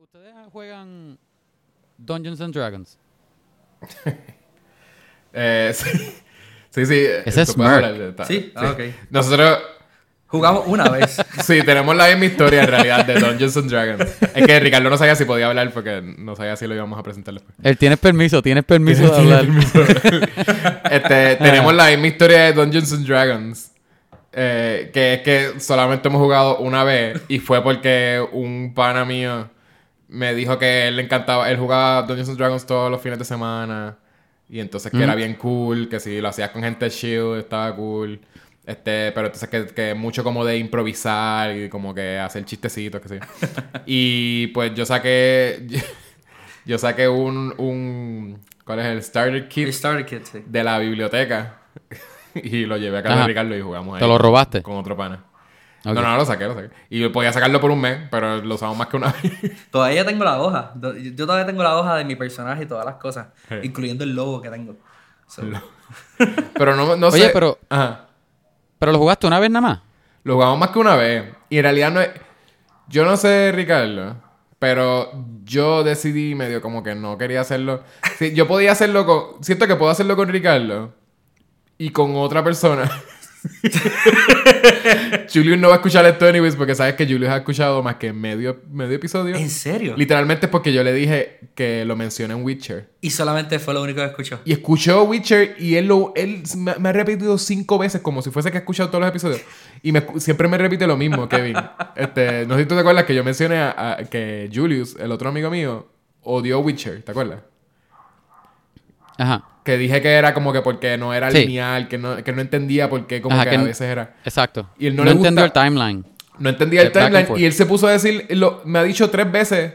¿Ustedes juegan Dungeons and Dragons? Eh, sí. Sí, sí. Ese es de- ta- Sí, ah, ok. Nosotros, Jugamos una vez. sí, tenemos la misma historia en realidad de Dungeons and Dragons. Es que Ricardo no sabía si podía hablar porque no sabía si lo íbamos a presentar después. Él tienes permiso, tienes permiso de Tiene hablar. permiso. este, tenemos la misma historia de Dungeons and Dragons. eh, que es que solamente hemos jugado una vez. Y fue porque un pana mío me dijo que él le encantaba. Él jugaba Dungeons and Dragons todos los fines de semana. Y entonces que era bien cool. Que si lo hacías con gente chill, estaba cool. Este, pero entonces que, que mucho como de improvisar y como que hacer chistecitos, que sí. y pues yo saqué. Yo saqué un, un. ¿Cuál es el Starter Kit? El Starter Kit, sí. de la biblioteca y lo llevé a casa de Ricardo y jugamos ahí. ¿Te lo robaste? Con otro pana. Ok. No, no, lo saqué, lo saqué. Y podía sacarlo por un mes, pero lo usamos más que una vez. Todavía tengo la hoja. Yo todavía tengo la hoja de mi personaje y todas las cosas. Sí. Incluyendo el logo que tengo. So, pero no, no Oye, sé. pero- Ajá. ¿Pero lo jugaste una vez nada más? Lo jugamos más que una vez. Y en realidad no es... Yo no sé, Ricardo. Pero yo decidí medio como que no quería hacerlo. Sí, yo podía hacerlo con... Siento que puedo hacerlo con Ricardo. Y con otra persona. Julius no va a escuchar esto anyways porque sabes que Julius ha escuchado más que medio, medio episodio. ¿En serio? Literalmente porque yo le dije que lo mencioné en Witcher. Y solamente fue lo único que escuchó. Y escuchó Witcher y él, lo, él me, me ha repetido cinco veces como si fuese que ha escuchado todos los episodios. Y me siempre me repite lo mismo, Kevin. Este, no sé si tú te acuerdas que yo mencioné a, a- que Julius, el otro amigo mío, odió Witcher, ¿te acuerdas? Ajá. Que dije que era como que porque no era Sí. lineal, que no, que no entendía por qué como Ajá, que, que a veces era... Exacto. Y él no no le entendió el gusta- timeline. No entendía el timeline y él se puso a decir, lo, me ha dicho tres veces,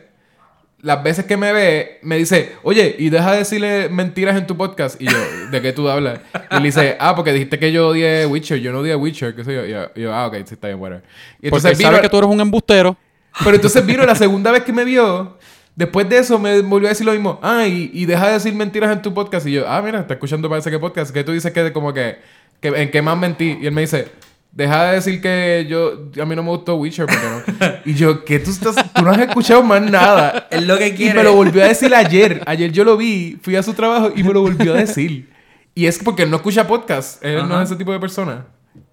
las veces que me ve, me dice, oye, y deja de decirle mentiras en tu podcast. Y yo, ¿de qué tú hablas? Y él dice, ah, porque dijiste que yo odié Witcher, yo no odié Witcher, qué sé yo. Y yo, y yo, ah, ok, sí, está bien, whatever. Y Porque entonces vino, sabe que tú eres un embustero. pero entonces vino la segunda vez que me vio. Después de eso me volvió a decir lo mismo. Ah, y, y deja de decir mentiras en tu podcast. Y yo, ah, mira, está escuchando parece que podcast. Que tú dices que como que, que en qué más mentí. Y él me dice, deja de decir que yo, a mí no me gustó Witcher. Porque no. y yo, ¿qué tú estás? Tú no has escuchado más nada. Él lo que Y quiere. me lo volvió a decir ayer. Ayer yo lo vi, fui a su trabajo y me lo volvió a decir. Y es porque él no escucha podcast. Él no Ajá. es ese tipo de persona.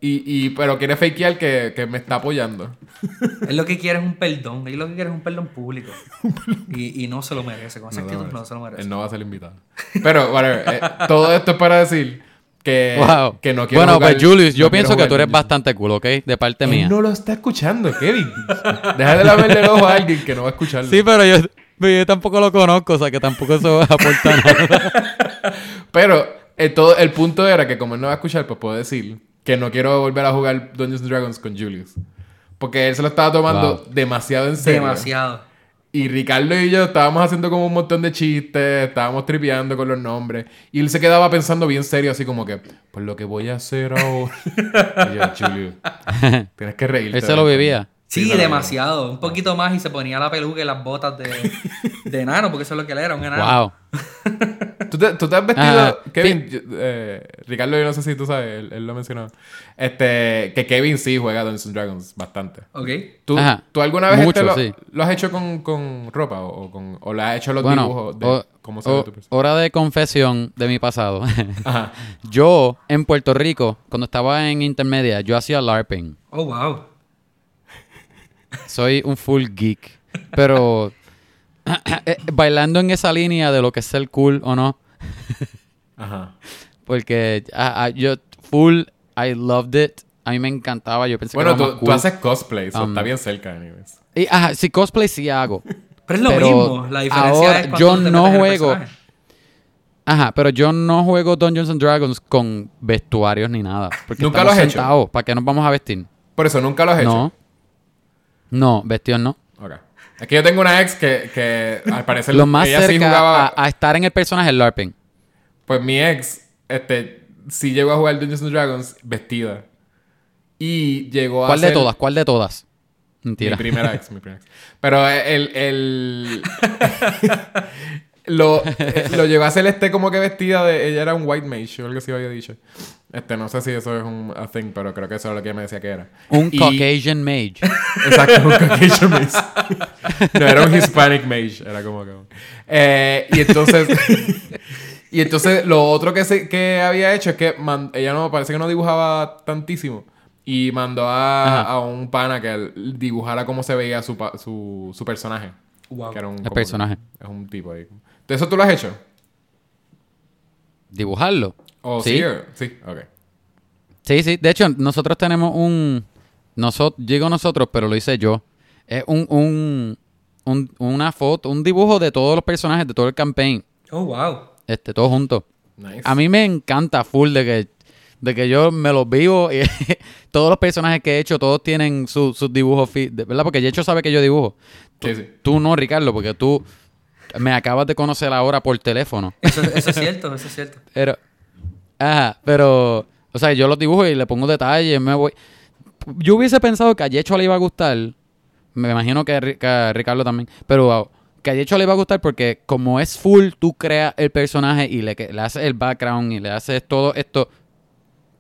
Y, y, pero quiere fakear que, que me está apoyando. Él lo que quiere es un perdón. Él lo que quiere es un perdón público. y, y no se lo merece. Con esa actitud no se lo merece. Él no va a ser invitado. Pero, whatever. eh, todo esto es para decir que, wow. que no quiero bueno, jugar- pues Julius, yo no pienso que tú eres bastante cool, ¿ok? De parte Él mía. no lo está escuchando, Kevin. Deja de lavarle el ojo a alguien que no va a escucharlo. Sí, pero yo, pero yo tampoco lo conozco, o sea que tampoco eso aporta nada. Pero eh, todo, el punto era que como él no va a escuchar, pues puedo decir que no quiero volver a jugar Dungeons and Dragons con Julius. Porque él se lo estaba tomando Wow. demasiado en serio. Demasiado. Y Ricardo y yo estábamos haciendo como un montón de chistes, estábamos tripeando con los nombres. Y él se quedaba pensando bien serio, así como que, pues lo que voy a hacer ahora. y yo, Julio, tienes que reírte. Él se lo ¿verdad?". Sí, demasiado. Un poquito más y se ponía la peluca y las botas de, de enano, porque eso es lo que él era, un enano. Wow. ¿Tú te, tú te has vestido, Ajá. Kevin, yo- eh, Ricardo, yo no sé si tú sabes, él, él lo mencionó. Este, que Kevin sí juega Dungeons and Dragons bastante. ¿Ok? ¿Tú. ¿tú alguna vez Mucho, este lo, sí. lo has hecho con, con ropa o, o con, o le has hecho los Bueno, dibujos de o- cómo se ve tu persona? hora de confesión de mi pasado. Ajá. yo, en Puerto Rico, cuando estaba en intermedia, yo hacía LARPing. Oh, wow. Soy un full geek. Pero eh, bailando en esa línea de lo que es ser cool o no. Ajá. Porque ah, ah, yo full, I loved it. A mí me encantaba. Yo pensé Bueno, que era tú, más tú cool. haces cosplay, so Um, está bien cerca, anyways. Y, ajá, sí, cosplay sí hago. Pero es lo Pero mismo. La diferencia ahora es cuando yo te no juego. Ajá, pero yo no juego Dungeons and Dragons con vestuarios ni nada. Porque ¿Nunca lo has hecho? ¿Para qué nos vamos a vestir? Por eso, ¿nunca lo has hecho? No. Vestidos no. Ok. Es que yo tengo una ex que, que al parecer Lo más ella sí jugaba... a, a estar en el personaje es LARPing. Pues mi ex, este, sí llegó a jugar Dungeons and Dragons vestida. Y llegó a ¿Cuál de todas? ¿Cuál de todas? Mi Mentira. primera ex, mi primera ex. Pero el... el lo, eh, lo llevó a Celeste como que vestida de... Ella era un white mage o algo así había dicho. Este, no sé si eso es un a thing, pero creo que eso es lo que ella me decía que era. Un Y- Caucasian mage. Exacto, un Caucasian mage. No, era un Hispanic mage. Era como que... Eh, y entonces... y entonces lo otro que, se, que había hecho es que man- ella no... Parece que no dibujaba tantísimo. Y mandó a, a un pana que dibujara cómo se veía su, pa- su, su personaje. Wow. Que era un, El personaje. que- es un tipo ahí. ¿De eso tú lo has hecho? Dibujarlo. ¿O Sí. sí? o- Sí, ok. Sí, sí. De hecho, nosotros tenemos un... Nosotros, digo nosotros, pero lo hice yo. Es un, un, un- una foto, un dibujo de todos los personajes de todo el campaign. Oh, wow. Este, todos juntos. Nice. A mí me encanta full de que, de que yo me los vivo y todos los personajes que he hecho, todos tienen su- sus dibujos, fi- de- ¿verdad? Porque Yecho sabe que yo dibujo. Tú, Sí, sí. tú no, Ricardo, porque tú me acabas de conocer ahora por teléfono. Eso, eso es cierto, eso es cierto. Pero, ajá, pero, o sea, yo los dibujo y le pongo detalles, me voy. Yo hubiese pensado que a Yecho le iba a gustar, me imagino que a, Ri- que a Ricardo también, pero que a Yecho le iba a gustar porque como es full, tú creas el personaje y le, haces el background y le haces todo esto,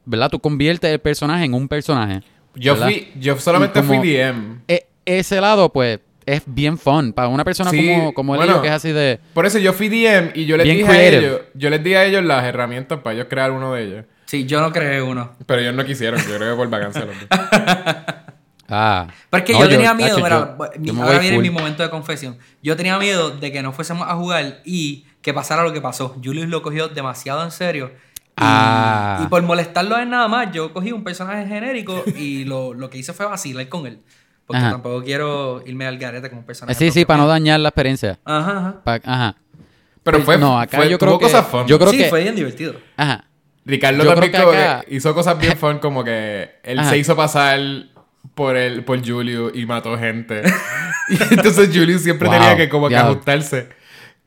¿verdad? Tú conviertes el personaje en un personaje. Yo, ¿verdad? fui, yo solamente como- fui DM. E- ese lado, pues, es bien fun. Para una persona Sí, como, como él bueno. yo, que es así de... Por eso yo fui DM y yo les dije creative. a ellos, yo les di a ellos las herramientas para ellos crear uno de ellos. Sí, yo no creé uno. Pero ellos no quisieron, yo creo que por vacancia los dos. Ah. Porque No, yo tenía miedo, tacho, mira, yo- mi- yo me ahora viene full. mi momento de confesión. Yo tenía miedo de que no fuésemos a jugar y que pasara lo que pasó. Julius lo cogió demasiado en serio. Y, Ah. y por molestarlo a él nada más, yo cogí un personaje genérico y lo, lo que hice fue vacilar con él. Porque Ajá. tampoco quiero irme al garete un personaje. Sí, sí, para no dañar la experiencia. Ajá, ajá. Pa- ajá. Pero Pues, fue, no, acá fue- yo creo que- cosas fun. yo creo sí, que- fue bien divertido. Ajá. Ricardo yo también creo que como que acá- hizo cosas bien fun, como que él Ajá. se hizo pasar por el, por Julio y mató gente. y entonces Julio siempre Wow, tenía que como que diablo. ajustarse.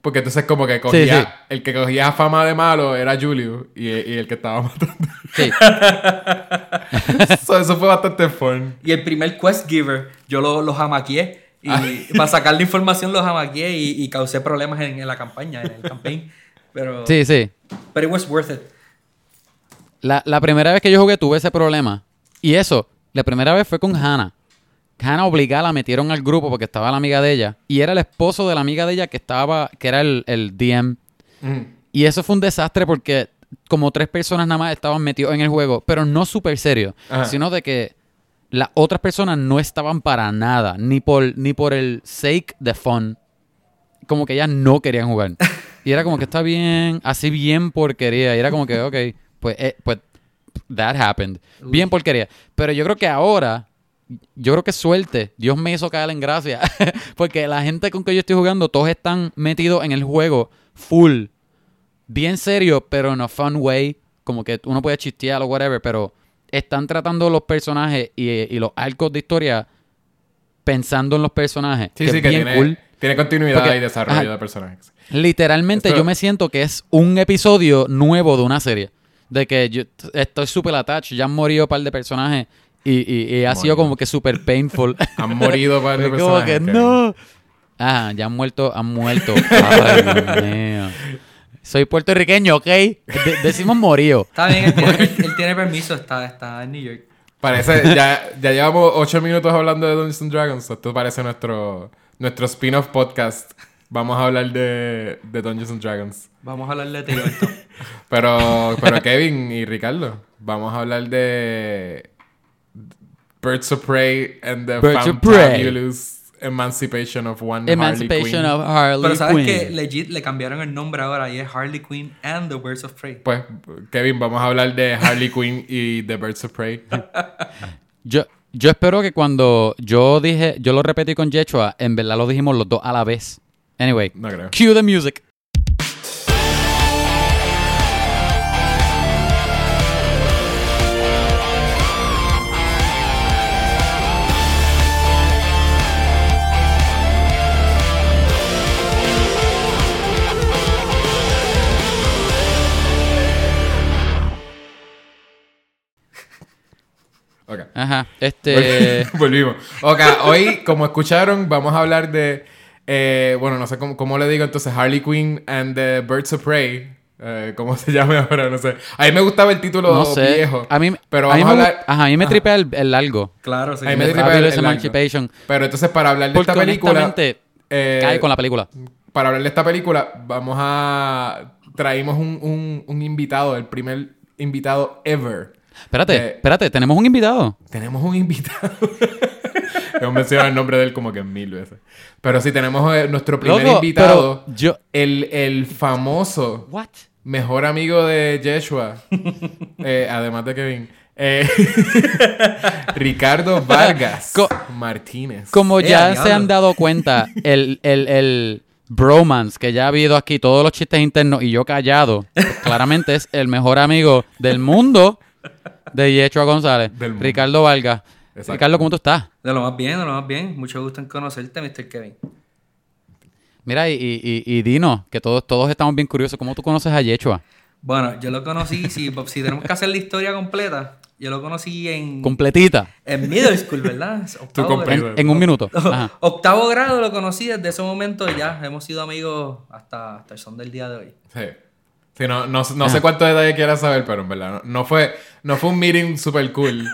Porque entonces como que cogía, sí. el que cogía fama de malo era Julio y, y el que estaba matando. Sí. So, eso fue bastante fun. Y el primer quest giver, yo lo, lo jamaqueé. Y Ah. para sacar la información lo jamaqueé y, y causé problemas en, en la campaña, en el campaign. Pero, Sí, sí. pero it was worth it. La, la primera vez que yo jugué tuve ese problema. Y eso, la primera vez fue con Hannah. Hannah obligada la metieron al grupo porque estaba la amiga de ella. Y era el esposo de la amiga de ella que estaba, que era el, el DM. Mm. Y eso fue un desastre porque como tres personas nada más estaban metidos en el juego, pero no súper serio, Ajá. sino de que las otras personas no estaban para nada, ni por, ni por el sake de fun. Como que ellas no querían jugar. Y era como que está bien, así bien porquería. Y era como que, ok, pues, eh, pues, that happened. Bien porquería. Pero yo creo que ahora, yo creo que suerte. Dios me hizo caer en gracia. Porque la gente con que yo estoy jugando, todos están metidos en el juego full. Bien serio, pero en a fun way. Como que uno puede chistear o whatever, pero están tratando los personajes y, y los arcos de historia pensando en los personajes. Sí, que sí, es que bien tiene, cool. tiene continuidad Porque- y desarrollo ajá. de personajes. Literalmente Esto- yo me siento que es un episodio nuevo de una serie. De que yo estoy súper attached, ya han morido un par de personajes y, y- y ha sido como que súper painful. Han morido par de Fue como que no. Ah, ya han muerto, han muerto. Ay, Dios mío. Soy puertorriqueño, ¿ok? De- decimos morido. Está bien, él tiene, él- él tiene permiso, está, está en New York. Parece, ya, ya llevamos ocho minutos hablando de Dungeons and Dragons. Esto parece nuestro, nuestro spin-off podcast. Vamos a hablar de, de Dungeons and Dragons. Vamos a hablar de Tío esto. Pero, pero Kevin y Ricardo, vamos a hablar de Birds of Prey and the Birds of Prey. Fantabulous Emancipation of One Emancipation Harley Quinn. of Harley Pero sabes Quinn. que legit le cambiaron el nombre ahora y es Harley Quinn and the Birds of Prey. Pues, Kevin, vamos a hablar de Harley Quinn y The Birds of Prey. Yo, yo espero que cuando yo dije, yo lo repetí con Yechua, en verdad lo dijimos los dos a la vez. Anyway, No creo. cue the music. Ajá, este... Volvimos. Ok, hoy, como escucharon, vamos a hablar de Eh, bueno, no sé cómo, cómo le digo entonces Harley Quinn and the Birds of Prey. Eh, ¿Cómo se llama ahora? No sé. A mí me gustaba el título No sé. viejo. A mí, pero a mí vamos a me, hablar. ajá, a mí me tripea el, el largo. Claro, sí. Ahí me El tripea el- el largo. Pero entonces, para hablar de Porque esta película. eh, cae con la película. Para hablar de esta película, vamos a. Traímos un, un, un invitado, el primer invitado ever. Espérate, Eh, espérate, tenemos un invitado. Tenemos un invitado. Hemos mencionado el nombre de él como que mil veces. Pero sí, tenemos eh, nuestro primer Loco, invitado. yo... El, el famoso What? mejor amigo de Yeshua. eh, además de Kevin. eh, Ricardo Vargas Co- Martínez. Como ya se han dado cuenta, el, el, el bromance que ya ha habido aquí, todos los chistes internos y yo callado, pues, claramente es el mejor amigo del mundo de Yechua González. Del mundo. Ricardo Vargas. Exacto. Ricardo, ¿cómo tú estás? De lo más bien, de lo más bien. Mucho gusto en conocerte, Mr. Kevin. Mira, y, y, y dinos, que todos, todos estamos bien curiosos, ¿cómo tú conoces a Yechua? Bueno, yo lo conocí, si, si tenemos que hacer la historia completa, yo lo conocí en, Completita. en middle school, ¿verdad? Octavo completo. grado. En, en un minuto. Ajá. Octavo grado lo conocí, desde ese momento ya hemos sido amigos hasta, hasta el son del día de hoy. Sí. Sí, no, no, no sé cuántos detalles quieras saber, pero en verdad no, no fue, no fue un meeting super cool.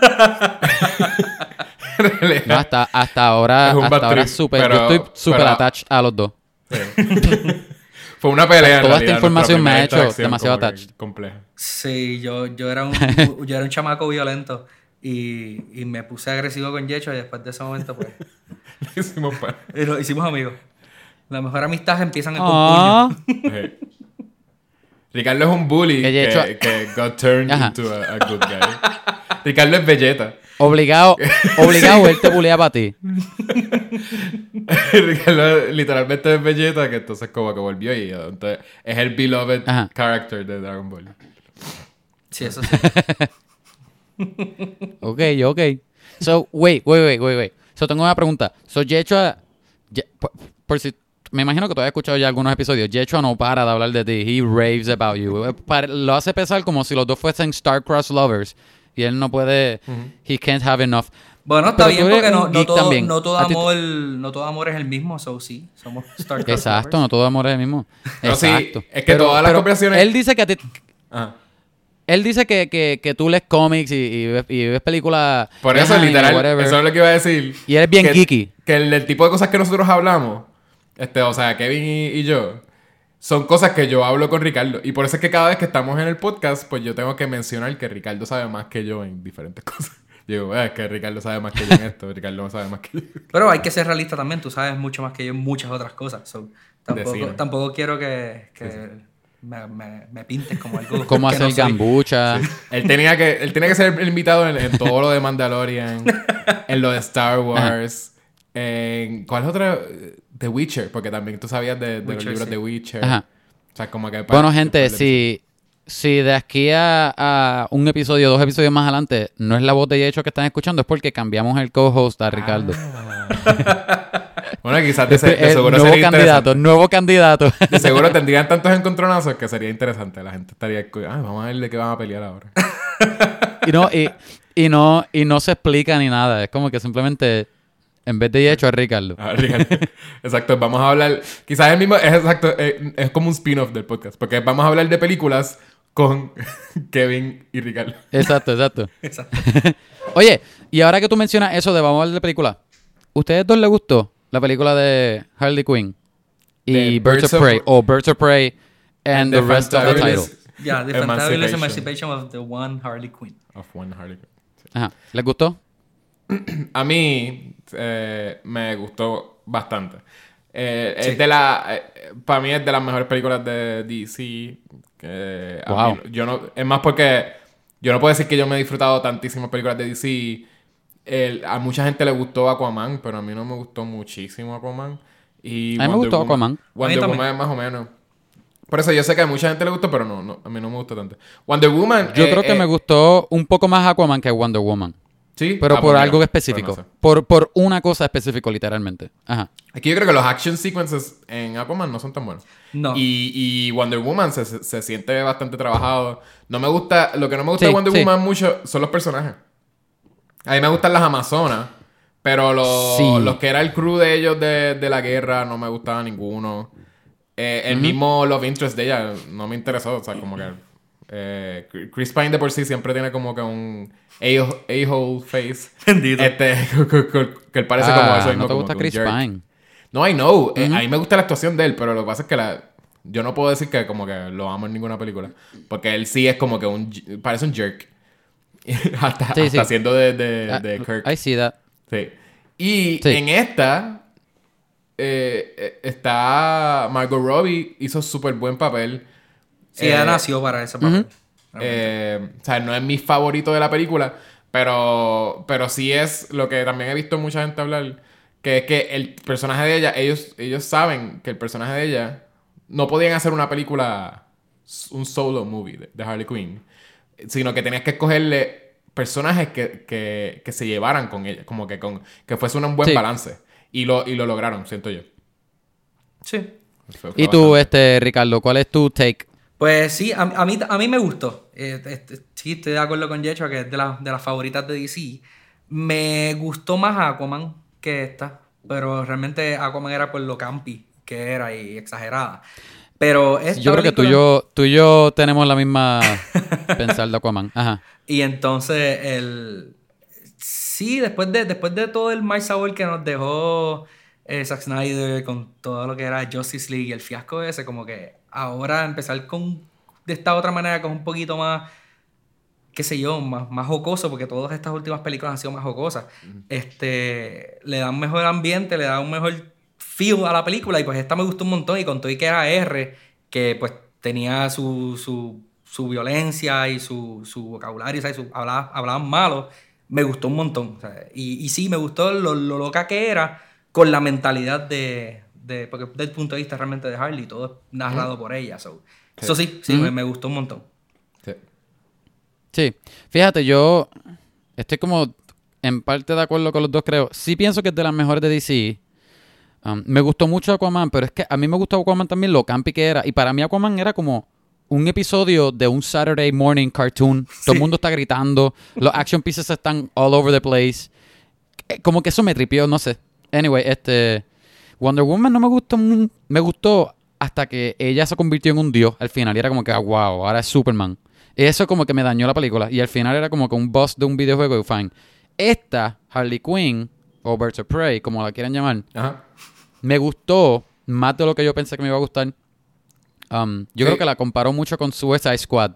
No, hasta, hasta ahora, Es un hasta ahora trip, pero- yo estoy súper pero- attached a los dos. Fue una pelea. en Toda esta información me ha hecho demasiado attached. Compleja. Sí, yo, yo, era un, yo era un chamaco violento y, y me puse agresivo con Yecho y después de ese momento pues Hicimos pa- y lo hicimos amigos. La mejor amistad empiezan en Ah. con puño. Ricardo es un bully Que que, Yecho- que got turned Ajá. into a, a good guy. Ricardo es Vegeta. Obligado, obligado, él te bulea para ti. Ricardo literalmente es Vegeta, que entonces como que volvió y entonces es el beloved Ajá. character de Dragon Ball. Sí, eso sí. Ok, ok. So, wait, wait, wait, wait, wait. So, tengo una pregunta. So, Yechua, Ye- por, por si, me imagino que tú has escuchado ya algunos episodios. Yechua no para de hablar de ti. He raves about you. Eh, Lo hace pensar como si los dos fuesen star-crossed lovers. Y él no puede, he can't have enough. Bueno, está Pero bien porque no, todo, no, amor, no todo amor es el mismo, so sí, somos Star Exacto, no todo amor es el mismo. Sí, Exacto. es que todas las conversaciones- Él dice que a ti, Ajá. él dice que, que, que tú lees cómics y, y ves, y ves películas. Por eso, literal, eso es lo que iba a decir. Y eres bien que, geeky. Que el, el tipo de cosas que nosotros hablamos, este, o sea, Kevin y, y yo, son cosas que yo hablo con Ricardo. Y por eso es que cada vez que estamos en el podcast, pues yo tengo que mencionar que Ricardo sabe más que yo en diferentes cosas. Digo, "Eh, es que Ricardo sabe más que yo en esto, Ricardo no sabe más que yo. Pero hay que ser realista también, tú sabes mucho más que yo en muchas otras cosas. so, tampoco, tampoco quiero que, que Me, me, me pintes como algo Cómo que hacer no gambucha. Él tenía que, él tenía que ser el invitado en, en todo lo de Mandalorian, en lo de Star Wars, en... ¿Cuál es otra? The Witcher, porque también tú sabías de, de los libros sí. de Witcher. Ajá. O sea, como que... Bueno, gente, si, si de aquí a, a un episodio, dos episodios más adelante, no es la voz de Yecho que están escuchando, es porque cambiamos el co-host a Ricardo. Bueno, quizás de, se- de El seguro nuevo sería candidato, nuevo candidato. De seguro tendrían tantos encontronazos que sería interesante. La gente estaría... Ah, vamos a ver de qué van a pelear ahora. y no, y, y no, y no se explica ni nada. Es como que simplemente, en vez de Yecho, es Ricardo. Ah, Ricardo. exacto, vamos a hablar... Quizás el mismo... Es exacto, eh, es como un spin-off del podcast. Porque vamos a hablar de películas con Kevin y Ricardo. Exacto, exacto. Exacto. Oye, y ahora que tú mencionas eso de vamos a hablar de película, ¿ustedes dos les gustó la película de Harley Quinn y De Birds, Birds of of- Prey o Birds of Prey and, And the the rest of the title? Yeah, the fantabulous Emancipation. emancipation of the one Harley Quinn. Of one Harley Quinn. Ajá. ¿Les gustó? A mí eh, me gustó bastante. Eh, Sí. Es de la... para mí es de las mejores películas de DC. que a Wow. mí- yo no, es más porque yo no puedo decir que yo me he disfrutado tantísimas películas de DC. El- a mucha gente le gustó Aquaman, pero a mí no me gustó muchísimo Aquaman. Y A mí me Wonder gustó Woman- Aquaman. Wonder. Woman es más o menos. Por eso yo sé que a mucha gente le gustó, pero no, no a mí no me gustó tanto. Wonder Woman... Yo eh, creo que eh, me gustó un poco más Aquaman que Wonder Woman. Sí, Pero Ah, por pues algo específico. no sé. por, por una cosa específica, literalmente. Ajá. Aquí yo creo que los action sequences en Aquaman no son tan buenos. No. Y, y Wonder Woman se, se- siente bastante trabajado. No me gusta, lo que no me gusta Sí, de Wonder sí. Woman mucho son los personajes. A mí me gustan las Amazonas, Pero los, Sí. los que era el crew de ellos de, de la guerra no me gustaba ninguno. Eh, el mismo Love Interest de ella no me interesó. O sea, como que. Eh, Chris Pine de por sí siempre tiene como que un a- a-hole face. Bendito. Este, que, él parece como Ah, eso. mismo, no te gusta Chris jerk. Pine. No, I know. Eh, a mí me gusta la actuación de él, pero lo que pasa es que la... yo no puedo decir que como que lo amo en ninguna película. Porque él sí es como que un... Parece un jerk. hasta Sí, hasta sí. siendo de, de, Ah, de Kirk. I see that. Sí. Y Sí. en esta... eh, está... Margot Robbie hizo súper buen papel. Sí, Eh, ella nació para ese papel. eh, o sea, no es mi favorito de la película, pero, pero sí es lo que también he visto mucha gente hablar, que es que el personaje de ella, ellos, ellos saben que el personaje de ella no podían hacer una película, un solo movie de, de Harley Quinn, sino que tenías que escogerle personajes que, que, que se llevaran con ella, como que, con, que fuese un buen Sí. balance. Y lo, y lo lograron, siento yo. Sí. Y tú, este, Ricardo, ¿cuál es tu take? Pues sí, a, a mí, a mí me gustó. Eh, este, sí, estoy de acuerdo con Yecho, que es de, la- de las favoritas de DC. Me gustó más Aquaman que esta, pero realmente Aquaman era por lo campi que era y exagerada. Pero esta Yo creo que tú y yo, tú y yo tenemos la misma pensar de Aquaman. Ajá. Y entonces, el... Sí, después de, después de todo el mal sabor que nos dejó eh, Zack Snyder con todo lo que era Justice League y el fiasco ese, como que ahora empezar con de esta otra manera, con un poquito más, qué sé yo, más, más jocoso, porque todas estas últimas películas han sido más jocosas, este, le da un mejor ambiente, le da un mejor feel a la película, y pues esta me gustó un montón, y con todo y que era R, que pues tenía su, su, su violencia y su, su vocabulario, ¿sabes? Su, hablaba- hablaban malo, me gustó un montón. y, y sí, me gustó lo, lo loca que era con la mentalidad de, de- porque desde el punto de vista realmente de Harley, todo es narrado por ella. so. Eso sí, sí, me, me gustó un montón. Sí. Sí. Fíjate, yo estoy como en parte de acuerdo con los dos, creo. Sí pienso que es de las mejores de DC. Um, me gustó mucho Aquaman, pero es que a mí me gustó Aquaman también lo campi que era. Y para mí Aquaman era como un episodio de un Saturday morning cartoon. Todo el mundo está gritando. Los action pieces están all over the place. Eh, Como que eso me tripió, no sé. Anyway, este... Wonder Woman no me gustó. Me gustó hasta que ella se convirtió en un dios al final. Y era como que, ah, wow, ahora es Superman. Eso como que me dañó la película. Y al final era como que un boss de un videojuego y fine. Esta, Harley Quinn, o Birds of Prey, como la quieran llamar, Ajá. me gustó más de lo que yo pensé que me iba a gustar. Um, yo creo que la comparó mucho con Suicide Squad.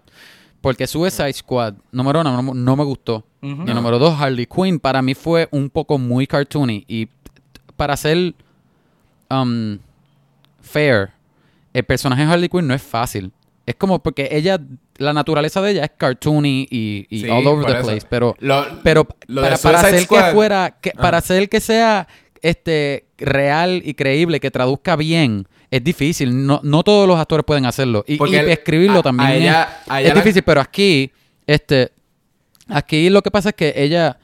Porque Suicide Squad, número uno, no, no me gustó. Y número dos, Harley Quinn, para mí fue un poco muy cartoony. Y para ser um, fair, el personaje de Harley Quinn no es fácil. Es como porque ella, la naturaleza de ella es cartoony y, y Sí, all over the eso. place. Pero, Lo- pero lo para, hacer que fuera, que, Ah. para hacer que sea este real y creíble, que traduzca bien, es difícil. No, no todos los actores pueden hacerlo. Y, escribirlo a- también a es- ella- a es, la- difícil, pero aquí, este, aquí lo que pasa es que ella,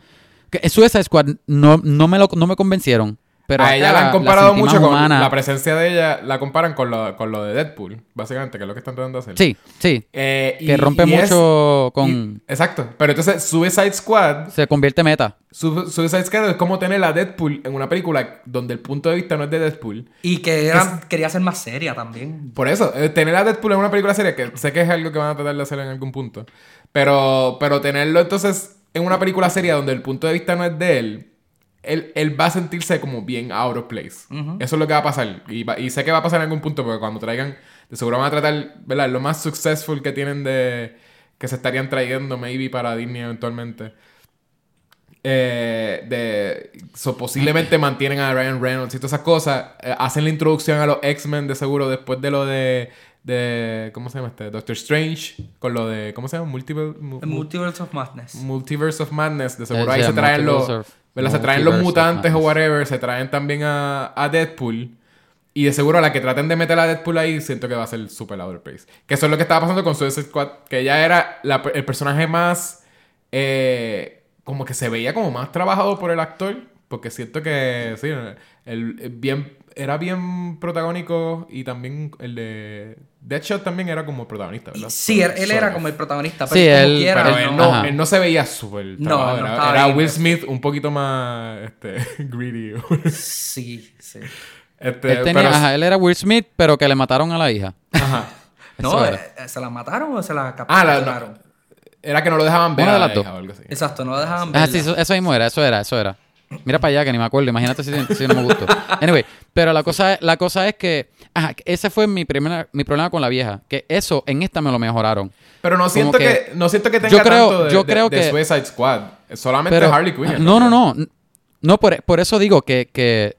que Suicide Squad no, no me lo, no me convencieron. Pero a ella la han comparado mucho con humana. la presencia de ella, la comparan con lo, con lo de Deadpool, básicamente, que es lo que están tratando de hacer. Sí, sí. Eh, que y- rompe y es- mucho con... y- exacto. Pero entonces Suicide Squad, se convierte meta. Su- Suicide Squad es como tener a Deadpool en una película donde el punto de vista no es de Deadpool. Y que era- quería ser más seria también. Por eso, eh, tener a Deadpool en una película seria, que sé que es algo que van a tratar de hacer en algún punto. Pero, pero tenerlo entonces en una película seria donde el punto de vista no es de él, él, él va a sentirse como bien out of place. Eso es lo que va a pasar. Y, va- y sé que va a pasar en algún punto, porque cuando traigan, de seguro van a tratar, ¿verdad? Lo más successful que tienen de. que se estarían trayendo, maybe, para Disney eventualmente. Eh, de so, posiblemente mantienen a Ryan Reynolds y todas esas cosas. Eh, hacen la introducción a los X-Men de seguro después de lo de, de. ¿Cómo se llama este? Doctor Strange. Con lo de. ¿Cómo se llama? Multiple, mu- Multiverse of Madness. Multiverse of Madness. De seguro Eh, ahí sí, se traen los. Se traen los mutantes o whatever. Se traen también a, a Deadpool. Y de seguro a la que traten de meter a Deadpool ahí, siento que va a ser super pace Que eso es lo que estaba pasando con Suicide Squad. Que ella era la- el personaje más. eh, como que se veía como más trabajado por el actor. Porque siento que, sí, el, el bien, era bien protagónico y también el de Deadshot también era como protagonista, ¿verdad? Sí, él, era of. como el protagonista, pero Sí, como él- quiera, Pero Él él no- no, él no se veía súper No, no era, era. Will Smith un poquito más este, greedy. Sí, sí. este, Él, tenía- pero- ajá, él era Will Smith, pero que le mataron a la hija. ajá. No, era. eh, ¿se la mataron o se la Ah, la- capturaron? Era que no lo dejaban ver Una a de la las dos. hija o algo así. Exacto, no la dejaban Ah, sí, eso, eso mismo era, eso era, eso era. Mira para allá que ni me acuerdo, imagínate si, si no me gustó. Anyway, pero la cosa, la cosa es que ajá, ese fue mi primera, mi problema con la vieja, que eso en esta me lo mejoraron. Pero no siento que, que- no siento que tenga yo creo- tanto de, yo de- creo de que- Suicide Squad. Solamente Pero, Harley Quinn. no, no, no. No, por, por eso digo que, que,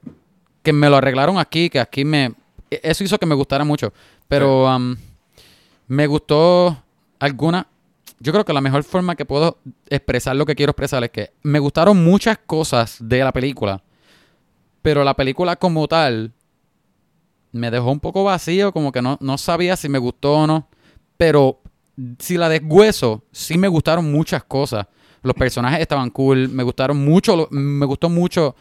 que me lo arreglaron aquí, que aquí me... Eso hizo que me gustara mucho. Pero um, me gustó alguna... Yo creo que la mejor forma que puedo expresar lo que quiero expresar es que me gustaron muchas cosas de la película, pero la película como tal me dejó un poco vacío, como que no, no sabía si me gustó o no. Pero si la deshueso, sí me gustaron muchas cosas. Los personajes estaban cool, me gustaron mucho, me gustó mucho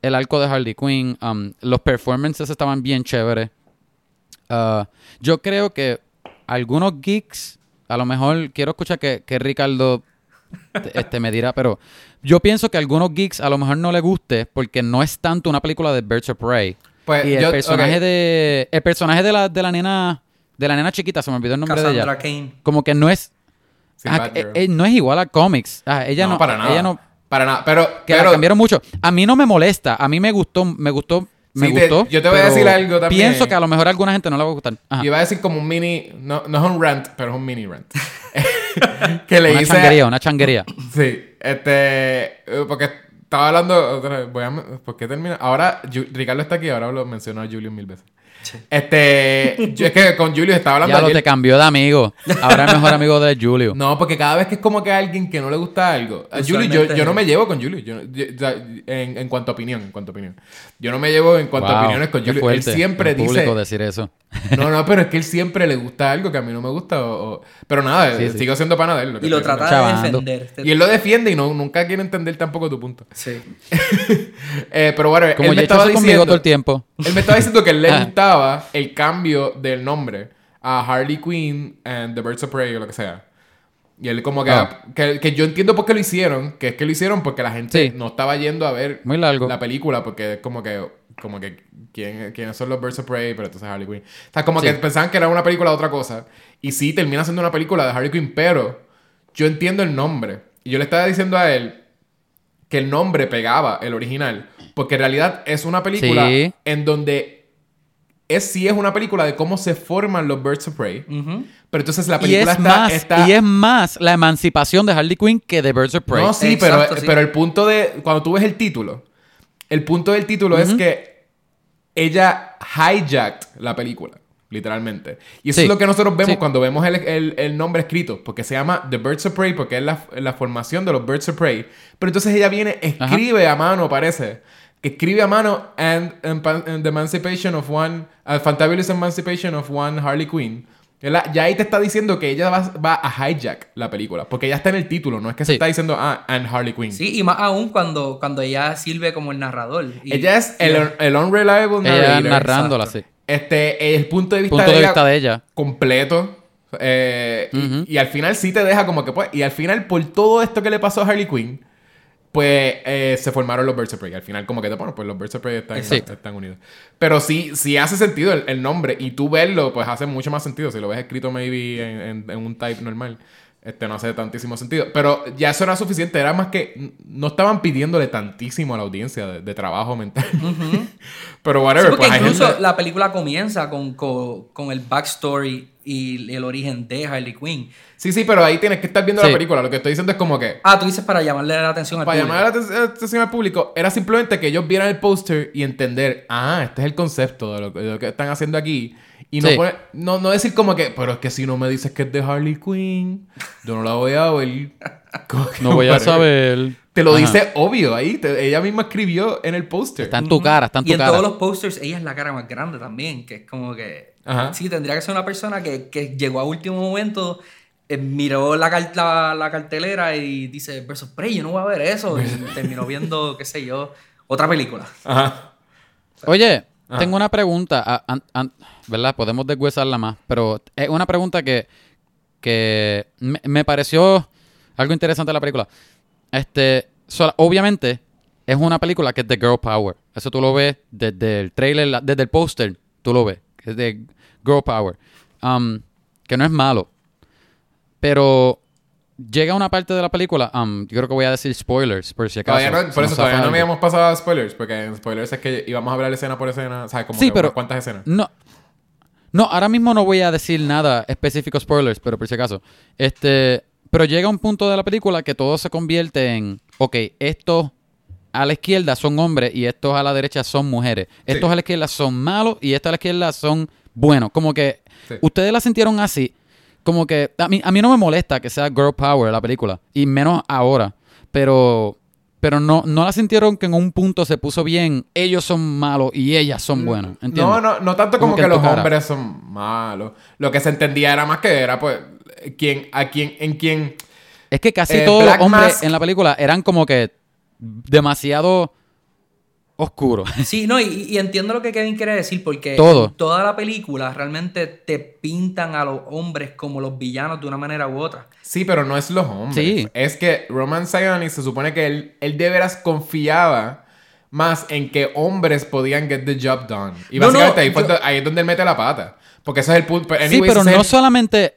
el arco de Harley Quinn, um, los performances estaban bien chéveres. Ah, yo creo que algunos geeks, a lo mejor quiero escuchar que, que Ricardo te- este, me dirá, pero yo pienso que a algunos geeks a lo mejor no les guste porque no es tanto una película de Birds of Prey. Pues y el yo- personaje de el personaje de la, de la nena de la nena chiquita, se me olvidó el nombre de ella. Kane. Como que no es ah, eh, eh, no es igual a cómics. Ah, ella no, para nada. ella no Para nada. Pero, que pero la cambiaron mucho. A mí no me molesta, a mí me gustó, me gustó, me Sí, te- gustó. yo te voy a decir algo también. Pienso que a lo mejor a alguna gente no le va a gustar. Ajá. iba a decir como un mini. No, no es un rant, pero es un mini rant. que le Una hice. changuería, una changuería. Sí, este. eh, Porque estaba hablando. otra vez, Voy a, ¿Por qué termina? Ahora, Ju- Ricardo está aquí, ahora lo mencionó a Julio mil veces. Este. yo es que con Julio estaba hablando Ya lo ayer- te cambió de amigo. Ahora es mejor amigo de Julio. No, porque cada vez que es como que a alguien que no le gusta algo. A Julio, yo, yo no me llevo con Julio. Yo, en, en cuanto a opinión, en cuanto a opinión. Yo no me llevo en cuanto a opiniones con Julio. Él fuerte siempre en dice. público decir eso. No, no, pero es que él siempre le gusta algo que a mí no me gusta. o- o- Pero nada, Sí, sí. sigo siendo pana de él. que Y lo trata diciendo. de defender. Y él lo defiende y no, nunca quiere entender tampoco tu punto. Sí. Eh, pero bueno, Como él me estaba hecho conmigo diciendo. todo el tiempo. Él me estaba diciendo que él le Ah. Gustaba el cambio del nombre a Harley Quinn and the Birds of Prey o lo que sea. Y él como que, Ah. que, que yo entiendo por qué lo hicieron, que es que lo hicieron porque la gente Sí. no estaba yendo a ver Muy largo. la película porque es como que como que ¿quién, quiénes son los Birds of Prey, pero entonces Harley Quinn. O sea, como Sí. que pensaban que era una película de otra cosa y sí termina siendo una película de Harley Quinn, pero yo entiendo el nombre. Y yo le estaba diciendo a él que el nombre pegaba el original, porque en realidad es una película Sí. en donde es sí es una película de cómo se forman los Birds of Prey, pero entonces la Y película es, está, más, está- y es más la emancipación de Harley Quinn que de Birds of Prey. no, sí, Exacto, pero, sí. pero el punto de cuando tú ves el título, el punto del título es que ella hijacked la película. Literalmente. Y eso Sí. es lo que nosotros vemos Sí. cuando vemos el, el- el nombre escrito. Porque se llama The Birds of Prey, porque es la, la formación de los Birds of Prey. Pero entonces ella viene, escribe a mano, parece. Que escribe a mano and, and, and the Emancipation of One, uh, Fantabulous Emancipation of One Harley Quinn. ¿Verdad? Ya ahí te está diciendo que ella va, va a hijack la película. Porque ya está en el título, no es que se Sí. está diciendo, ah, and Harley Quinn. Sí, y más aún cuando, cuando ella sirve como el narrador. Y- Ella es y- el, el unreliable Ella narrator. narrándola exacto. así. Este, el punto de vista, Punto de, de ella de ella. completo. eh, y- y, al final sí te deja como que pues. Y al final, por todo esto que le pasó a Harley Quinn, pues eh, se formaron los Birds of Prey. Al final, como que te bueno, pues los Birds of Prey están, Sí. están unidos. Pero sí, sí hace sentido el, el nombre. Y tú verlo, pues hace mucho más sentido. Si lo ves escrito, maybe en, en- en un type normal. Este no hace tantísimo sentido. Pero ya eso era suficiente. Era más que. No estaban pidiéndole tantísimo a la audiencia de, de trabajo mental. Pero Sí, whatever, porque pues hay incluso gente- la película comienza con, con, con el backstory y el origen de Harley Quinn. Sí, sí, pero ahí tienes que estar viendo Sí. la película. Lo que estoy diciendo es como que. Ah, tú dices para llamarle la atención al Para público. llamar la aten- la atención al público, era simplemente que ellos vieran el póster y entender, ah, este es el concepto de lo, de lo que están haciendo aquí. Y no, Sí. pone- no, no decir como que, pero es que si no me dices que es de Harley Quinn, yo no la voy a ver. No voy a saber. Te lo Ajá. dice obvio ahí. te- ella misma escribió en el póster. Está en tu cara, está en tu y en cara. todos los posters, ella es la cara más grande también, que es como que... Ajá. Sí, tendría que ser una persona que, que llegó a último momento, eh, miró la, la, la cartelera y dice, versus Prey, yo no voy a ver eso. Y terminó viendo, qué sé yo, Otra película. Ajá. Oye, Ajá. tengo una pregunta, a- ¿verdad? Podemos deshuesarla más, pero es una pregunta que, que me, me pareció algo interesante de la película. Este, sola- obviamente, es una película que es de girl power. Eso tú lo ves desde el trailer, desde el póster, tú lo ves, que es de girl power. Um, que no es malo. Pero llega una parte de la película, um, yo creo que voy a decir spoilers, por si acaso. Todavía no, por eso todavía no habíamos pasado a spoilers, porque en spoilers es que íbamos a hablar escena por escena, ¿sabes? Como Sí, que pero- cuántas escenas. No. No, ahora mismo no voy a decir nada específico spoilers, pero por si acaso. Este, pero llega un punto de la película que todo se convierte en, ok, estos a la izquierda son hombres y estos a la derecha son mujeres. Estos a la izquierda son malos y estos a la izquierda son buenos. Como que Sí. ustedes la sintieron así. Como que a mí, a mí no me molesta que sea girl power la película y menos ahora, pero pero no, no la sintieron que en un punto se puso bien, ellos son malos y ellas son buenas. ¿entiendes? No, no, no tanto Como como, que los cara. hombres son malos. Lo que se entendía era más que era, pues, quién, a quién, en quién. Es que casi Eh, todos Black los hombres Mask- en la película eran como que demasiado oscuros. Sí, no, y, y entiendo lo que Kevin quiere decir, porque Todo. en toda la película realmente te pintan a los hombres como los villanos de una manera u otra. Sí, pero no es los hombres. Sí. Es que Roman Sionis se supone que él, él de veras confiaba más en que hombres podían get the job done. Y No, no, básicamente ahí, fue yo- do- ahí es donde él mete la pata. Porque ese es el punto. sí, anyways, pero no el- solamente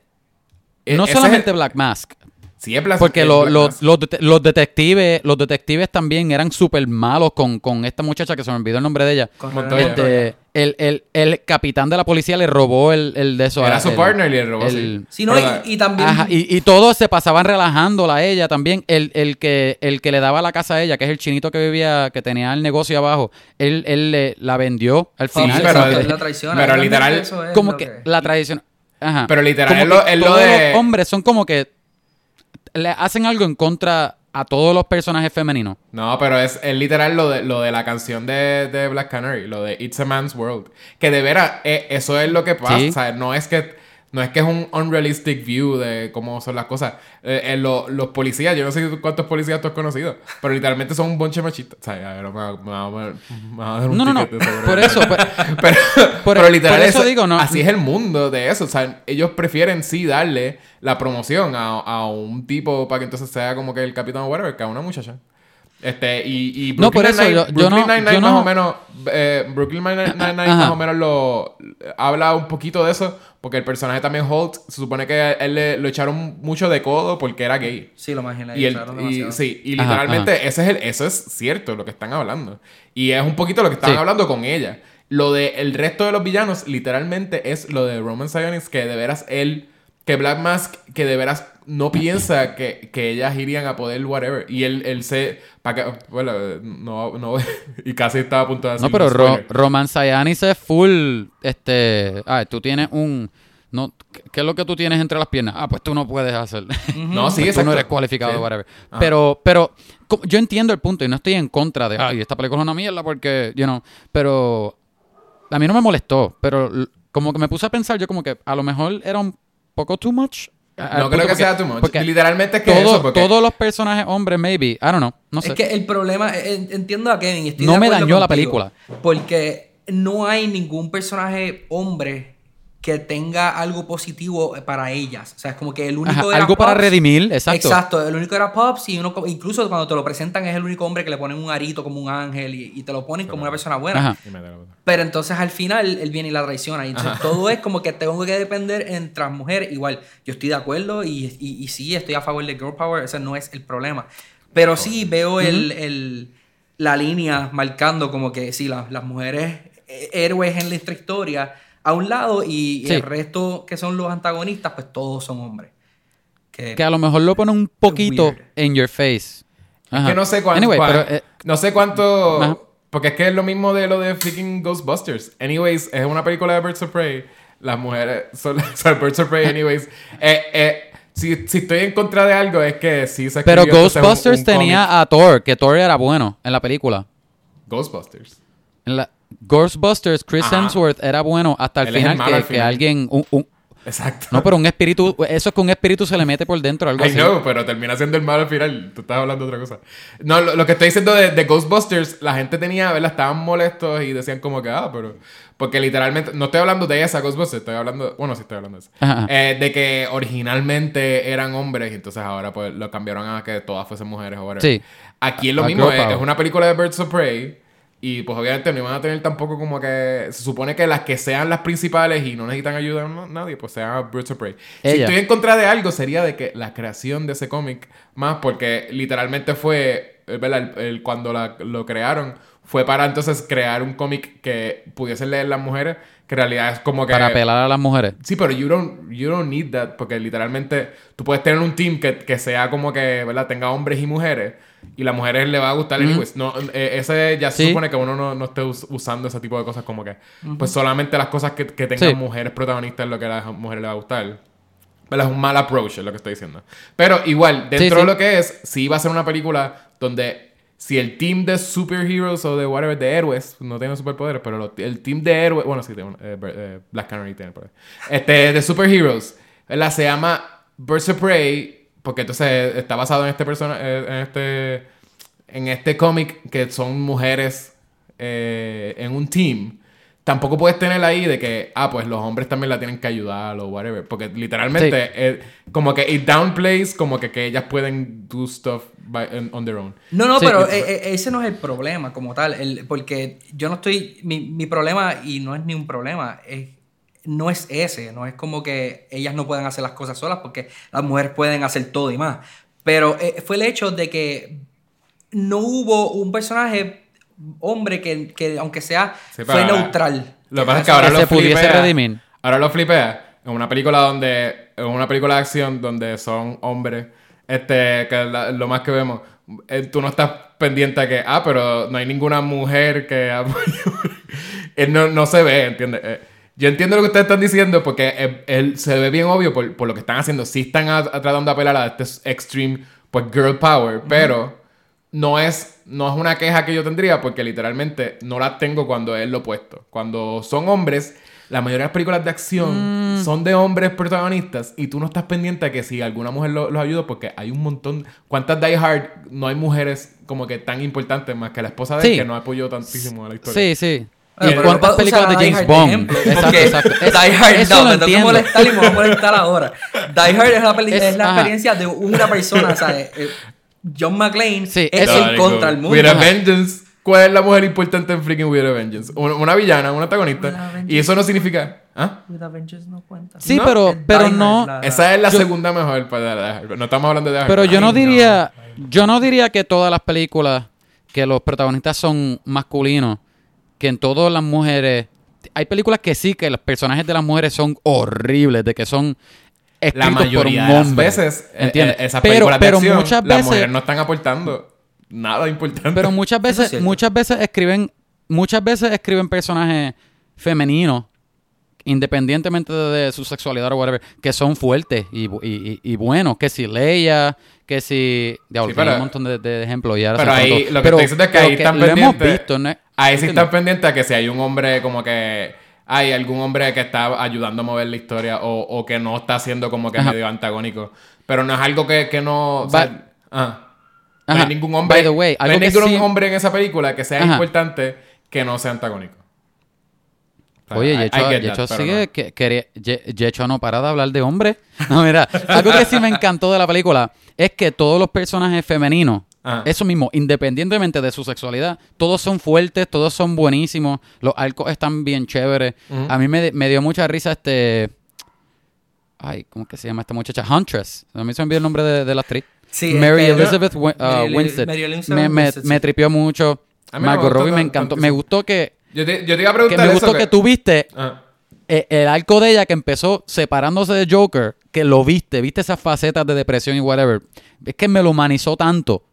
e- no solamente el- Black Mask, Sí, es Black- porque es lo- Black lo- Mask. los, los detectives, los detectives también eran súper malos con, con esta muchacha que se me olvidó el nombre de ella. Este, el, el, el capitán de la policía le robó el, el de eso. Era su el- partner y le robó, el- Sí, no, y, también... Ajá, y, y todos se pasaban relajándola a ella también. El, el, que, el que le daba la casa a ella, que es el chinito que vivía, que tenía el negocio abajo, él, él le, la vendió al Sí, final. pero- que- la traición. pero literal, eso es como que la tradición. Ajá. Pero literal, Como lo- lo de- los hombres son como que le hacen algo en contra a todos los personajes femeninos. No, pero es, es literal lo de, lo de la canción de, de Black Canary, lo de It's a Man's World. Que de veras, eh, eso es lo que pasa. Sí. O sea, no es que. No es que es un unrealistic view de cómo son las cosas. Eh, eh, lo- los policías, yo no sé cuántos policías tú has conocido, pero literalmente son un bonche machistas. O sea, a ver, me, va- me a me va a dar un No, no, no. Por eso, pero, por- pero literal, por eso eso- digo, no- así es el mundo de eso. O sea, ellos prefieren sí darle la promoción a, a un tipo para que entonces sea como que el capitán whatever, que a una muchacha. Este, y, y No, por eso Nine- yo- yo Brooklyn no- Nine-Nine yo más no- o menos, eh, Brooklyn Nine- Nine-Nine más o menos lo habla un poquito de eso, porque el personaje también Holt se supone que él le, lo echaron mucho de codo porque era gay. Sí, lo imaginé. Y, demasiado. sí, y Ajá, literalmente Ese es el, eso es cierto lo que están hablando. Y es un poquito lo que están Sí. hablando con ella. Lo de el resto de los villanos, literalmente, es lo de Roman Sionis, que de veras él, que Black Mask, que de veras no piensa que, que ellas irían a poder whatever. Y él, él se. Para bueno, no, no. y casi estaba a punto de decir no, pero Ro-. Roman Sayanis es full, este, ah, tú tienes un, no, ¿qué- ¿qué es lo que tú tienes entre las piernas? Ah, pues tú no puedes hacer. No, sí, Pues tú no eres cualificado, Sí. whatever. Ajá. Pero, pero yo entiendo el punto y no estoy en contra de, ay, esta película es una mierda porque, you know, pero a mí no me molestó, pero como que me puse a pensar yo como que a lo mejor era un poco too much. No creo que porque- sea too much. porque Literalmente es que todo- eso, porque. todos los personajes hombres, maybe, I don't know, no sé. Es que el problema, en- entiendo a Kevin. Estoy No de me dañó la película. Porque no hay ningún personaje hombre que tenga algo positivo para ellas. O sea, es como que el único Ajá, era algo para Pops. redimir, exacto. Exacto, el único era Pops y uno, incluso cuando te lo presentan es el único hombre que le ponen un arito como un ángel y, y te lo ponen como una persona buena. Ajá. Pero entonces al final él viene y la traiciona. Y entonces todo es como que tengo que depender entre las mujeres. Igual, yo estoy de acuerdo y, y, y sí, estoy a favor de Girl Power. Ese no es el problema. Pero sí veo el, el- la línea marcando como que sí, la- las mujeres eh, héroes en nuestra historia a un lado y, y Sí. el resto que son los antagonistas, pues todos son hombres. Que, Que a lo mejor lo pone un poquito en your face. Ajá. que no sé cuánto. Anyway, pero, eh, no sé cuánto. Ajá. Porque es que es lo mismo de lo de freaking Ghostbusters. Anyways, es una película de Birds of Prey. Las mujeres son, son Birds of Prey, anyways. Eh, eh, si, si estoy en contra de algo, es que sí se pero un- Ghostbusters un tenía a Thor, que Thor era bueno en la película. Ghostbusters. En la Ghostbusters, Chris Ajá. Hemsworth era bueno hasta el final que, al que final. alguien, un, un- Exacto. No, pero un espíritu, eso es que un espíritu se le mete por dentro, algo I así. know, pero termina siendo el malo al final. Tú estás hablando de otra cosa. No, lo, lo que estoy diciendo de, de Ghostbusters, la gente tenía, ¿verdad? Estaban molestos y decían como que, ah, pero... Porque literalmente, no estoy hablando de esa Ghostbusters, estoy hablando... Bueno, sí estoy hablando de esa. Eh, de que originalmente eran hombres y entonces ahora pues lo cambiaron a que todas fuesen mujeres o whatever. Sí. Aquí es lo A mismo, es, es una película de Birds of Prey y pues obviamente no iban a tener tampoco como que... Se supone que las que sean las principales y no necesitan ayuda a no- nadie, pues sean Birds of Prey. Si estoy en contra de algo sería de que la creación de ese cómic más porque literalmente fue, eh, ¿verdad? El, el- cuando la- lo crearon fue para entonces crear un cómic que pudiesen leer las mujeres, que en realidad es como que... Para apelar a las mujeres. Sí, pero you don't, you don't need that porque literalmente tú puedes tener un team que, que sea como que, ¿verdad? Tenga hombres y mujeres y las mujeres le va a gustar anyways. No, eh, ese ya se Sí. supone que uno no, no esté us- usando ese tipo de cosas como que, pues solamente las cosas que, que tengan Sí. mujeres protagonistas es lo que a las mujeres les va a gustar. ¿Verdad? Es un mal approach, es lo que estoy diciendo. Pero igual, dentro Sí, de lo que es, sí va a ser una película donde si el team de superheroes o de whatever, de héroes, no tienen superpoderes, pero el team de héroes, bueno, sí, eh, eh, Black Canary tiene poder. Este, de superheroes, ¿verdad? Se llama Birds of Prey, porque entonces está basado en este persona, eh, en este, en este cómic que son mujeres eh, en un team. Tampoco puedes tener ahí de que, ah, pues los hombres también la tienen que ayudar o whatever. Porque literalmente, eh, como que it downplays, como que, que ellas pueden do stuff by- on- their own. No, no, Sí. pero eh, ese no es el problema como tal. El, porque yo no estoy. Mi, mi problema, y no es ni un problema, es, no es ese. No es como que ellas no puedan hacer las cosas solas, porque las mujeres pueden hacer todo y más. Pero eh, fue el hecho de que no hubo un personaje hombre que, que aunque sea, Sí, fue neutral. Lo que pasa es que ahora Que lo se pudiese flipea. redimir. Ahora lo flipea en una película donde. En una película de acción donde son hombres. Este, que la- lo más que vemos. eh, tú no estás pendiente a que, ah, pero no hay ninguna mujer que apoye. Eh, no, no se ve, ¿entiendes? Eh, yo entiendo lo que ustedes están diciendo porque eh, él se ve bien obvio por, por lo que están haciendo. Sí están a- a- tratando de apelar a este extreme, pues, girl power, pero no es, no es una queja que yo tendría porque literalmente no la tengo cuando es lo opuesto. Cuando son hombres, la mayoría de las películas de acción son de hombres protagonistas y tú no estás pendiente a que si alguna mujer lo- los ayuda porque hay un montón... ¿Cuántas Die Hard no hay mujeres como que tan importantes más que la esposa de él Sí. que no apoyó tantísimo a la historia? Sí, sí. ¿Y pero cuántas no películas de a James de Bond? ejemplo, Exacto, porque exacto. Es- Die Hard, eso no, me tengo que molestar y me voy a molestar ahora. Die Hard es la, peli- Es- es la experiencia de una persona, ¿sabes? Eh, John McClane Sí, es eso- en contra del mundo. With a. Vengeance. ¿Cuál es la mujer importante en freaking With a Vengeance? Una, una villana, una a antagonista. Vengeance. Y eso no significa... ¿Ah? With Avengers no cuenta. Sí, No, pero, pero no. la- Esa es la Yo- segunda mejor para Die Hard. No estamos hablando de. Pero yo no. diría, yo no diría que todas las películas que los protagonistas son masculinos, que en todas las mujeres, hay películas que sí que los personajes de las mujeres son horribles, de que son La escritos mayoría por un de las hombre, veces, eh, ¿entiendes? eh, esas pero, películas de pero acción, muchas las veces, mujeres no están aportando nada importante. pero muchas es veces, muchas veces escriben, muchas veces escriben personajes femeninos independientemente de, de su sexualidad o whatever, que son fuertes y, y, y- buenos, que si Leia, que si... Diablo, Sí, pero- un montón de, de ejemplos y ahora Pero ahí, lo que Pero- estoy diciendo es que ahí están lo hemos pendientes. visto, ¿no? Ahí sí están pendientes a que si hay un hombre como que hay algún hombre que está ayudando a mover la historia o, o que no está siendo como que Ajá. medio antagónico. Pero no es algo que, que no. o ah. No Ajá. hay ningún hombre. By the way, no hay ningún sí- hombre en esa película que sea Ajá. importante que no sea antagónico. Oye, Yecho, sigue que, Yecho no para de hablar de hombre. No, mira, algo que sí me encantó de la película es que todos los personajes femeninos, Ajá. eso mismo, independientemente de su sexualidad, todos son fuertes, todos son buenísimos, los arcos están bien chéveres. A mí me, me dio mucha risa este... Ay, ¿cómo es que se llama esta muchacha? Huntress. A mí se me olvidó el nombre de, de la actriz. Sí, Mary este, Elizabeth uh, Mary Eli- Winstead. Mary Elizabeth Me, me, Winstead, sí. me tripió mucho. Margot Robbie me encantó. Me gustó que, Yo te, yo te iba a que preguntar me eso. gustó que tú viste Ah. eh, el arco de ella que empezó separándose de Joker, que lo viste, viste esas facetas de depresión y whatever. Es que me lo humanizó tanto.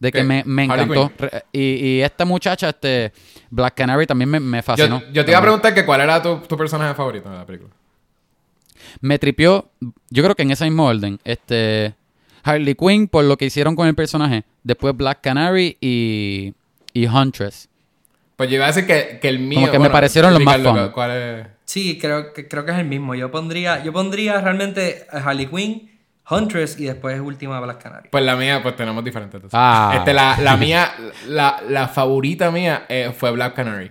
De que me, me encantó. Y, y esta muchacha, este Black Canary, también me, me fascinó. Yo, yo te iba a preguntar que cuál era tu, tu personaje favorito de la película. Me tripió, yo creo que en ese mismo orden. Este Harley Quinn, por lo que hicieron con el personaje. Después Black Canary y, y Huntress. Pues yo iba a decir que, que el mío. Como que me parecieron los más fun. ¿Cuál es? Sí, creo que, creo que es el mismo. Yo pondría, yo pondría realmente a Harley Quinn, Huntress y después última Black Canary. Pues la mía, pues tenemos diferentes. entonces. Ah. Este, la, la mía, la, la favorita mía eh, fue Black Canary.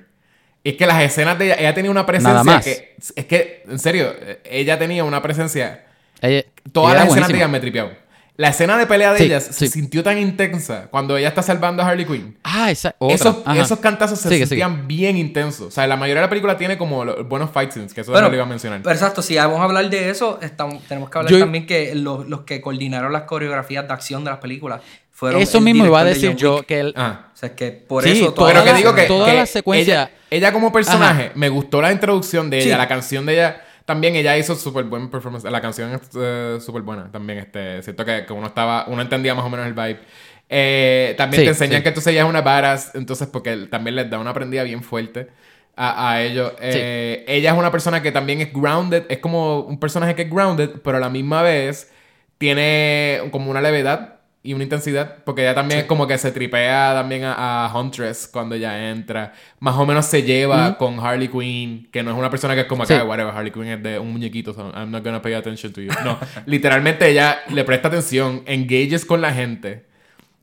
Y es que las escenas de ella, ella tenía una presencia Nada más. que. Es que, en serio, ella tenía una presencia. Ella- Todas ella las escenas de ella me tripearon. La escena de pelea de Sí, ellas se sintió tan intensa cuando ella está salvando a Harley Quinn. Ah, esa otra. Esos, esos cantazos se Sigue, sentían bien intensos. O sea, la mayoría de la película tiene como los buenos fight scenes, que eso Bueno, no lo iba a mencionar. pero exacto, si vamos a hablar de eso, estamos, tenemos que hablar Yo- también que los, los que coordinaron las coreografías de acción de las películas fueron. Eso mismo iba a de decir yo Wick. que el, Ah. O sea, que por Sí, eso toda Pero que la- digo que, toda que la secuencia- Ella, ella como personaje, Ajá. me gustó la introducción de ella, Sí. la canción de ella. También ella hizo súper buen performance. La canción es eh, súper buena también. Este, siento que, que uno estaba, uno entendía más o menos el vibe. Eh, también Sí, te enseñan sí. que entonces ella es una badass, entonces porque también les da una prendida bien fuerte a, a ellos. Eh, Ella es una persona que también es grounded, es como un personaje que es grounded, pero a la misma vez tiene como una levedad y una intensidad, porque ella también es como que se tripea también a, a Huntress cuando ella entra. Más o menos se lleva con Harley Quinn, que no es una persona que es como Sí. acá, whatever, Harley Quinn es de un muñequito, so I'm not gonna pay attention to you. No, literalmente ella le presta atención, engages con la gente.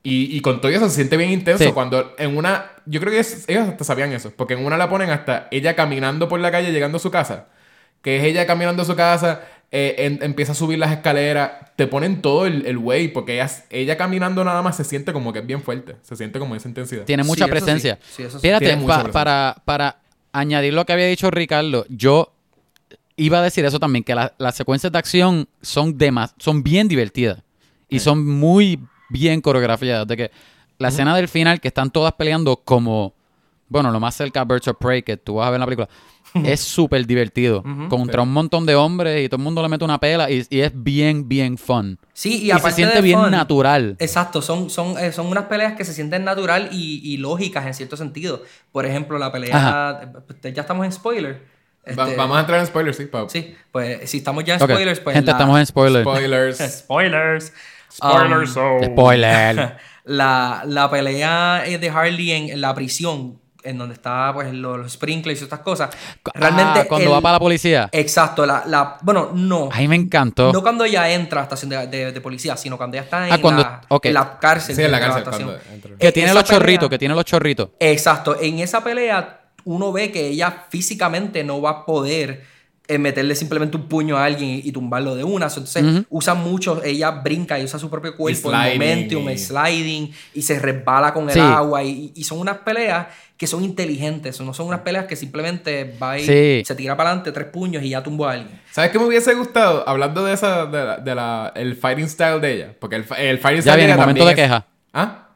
Y, y con todo eso se siente bien intenso Sí. cuando en una... Yo creo que ellos, ellos hasta sabían eso. Porque en una la ponen hasta ella caminando por la calle llegando a su casa. Que es ella caminando a su casa, eh, en- empieza a subir las escaleras. Te ponen todo el, el way. Porque ella, ella caminando nada más se siente como que es bien fuerte. Se siente como esa intensidad. tiene mucha sí. presencia. Sí, eso sí. Fíjate, Tiene mucha pa- presencia. para, para añadir lo que había dicho Ricardo, yo iba a decir eso también, que la- las secuencias de acción son, demas, son bien divertidas y son muy bien coreografiadas. De que la escena del final, que están todas peleando como, bueno, lo más cerca a Birds of Prey que tú vas a ver en la película, es súper divertido. Contra un montón de hombres y todo el mundo le mete una pela y, y es bien, bien fun. Sí, y, Y, se aparte siente de bien fun, natural. Exacto, son, son, eh, son unas peleas que se sienten natural y, y lógicas en cierto sentido. Por ejemplo, la pelea. Ajá. eh, Ya estamos en spoiler. Va- Este, vamos a entrar en spoilers, sí. pa- Sí, pues si estamos ya en spoilers, pues. Gente, la- estamos en spoiler. Spoilers. Spoilers. Spoilers. Um. Spoiler. la, la pelea eh, de Harley en, en la prisión, en donde está pues los, los sprinklers y estas cosas. Realmente. Ah, cuando el- va para la policía. Exacto, la, la, bueno, no. Ay, me encantó. No cuando ella entra a la estación de, de- de policía, sino cuando ella está en, Ah, cuando- la, en la cárcel. Sí, en la cárcel, estación. cuando entra. que tiene esa los chorritos, que tiene los chorritos. Exacto. En esa pelea, uno ve que ella físicamente no va a poder eh, meterle simplemente un puño a alguien y, y tumbarlo de una. Entonces, usa mucho, ella brinca y usa su propio cuerpo, el sliding momentum, y- el sliding, y se resbala con el Sí. agua. Y, y son unas peleas que son inteligentes. No son unas peleas que simplemente va y Sí. se tira para adelante tres puños y ya tumbó a alguien. ¿Sabes qué me hubiese gustado? Hablando de esa, de la, de la- el fighting style de ella. Porque el, el fighting Ya style viene, de ella momento también de es- queja. ¿Ah?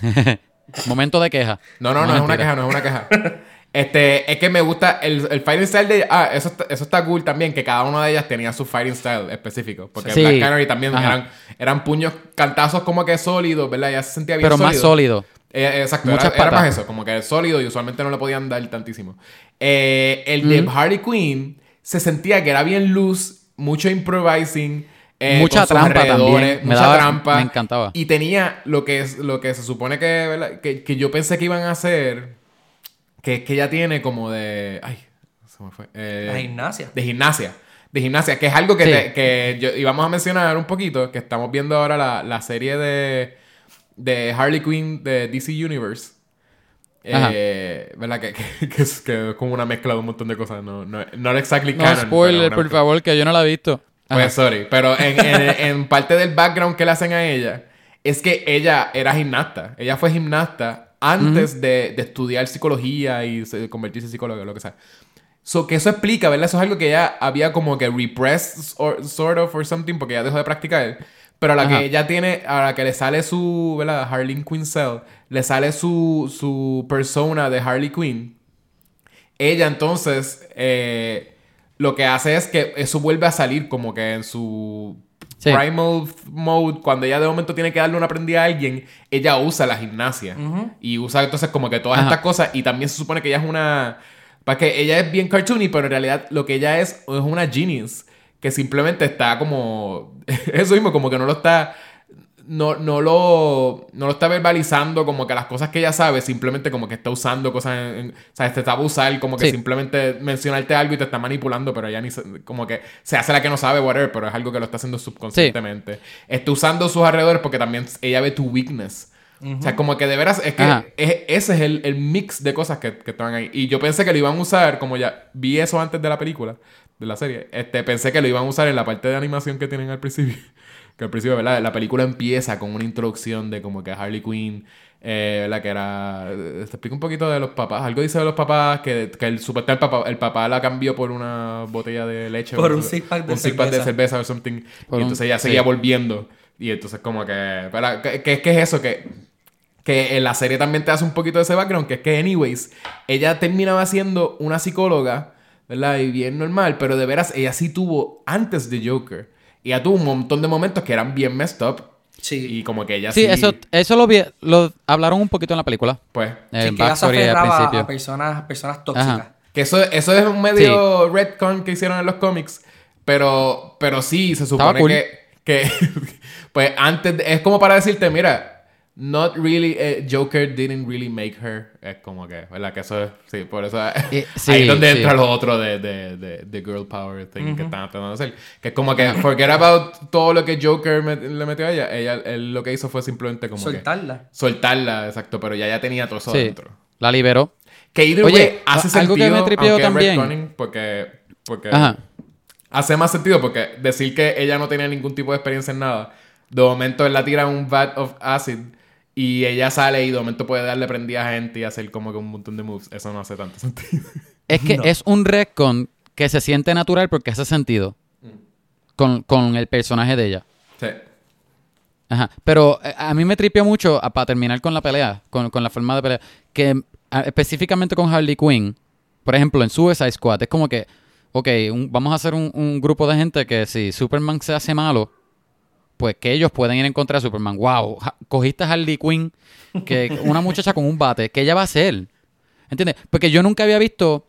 Momento de queja. No, no, no, es una queja, no es una queja. Este, es que me gusta el, el fighting style de. Ah, eso está, eso está cool también, que cada una de ellas tenía su fighting style específico. Porque Sí. Black Canary también Ajá. eran, eran puños, cantazos como que sólidos, ¿verdad? Ella se sentía bien Pero más sólido. Eh, exacto, Muchas era, más eso, como que sólido y usualmente no le podían dar tantísimo. Eh, el de Harley Quinn se sentía que era bien loose, mucho improvising. eh, Mucha trampa también. Me mucha daba- trampa. me encantaba. Y tenía lo que es lo que se supone que, que, que yo pensé que iban a hacer, que, que ella tiene como de... Ay, se me fue. Eh, La gimnasia. de gimnasia. De gimnasia, que es algo que, Sí. te- que yo íbamos a mencionar un poquito, que estamos viendo ahora la, la serie de, de Harley Quinn de DC Universe. Eh, ¿Verdad? Que, que, que es, que es como una mezcla de un montón de cosas. No, no, no exactly No canon, pero spoiler, por mezcla. favor, que yo no la he visto. Ajá. Pues sorry, pero en, en- en parte del background que le hacen a ella es que ella era gimnasta. Ella fue gimnasta antes de, de estudiar psicología y se- convertirse en psicóloga o lo que sea. So, que eso explica, ¿verdad? Eso es algo que ella había como que repressed or, sort of or something porque ella dejó de practicar. Pero a la Ajá. que ella tiene, a la que le sale su, ¿verdad? Harleen Quinzel, le sale su, su persona de Harley Quinn. Ella entonces eh, lo que hace es que eso vuelve a salir como que en su Sí. primal mode, cuando ella de momento tiene que darle una prendida a alguien, ella usa la gimnasia. Y usa entonces como que todas Ajá. estas cosas. Y también se supone que ella es una... Para que ella es bien cartoony, pero en realidad lo que ella es es una genius. Que simplemente está como... Eso mismo, como que no lo está... no, no, lo, no lo está verbalizando como que las cosas que ella sabe, simplemente como que está usando cosas, en, en- o sea, te está abusando, como que Sí. simplemente mencionarte algo y te está manipulando, pero ella ni se- como que se hace la que no sabe, whatever, pero es algo que lo está haciendo subconscientemente. Está usando sus alrededores porque también ella ve tu weakness. O sea, como que de veras, es que es- ese es el, el mix de cosas que, que estaban ahí. Y yo pensé que lo iban a usar, como ya vi eso antes de la película, de la serie, este, pensé que lo iban a usar en la parte de animación que tienen al principio. Que al principio, ¿verdad? La película empieza con una introducción de como que Harley Quinn, eh, la que era... eh, Te explico un poquito de los papás. Algo dice de los papás que, que el, supuestamente el papá, el papá la cambió por una botella de leche. Por o- un six pack de un six pack de cerveza. cerveza o something. Por y un- entonces ella sí. seguía volviendo. Y entonces como que... ¿verdad? ¿Qué, qué, qué es eso? Que que en la serie también te hace un poquito de ese background, que es que, anyways, ella terminaba siendo una psicóloga, ¿verdad? Y bien normal, pero de veras, ella sí tuvo antes de Joker. Ella tuvo un montón de momentos que eran bien messed up. Sí. Y como que ella sí. Sí, eso, eso lo, vi- lo hablaron un poquito en la película. Pues. En Sí, que ella se backstory al aferraba principio. a personas, personas tóxicas. Ajá. Que eso, eso es un medio retcon que hicieron en los cómics. Pero, pero sí, se supone cool. que, que. Pues antes. de- es como para decirte, mira. Not really. eh, Joker didn't really make her. Es como que, ¿verdad? Que eso es. Sí, por eso. Eh, ahí es donde sí. entra lo otro de, de, de, de Girl Power thing que están tratando de hacer. Que es como que, forget about todo lo que Joker met- le metió a ella. Ella él lo que hizo fue simplemente como que. Soltarla. Soltarla, exacto. Pero ya ya tenía todo eso Sí, adentro. la liberó. Que either Oye, way hace algo que sentido, me tripió también. retconning, porque, porque Ajá. hace más sentido porque decir que ella no tenía ningún tipo de experiencia en nada, de momento él la tira un vat of acid y ella sale y de momento puede darle prendida a gente y hacer como que un montón de moves, eso no hace tanto sentido. Es que No. es un retcon que se siente natural porque hace sentido con, con el personaje de ella. sí. Ajá. Pero eh, a mí me tripió mucho, a- para terminar con la pelea, con, con la forma de pelea, que a- específicamente con Harley Quinn, por ejemplo, en Suicide Squad, es como que, ok, un- vamos a hacer un, un grupo de gente que si Superman se hace malo, pues que ellos pueden ir en contra de Superman. Wow, cogiste a Harley Quinn, que una muchacha con un bate, ¿qué ella va a hacer? ¿Entiendes? Porque yo nunca había visto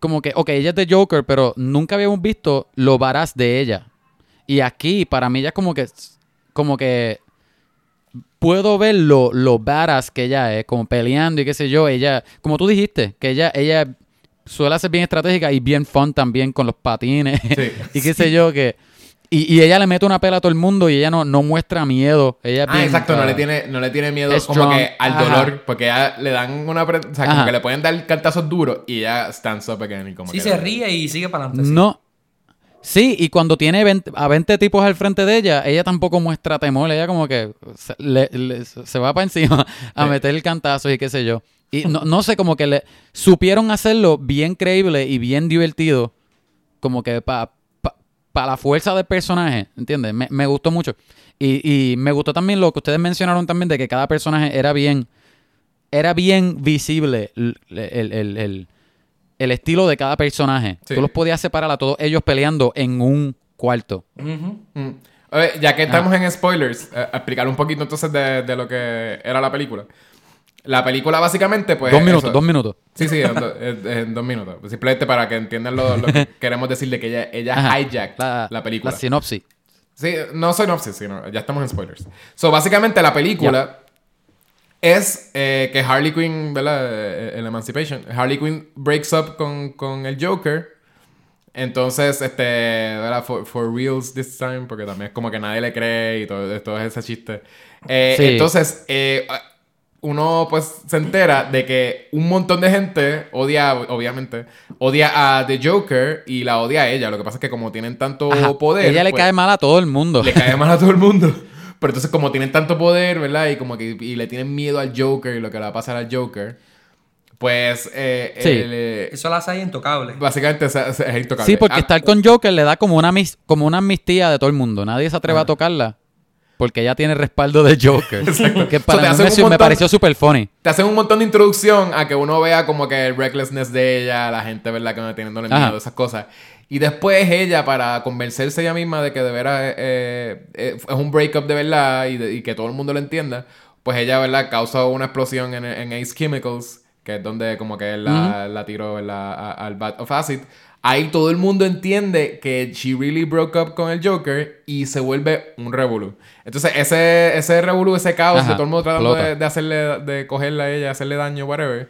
como que, ok, ella es de Joker, pero nunca habíamos visto lo varaz de ella. Y aquí, para mí, ya como que, como que puedo ver lo, lo badass que ella es, como peleando y qué sé yo. Ella, como tú dijiste, que ella, ella suele ser bien estratégica y bien fun también con los patines Sí. y qué sé yo, que... Y, y ella le mete una pela a todo el mundo y ella no, no muestra miedo. Ella es Ah, bien, exacto, no le tiene, no le tiene miedo como strong. que al Ajá. dolor, porque ya le dan una, o sea, como Ajá. que le pueden dar cantazos duros y ella stands up again y como Sí, que se ríe y sigue para adelante. sí. No. Sí, y cuando tiene 20 a 20 tipos al frente de ella, ella tampoco muestra temor. Ella como que se, le- le- se va para encima a Sí. meter el cantazo y qué sé yo. Y no, no sé, como que le supieron hacerlo bien creíble y bien divertido. Como que para la fuerza del personaje, ¿entiendes? Me, me gustó mucho. Y, y me gustó también lo que ustedes mencionaron también de que cada personaje era bien... Era bien visible el- el- el- el, estilo de cada personaje. Sí. Tú los podías separar a todos ellos peleando en un cuarto. Mm. Oye, ya que estamos en spoilers, eh, explicar un poquito entonces de, de lo que era la película. La película básicamente, pues... dos minutos, eso- dos minutos. Sí, sí, en, do- en- en dos minutos. Simplemente para que entiendan lo, lo que queremos decir de que ella, ella Ajá. hijacked la, película. La sinopsis. Sí, no soy sinopsis, sino ya estamos en spoilers. So, básicamente la película es eh, que Harley Quinn, ¿verdad? Eh, El Emancipation. Harley Quinn breaks up con, con el Joker. Entonces, este, ¿verdad? For, for reals this time, porque también es como que nadie le cree y todo, todo ese chiste. Eh, Sí. Entonces, eh, uno pues se entera de que un montón de gente odia, obviamente, odia a The Joker y la odia a ella. Lo que pasa es que como tienen tanto Ajá. poder... Ella le pues, cae mal a todo el mundo. le cae mal a todo el mundo. Pero entonces, como tienen tanto poder, ¿verdad? Y como que y le tienen miedo al Joker y lo que le va a pasar al Joker, pues. Eh, Sí. el, eh, Eso la hace intocable. básicamente es, es- es intocable. Sí, porque Ah, estar con Joker le da como una, mis- como una amnistía de todo el mundo. Nadie se atreve a tocarla porque ella tiene respaldo de Joker. Que So, para te mí me, un me montón- pareció súper funny. Te hacen un montón de introducción a que uno vea como que el recklessness de ella, la gente, ¿verdad? Que no Ajá. miedo, esas cosas. Y después ella, para convencerse ella misma de que de veras eh, eh, eh, es un breakup de verdad y, de- y que todo el mundo lo entienda, pues ella, ¿verdad? Causa una explosión en, en Ace Chemicals, que es donde como que la, la tiró ¿verdad? A- al Bat of Acid. Ahí todo el mundo entiende que she really broke up con el Joker y se vuelve un revolú. Entonces, ese, ese revolú, ese caos Ajá, de todo el mundo tratando de, de hacerle, de cogerla a ella, hacerle daño, whatever.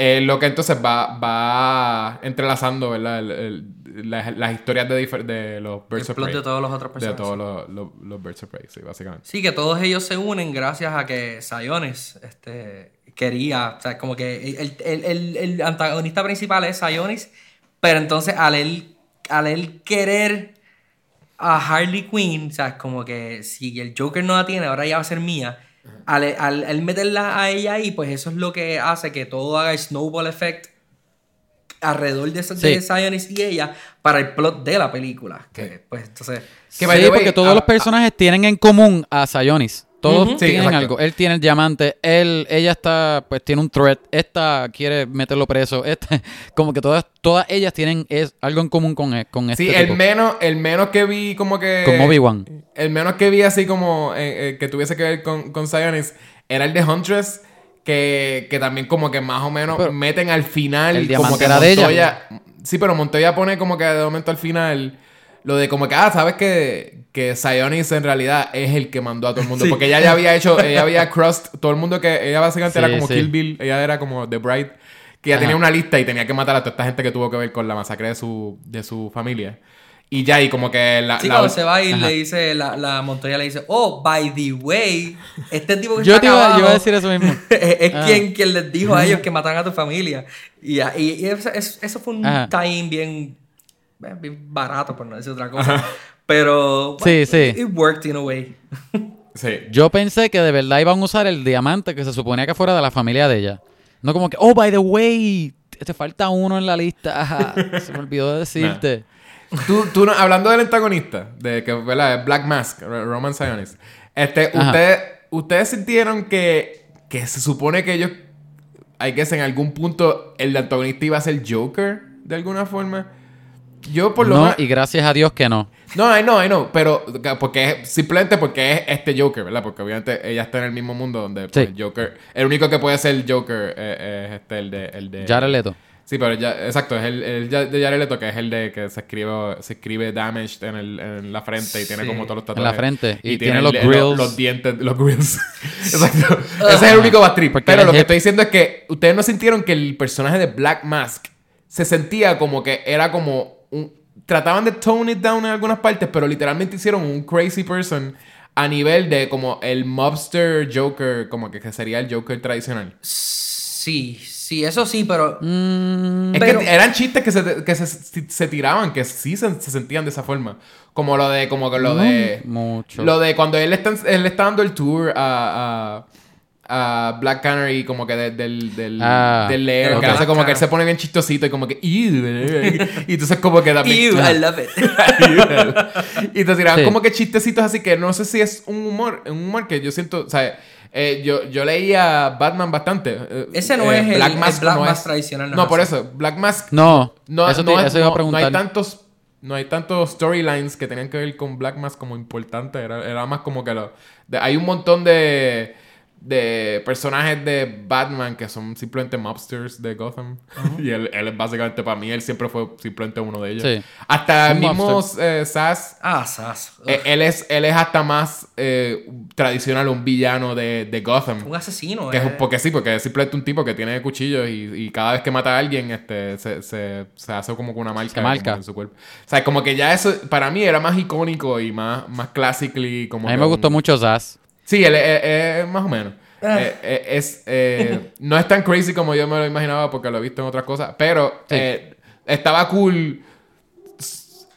eh, lo que entonces va, va entrelazando, ¿verdad? El- el- las, las historias de, de los El Birds of Prey. de todos los otros De personajes. todos los, los, los Birds of Prey, sí, básicamente. Sí, que todos ellos se unen gracias a que Sionis este, quería, o sea, como que el, el- el- el antagonista principal es Sionis, pero entonces al él, al él querer a Harley Quinn, o sea, como que si el Joker no la tiene, ahora ya va a ser mía, al, al, al meterla a ella ahí, pues eso es lo que hace que todo haga snowball effect alrededor de, de Sí. Sionis y ella para el plot de la película. Que, pues entonces... Que, sí, porque todos los personajes tienen en común a Sionis. Todos tienen algo. Él tiene el diamante, él, ella está, pues tiene un threat, esta quiere meterlo preso, este, como que todas, todas ellas tienen es, algo en común con, e- con este Sí, el menos, el menos que vi como que... Con Obi-Wan. El menos que vi así como eh, eh, que tuviese que ver con, con Sionis era el de Huntress. Que, que también como que más o menos Pero- meten al final El como diamante que era de ella. Montoya- Sí, pero Montoya pone como que de momento al final lo de como que, ah, sabes que, que Sionis en realidad es el que mandó a todo el mundo. Sí. Porque ella ya había hecho, ella había crossed todo el mundo que ella básicamente Sí, era como sí. Kill Bill, ella era como The Bride, que Ajá. tenía una lista y tenía que matar a toda esta gente que tuvo que ver con la masacre de su, de su familia. Y ya, y como que la. Sí, la- cuando se va y Ajá. le dice, la, la Montoya le dice, oh, by the way, este tipo que Yo está te iba, acá yo iba a decir eso mismo. es es Ah. quien, quien les dijo a ellos que mataran a tu familia. Y, y, y eso, eso- fue un Ajá. time bien barato, por no decir otra cosa. Pero, Sí, sí. it worked in a way. Sí. Yo pensé que de verdad iban a usar el diamante que se suponía que fuera de la familia de ella. No como que, oh, by the way, te falta uno en la lista. Ajá, se me olvidó de decirte. Tú, tú no- hablando del antagonista, de que, ¿verdad? Black Mask, Roman Sionis. Este, Ajá. ustedes, ustedes sintieron que, que se supone que ellos, hay que en algún punto el antagonista iba a ser Joker, de alguna forma. Yo por lo No, menos... y gracias a Dios que no. No, I know, I know, pero que- porque es, simplemente porque es este Joker, ¿verdad? Porque obviamente ella está en el mismo mundo donde pues, Sí. Joker, el único que puede ser Joker eh, es este, el de, el de Jared Leto. Sí, pero ya, exacto, es el, el ya- de Jared Leto, que es el de que se escribe, se escribe damaged en, el, en la frente y tiene Sí. como todos los En tatuajes. la frente. Y tiene los el- grills. Los, dientes, los grills. exacto. Ese es el único. Porque Pero lo que estoy diciendo es que ustedes no sintieron que el personaje de Black Mask se sentía como que era como un... Trataban de tone it down en algunas partes, pero literalmente hicieron un crazy person a nivel de como el mobster Joker, como que, que sería el Joker tradicional. Sí, sí, eso sí, pero... Mm, Es Pero- que eran chistes que, se, que se, se tiraban, que sí se, se sentían de esa forma. Como lo de, como que lo de. mucho. Lo de cuando él está, él está dando el tour a, a, a Black Canary, como que de- del, del, Ah, del lair, ok. que hace como que él se pone bien chistosito y como que. Y entonces, como que también. Ew. I love it. y te tiraban Sí. como que chistecitos así que no sé si es un humor, un humor que yo siento, o sea, eh, yo, yo leía Batman bastante. eh, Ese no eh, es el- el Black no Mask es- tradicional, no No, por eso, Black Mask No, no, eso, te- no, eso iba a no- no preguntar. hay tantos no hay tantos storylines que tenían que ver con Black Mask como importantes. Era, era más como que lo. de- hay un montón de. De personajes de Batman que son simplemente mobsters de Gotham. y él, él es básicamente, para mí, él siempre fue simplemente uno de ellos. Sí. Hasta el mismo eh, Sass. Ah, Sas. Ugh. eh, él, es, él es hasta más eh, tradicional, un villano de, de Gotham. un asesino, Que es- eh. porque sí, porque es simplemente un tipo que tiene cuchillos y, y cada vez que mata a alguien este, se, se, se hace como que una marca, marca. en su cuerpo. O sea, como que ya eso para mí era más icónico y más, más classically. Como A mí me un- gustó mucho Zaz. Sí, él es, es- es más o menos. Ah. Eh, eh, es, eh, no es tan crazy como yo me lo imaginaba porque lo he visto en otras cosas, pero Sí. eh, estaba cool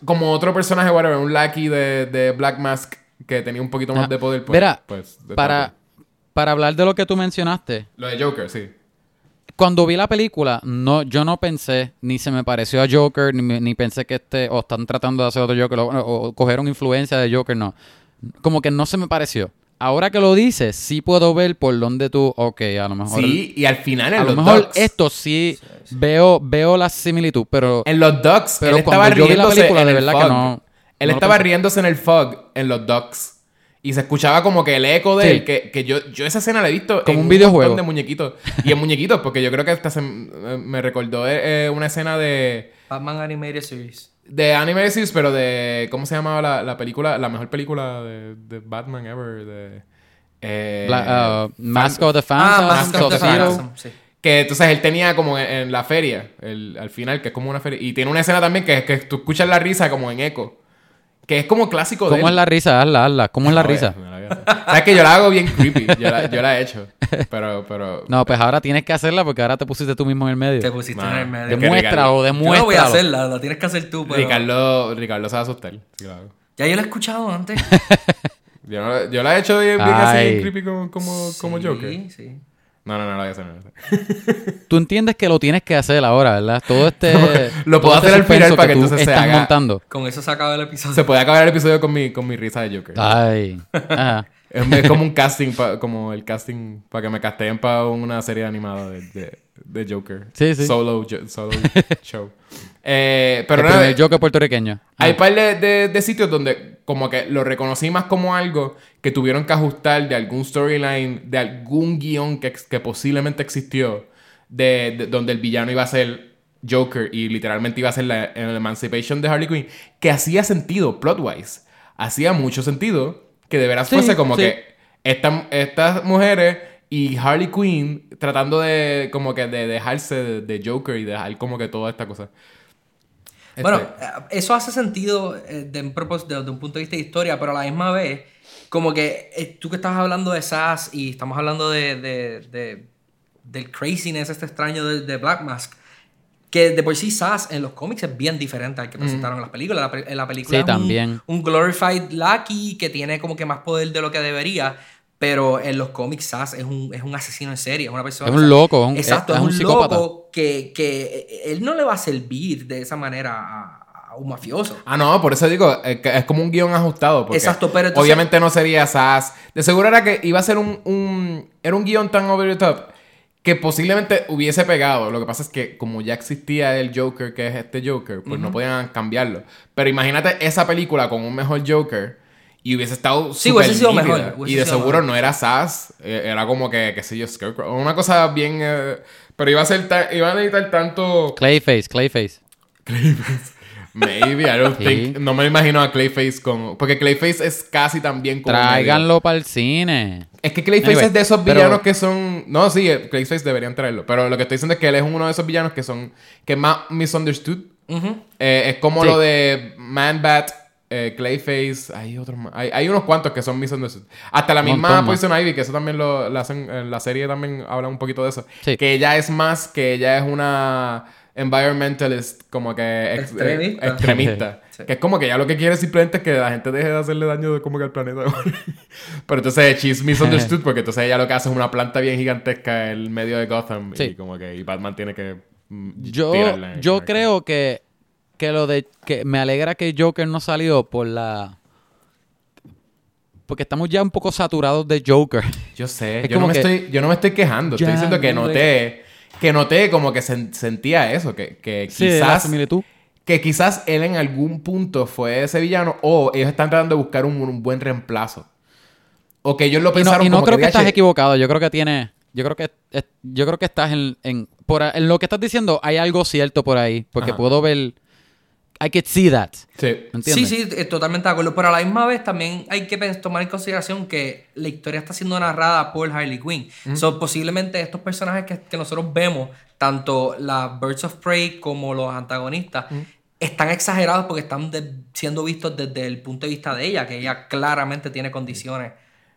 como otro personaje, whatever, un Lucky de, de Black Mask que tenía un poquito más Ajá. de poder. Pues, pues, para, para hablar de lo que tú mencionaste, Lo de Joker, sí. cuando vi la película, no, yo no pensé, ni se me pareció a Joker, ni, ni pensé que este, o están tratando de hacer otro Joker, o, o cogieron influencia de Joker, no. Como que no se me pareció. Ahora que lo dices, sí puedo ver por dónde tú, ok, a lo mejor. Sí, y al final en a lo los mejor Ducks, esto sí, Veo, veo la similitud, pero. En los Ducks, Pero él estaba cuando yo vi la riéndose película, en de el verdad que fog. no- Él no lo estaba riéndose en el fog en los Ducks. Y se escuchaba como que el eco de Sí. él, que, que yo, yo esa escena la he visto Como en un videojuego. montón de muñequitos. Y en muñequitos, porque yo creo que hasta se, me recordó eh, eh, una escena de, Batman Animated Series. De Animated Series, pero de. ¿Cómo se llamaba la, la película? La mejor película de, de Batman ever. De. Eh, Bla- uh, Mask of the Ah, Phantom, Mask of the. Phantom, sí. Que entonces él tenía como en, en la feria, el, al final, que es como una feria. Y tiene una escena también que es que tú escuchas la risa como en eco. Que es como clásico de ¿Cómo él. es la risa? Hazla, hazla. ¿Cómo es la Joder, risa? me la. Sabes que yo la hago bien creepy. Yo la, yo la he hecho. Pero, pero. No, pues ahora tienes que hacerla porque ahora te pusiste tú mismo en el medio. Te pusiste Mano, en el medio. de- Demuestra o Yo no voy a hacerla, la tienes que hacer tú, pero... Ricardo, Ricardo se va a asustar. Sí, hago. Ya yo la he escuchado antes. Yo, no- yo la he hecho bien, bien así, Ay. bien creepy como, como, como Sí, Joker. sí. No, no, no, lo voy a hacer. no lo voy a hacer. Tú entiendes que lo tienes que hacer ahora, ¿verdad? Todo este. Lo puedo este hacer al final para que tú entonces se haga- montando. Con eso se acaba el episodio. Se puede acabar el episodio con mi, con mi risa de Joker. Ay. Ajá. Es, como un casting, pa- como el casting para que me casteen para una serie animada de, de, de Joker. Sí, sí. Solo, jo- solo show. Eh, pero el nada, primer Joker puertorriqueño. Ah. hay par de, de- de sitios donde como que lo reconocí más como algo que tuvieron que ajustar de algún storyline, de algún guion que, que posiblemente existió, de, de- donde el villano iba a ser Joker y literalmente iba a ser la, la Emancipation de Harley Quinn, que hacía sentido plot-wise. Hacía mucho sentido que de veras Sí, fuese como sí. que esta- estas mujeres y Harley Quinn tratando de como que de dejarse de, de Joker y dejar como que toda esta cosa. Bueno, Este- eh, eso hace sentido eh, de, un propós- de- de un punto de vista de historia, pero a la misma vez, como que eh, tú que estabas hablando de Sass y estamos hablando de, de- de- del craziness este extraño de, de Black Mask, que de por sí Sass en los cómics es bien diferente al que presentaron en las películas. La en la película Sí, es un- también. Un, glorified Lucky que tiene como que más poder de lo que debería. Pero en los cómics Sass es un, es un asesino en serie, es una persona... Es un loco, es un- Exacto, es- es, un, un psicópata. loco que, que él no le va a servir de esa manera a, un mafioso. Ah, no, por eso digo, es, que es como un guion ajustado. Porque Exacto, pero entonces- Obviamente no sería Sass. De seguro era que iba a ser un, un. Era un guion tan over the top que posiblemente hubiese pegado. Lo que pasa es que, como ya existía el Joker, que es este Joker, pues no podían cambiarlo. Pero imagínate esa película con un mejor Joker. Y hubiese estado Sí, hubiese sido nítida. mejor, hubiese Y de seguro mejor. no era Sass. eh, Era como que, qué sé yo, Scarecrow. Una cosa bien... eh, pero iba a ser... iba a necesitar tanto... Clayface, Clayface. Maybe, I don't Sí. think. No me imagino a Clayface como. Porque Clayface es casi también como. Tráiganlo para el cine. Es que Clayface Anyway, es de esos pero- villanos que son. No, sí, eh, Clayface deberían traerlo. Pero lo que estoy diciendo es que él es uno de esos villanos que son. que es más misunderstood. Eh, es como Sí. lo de Man Bat, eh, Clayface. Hay otros más. Hay, hay unos cuantos que son misunderstood. Hasta la misma montón. Poison Ivy, que eso también lo, lo hacen. En la serie también habla un poquito de eso. Sí. Que ella es más. que ella es una. Environmentalist, como que ex- Extremista. eh, extremista. Sí. Que es como que ya lo que quiere simplemente es que la gente deje de hacerle daño de como que al planeta. Pero entonces she's misunderstood porque entonces ella lo que hace es una planta bien gigantesca en el medio de Gotham. Sí. Y como que y Batman tiene que mm, Yo, tirarla. yo creo que, que lo de que me alegra que Joker no salió por la porque estamos ya un poco saturados de Joker. Yo sé, Es yo no, me que- estoy, yo no me estoy quejando. Estoy diciendo que no noté, que noté como que sen- sentía eso, que, que Sí, quizás... que quizás él en algún punto fue ese villano o ellos están tratando de buscar un, un buen reemplazo. O que ellos lo Y no, pensaron y no como creo que, estás "Diache, equivocado. Yo creo que tiene. Yo creo que yo creo que estás en, en, por, en lo que estás diciendo hay algo cierto por ahí. Porque Ajá. puedo ver. I could see that. Sí. ¿Me Sí, entiendes? sí, eh, totalmente de acuerdo. Pero a la misma vez también hay que tomar en consideración que la historia está siendo narrada por Harley Quinn. So, posiblemente estos personajes que, que nosotros vemos, tanto las Birds of Prey como los antagonistas, están exagerados porque están de- siendo vistos desde el punto de vista de ella, que ella claramente tiene condiciones.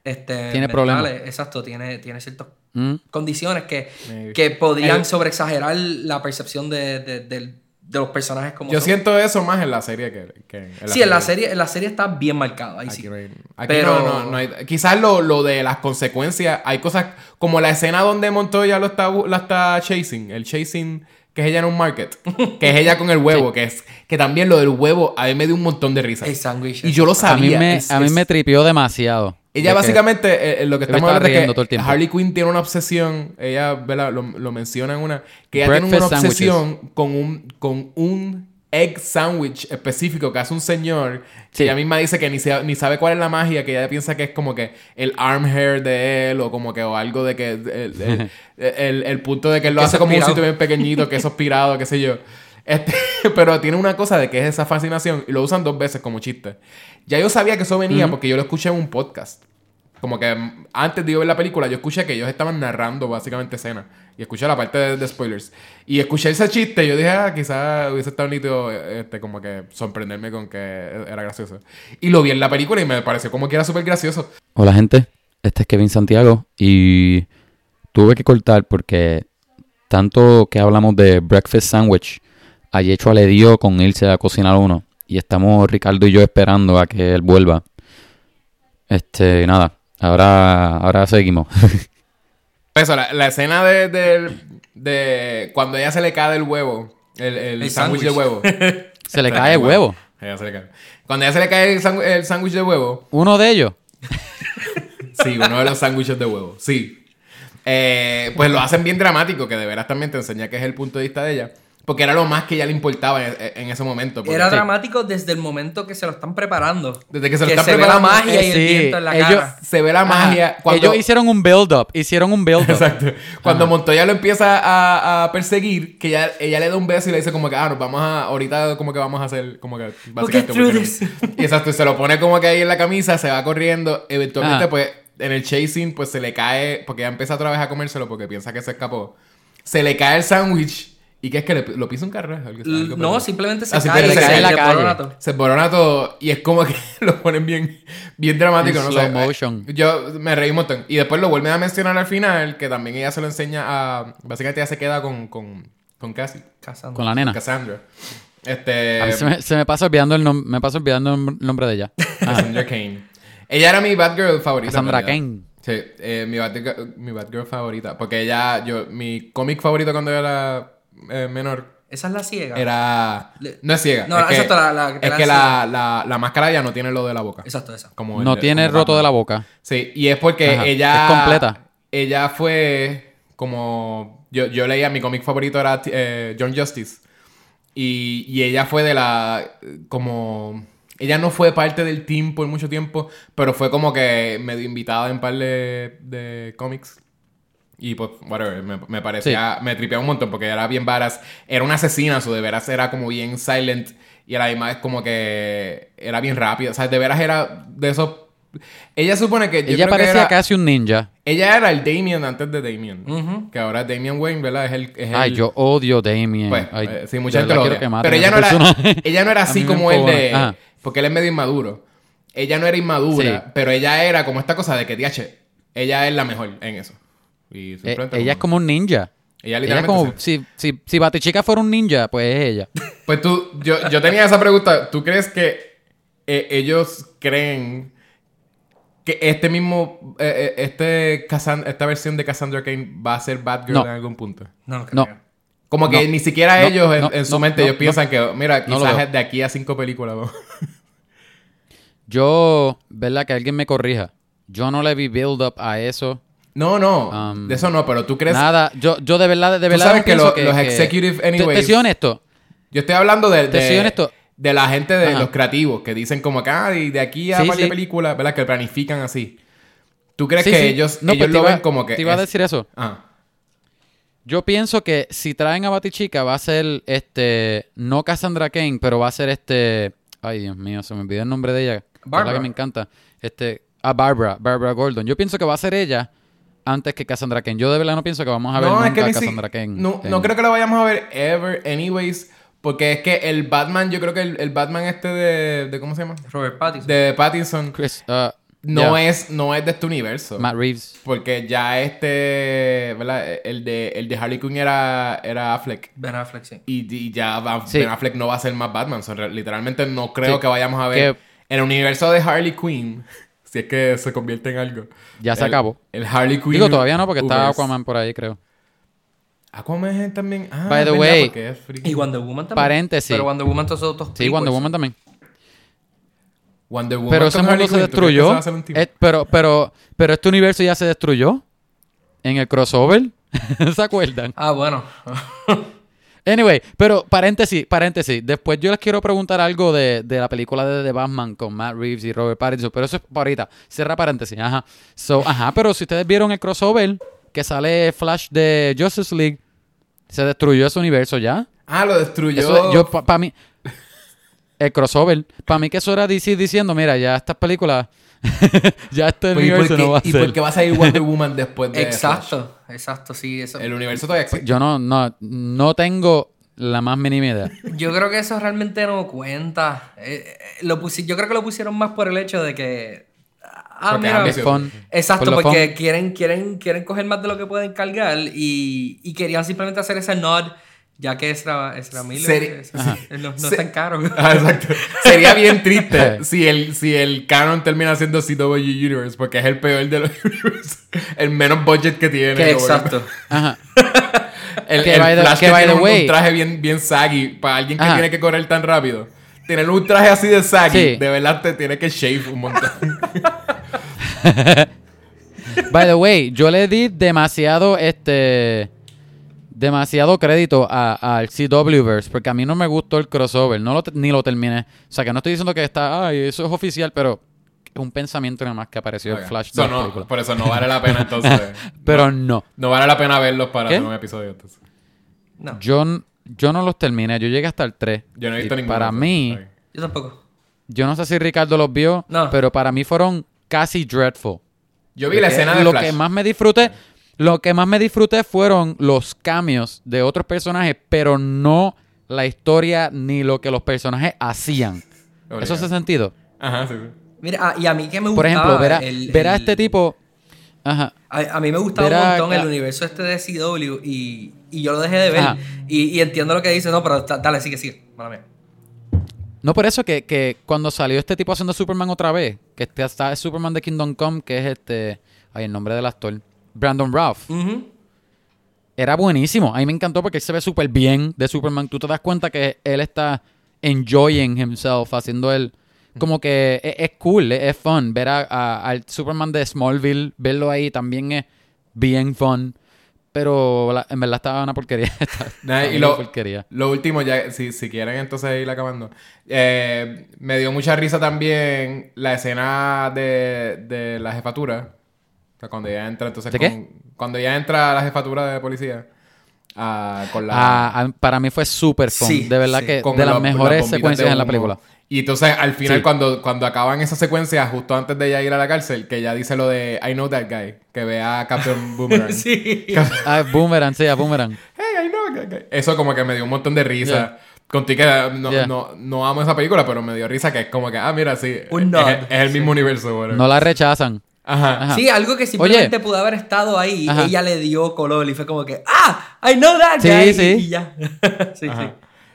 Este, Tiene mentales. problemas. Exacto, tiene, tiene ciertas Mm. condiciones que, que podrían El- sobreexagerar la percepción de, de- del- de los personajes como Yo son. siento eso más en la serie que, que en Sí, en la serie, en la serie está bien marcado, ahí Aquí sí. no hay- aquí Pero- no- no- no hay- quizás lo, lo de las consecuencias, hay cosas como la escena donde Montoya lo está, la está chasing, el chasing que es ella en un market, que es ella con el huevo, que es que también lo del huevo a mí me dio un montón de risa. El sándwich. Y yo lo A mí sabía. me, es- a mí es- me tripió demasiado. Ella De básicamente, eh, eh, lo que estamos hablando es que todo el tiempo. Harley Quinn tiene una obsesión, ella ¿verdad? Lo, lo menciona en una, que ella tiene una obsesión con un, con un egg sandwich específico que hace un señor, que ella misma dice que ni, se- ni sabe cuál es la magia, que ella piensa que es como que el arm hair de él, o como que o algo de que el, el- el- el punto de que él lo Que hace como un sitio bien pequeñito, que es aspirado, qué sé yo. Este, pero tiene una cosa de que es esa fascinación y lo usan dos veces como chiste. Ya yo sabía que eso venía porque yo lo escuché en un podcast. Como que mm, antes de yo ver la película, yo escuché que ellos estaban narrando básicamente escena. Y escuché la parte de, de spoilers. Y escuché ese chiste y yo dije, ah, quizás hubiese estado nítido, este, como que sorprenderme con que era gracioso. Y lo vi en la película y me pareció como que era súper gracioso. Hola gente, este es Kevin Santiago y tuve que cortar porque tanto que hablamos de breakfast sandwich, a Yechua le dio con irse a cocinar uno y estamos Ricardo y yo esperando a que él vuelva. Este, nada, ahora, ahora seguimos. Eso, la, la escena de, de, de cuando ella se le cae el huevo, el, el, El sándwich de huevo. Se le cae el huevo. Ella se le cae. Cuando ella se le cae el sándwich- el sándwich de huevo, Uno de ellos. Sí, uno de los sándwiches de huevo. Sí. Eh, pues lo hacen bien dramático, que de veras también te enseña que es el punto de vista de ella. Porque era lo más que ella le importaba en, en ese momento. porque- Era Sí. dramático desde el momento que se lo están preparando. Desde que se lo que están se ve preparando. la magia y Eh, el sí, viento en la ellos- cara. Se ve la magia. Ajá. Cuando, Ellos hicieron un build-up. Hicieron un build-up. Exacto. Cuando Ajá. Montoya lo empieza a, a perseguir, que ella, ella le da un beso y le dice como que, ah, nos vamos a, ahorita como que vamos a hacer, como que, básicamente, porque Y exacto, se lo pone como que ahí en la camisa, se va corriendo, eventualmente Ajá. pues, en el chasing, pues se le cae, porque ella empieza otra vez a comérselo porque piensa que se escapó. Se le cae el sándwich, ¿y qué es que le, lo pisa un carro? Algo- algo L- No, simplemente se Ah, cae, se se cae en la de calle. coronato. se borona todo y es como que lo ponen bien, bien dramático, En ¿no? slow O sea, motion. Yo me reí un montón. Y después lo vuelven a mencionar al final, que también ella se lo enseña a... Básicamente ella se queda con, con, con Cassie, Cazando. Con la nena. Cassandra. Este... A mí se me, se me pasa olvidando el nombre, me pasa olvidando el nombre de ella. Cassandra Kane. Ella era mi Batgirl favorita. Cassandra. Kane. Sí, eh, mi, Batgirl, mi Batgirl favorita. Porque ella, yo, mi cómic favorito cuando yo era eh, menor Esa es la ciega. era... No es ciega. No, es que, exacto, la- la que es la que la, la, la máscara ya no tiene lo de la boca. Exacto, esa. Como No tiene como roto de la boca. Sí, y es porque Ajá, ella... es completa. Ella fue como... Yo, yo leía, mi cómic favorito era eh, John Justice. Y, y ella fue de la... Como... Ella no fue parte del team por mucho tiempo, pero fue como que medio invitada en un par de, de cómics. Y pues, whatever, me, me parecía, me tripeaba un montón porque era bien varas. Era una asesina, su de veras era como bien silent y a la misma vez como que era bien rápida. O sea, de veras era de esos... Ella supone que... yo Ella creo que parecía era- casi un ninja. ella era el Damien antes de Damien. Que ahora es Damien Wayne, ¿verdad? Es el. Es Ay, el- yo odio Damien. Pues, Ay, eh, sí, mucha gente lo odia. Pero ella no, era, ella no era así como él de. Porque él es medio inmaduro. Ella no era inmadura, Sí. pero ella era como esta cosa de que, diache, ella es la mejor en eso. Y Eh, ella es como un ninja. Ella Ella es literalmente. como, sí. si, si, si Batichica fuera un ninja, pues es ella. Pues tú, yo, yo tenía esa pregunta. ¿Tú crees que eh, ellos creen que este mismo, eh, este esta versión de Cassandra Kane va a ser Batgirl No. en algún punto? No, No. creo. Como que No. ni siquiera No, ellos en, no, en su mente, no, ellos no. piensan que, mira, quizás de aquí a cinco películas. ¿no? Yo, ¿verdad? Que alguien me corrija. Yo no le vi build up a eso. No, no, Um, de eso no, pero tú crees. Nada. Yo, yo de verdad, de verdad. sabes que lo- los executive Te- Te, anyways- soy honesto. Yo estoy hablando de, Te soy de, honesto. de la gente de Ajá. los creativos que dicen como que, ah, y de aquí a Sí, de sí. películas, ¿verdad? Que planifican así. ¿Tú crees Sí, que ellos, No, ellos pues te lo iba- ven como que. Te iba a decir eso. Ah, Yo pienso que si traen a Batichica va a ser este. No Cassandra Kane, pero va a ser este. Ay, Dios mío, se me olvidó el nombre de ella. Barbara. La que me encanta. Este. A Barbara, Barbara Gordon. Yo pienso que va a ser ella antes que Cassandra Kane. Yo de verdad no pienso que vamos a ver no, nunca es que a ni si- Cassandra Kane. no, no creo que lo vayamos a ver ever, anyways. Porque es que el Batman, yo creo que el, el Batman este de, de. ¿Cómo se llama? Robert Pattinson. De Pattinson. Chris, uh, No, yeah, es, no es de este universo. Matt Reeves. Porque ya este, ¿verdad? El de, el de Harley Quinn era, era Affleck. Ben Affleck, sí. Y, y ya va- Sí. Ben Affleck no va a ser más Batman. So, re- literalmente no creo Sí. que vayamos a ver. Que- En el universo de Harley Quinn, si es que se convierte en algo. Ya se acabó. El Harley Quinn. Digo, todavía no, porque está Uberse. Aquaman por ahí, creo. Aquaman es también. Ah, By the verdad, way, es Y Wonder Woman también. Paréntesis. Pero Wonder Woman todos otros Sí, Wonder Woman también. Wonder Woman Pero ese Harley mundo se Quinn, ¿tú crees que eso destruyó. Eh, pero, pero, pero este universo ya se destruyó. En el crossover. ¿Se acuerdan? Ah, bueno. Anyway, pero paréntesis, paréntesis. Después yo les quiero preguntar algo de, de la película de The Batman con Matt Reeves y Robert Pattinson, pero eso es ahorita. Cierra paréntesis. Ajá. So, ajá, pero si ustedes vieron el crossover que sale Flash de Justice League Se destruyó ese universo ya. Ah, lo destruyó. Eso, yo, para mí, el crossover, para mí que eso era DC diciendo, mira, ya estas películas, ya Pues, ¿Y por, universo qué, no va a ¿Y ser. por qué va a salir Wonder Woman después de Flash? Exacto, exacto, sí. Eso. El universo todavía existe. Yo no, no, no tengo la más mínima idea. Yo creo que eso realmente no cuenta. Eh, eh, lo pusi- yo creo que lo pusieron más por el hecho de que. Ah, Porque es mira. ambicioso. Fun. Exacto, Por porque fun. quieren, quieren, quieren coger más de lo que pueden cargar y, y querían simplemente hacer ese nod, ya que Ezra, Ezra Miller Seri- es- Ajá. no, no Se- es tan caro. Ah, exacto. Sería bien triste si el, si el canon termina siendo CW Universe, porque es el peor de los universos. El menos budget que tiene. Que exacto. Ajá. El, Que el by the- Flash que que, by tiene the un, way- un traje bien, bien saggy para alguien que Ajá. tiene que correr tan rápido. Tener un traje así de saggy, Sí. de verdad te tiene que shave un montón. By the way, yo le di demasiado, este, demasiado crédito a- al CWverse, porque a mí no me gustó el crossover, no lo ni lo terminé. O sea, que no estoy diciendo que está, ay, eso es oficial, pero es un pensamiento nada más que apareció en Flash de So, la no, película. por eso no vale la pena entonces. Pero no. no vale la pena verlos para ¿Qué? hacer un episodio. entonces. No, Yo, yo no los terminé, yo llegué hasta el 3. Yo no he visto ninguno. Para mí, yo tampoco. yo no sé si Ricardo los vio, No. pero para mí fueron casi dreadful. Yo vi la Porque escena de lo Flash. que más me disfruté, lo que más me disfruté fueron los cambios de otros personajes, pero no la historia ni lo que los personajes hacían. Obligado. ¿Eso hace sentido? Ajá, sí, sí. Mira, ah, y a mí que me gustaba. Por ejemplo, ver a, el- ver a el- este tipo. Ajá. A, a mí me gustaba ver un a- montón el universo este de CW y, y yo lo dejé de ver. Y, y entiendo lo que dice, no, pero da- dale, sigue, sigue. Mala mía. No por eso que, que cuando salió este tipo haciendo Superman otra vez, que este está el Superman de Kingdom Come, que es este. Ay, el nombre del actor. Brandon. Ujú. Era buenísimo. A mí me encantó porque él se ve súper bien de Superman. Tú te das cuenta que él está enjoying himself, haciendo él. Como que es, es cool, es, es fun. Ver a, a- al Superman de Smallville, verlo ahí también es bien fun. Pero la- en verdad estaba una porquería. Estaba- Nah, estaba y una lo, porquería. lo último, ya, si, si quieren entonces ir acabando. Eh, me dio mucha risa también la escena de, de la jefatura. Sea, cuando ella entra entonces ¿De con- qué? Cuando ella entra a la jefatura de policía. ah, con la... Ah, a- para mí fue súper fun. Sí, de verdad sí. que con de las mejores secuencias en la película. Y entonces al final Sí. cuando, cuando acaban esa secuencia, justo antes de ella ir a la cárcel, que ella dice lo de I know that guy, que ve a Captain Boomerang. Sí. Ah, Boomerang, sí, a Boomerang. Hey, I know that guy. Eso como que me dio un montón de risa. Yeah. Contigo que no, Yeah. no, no amo esa película, pero me dio risa que es como que, ah, mira, sí. Un es, nod. es el mismo universo, whatever. No la rechazan. Ajá. Ajá. Sí, algo que simplemente pudo haber estado ahí, Ajá. ella le dio color y fue como que, ¡ah! I know that Sí, guy", sí. Y ya. sí, Ajá. sí.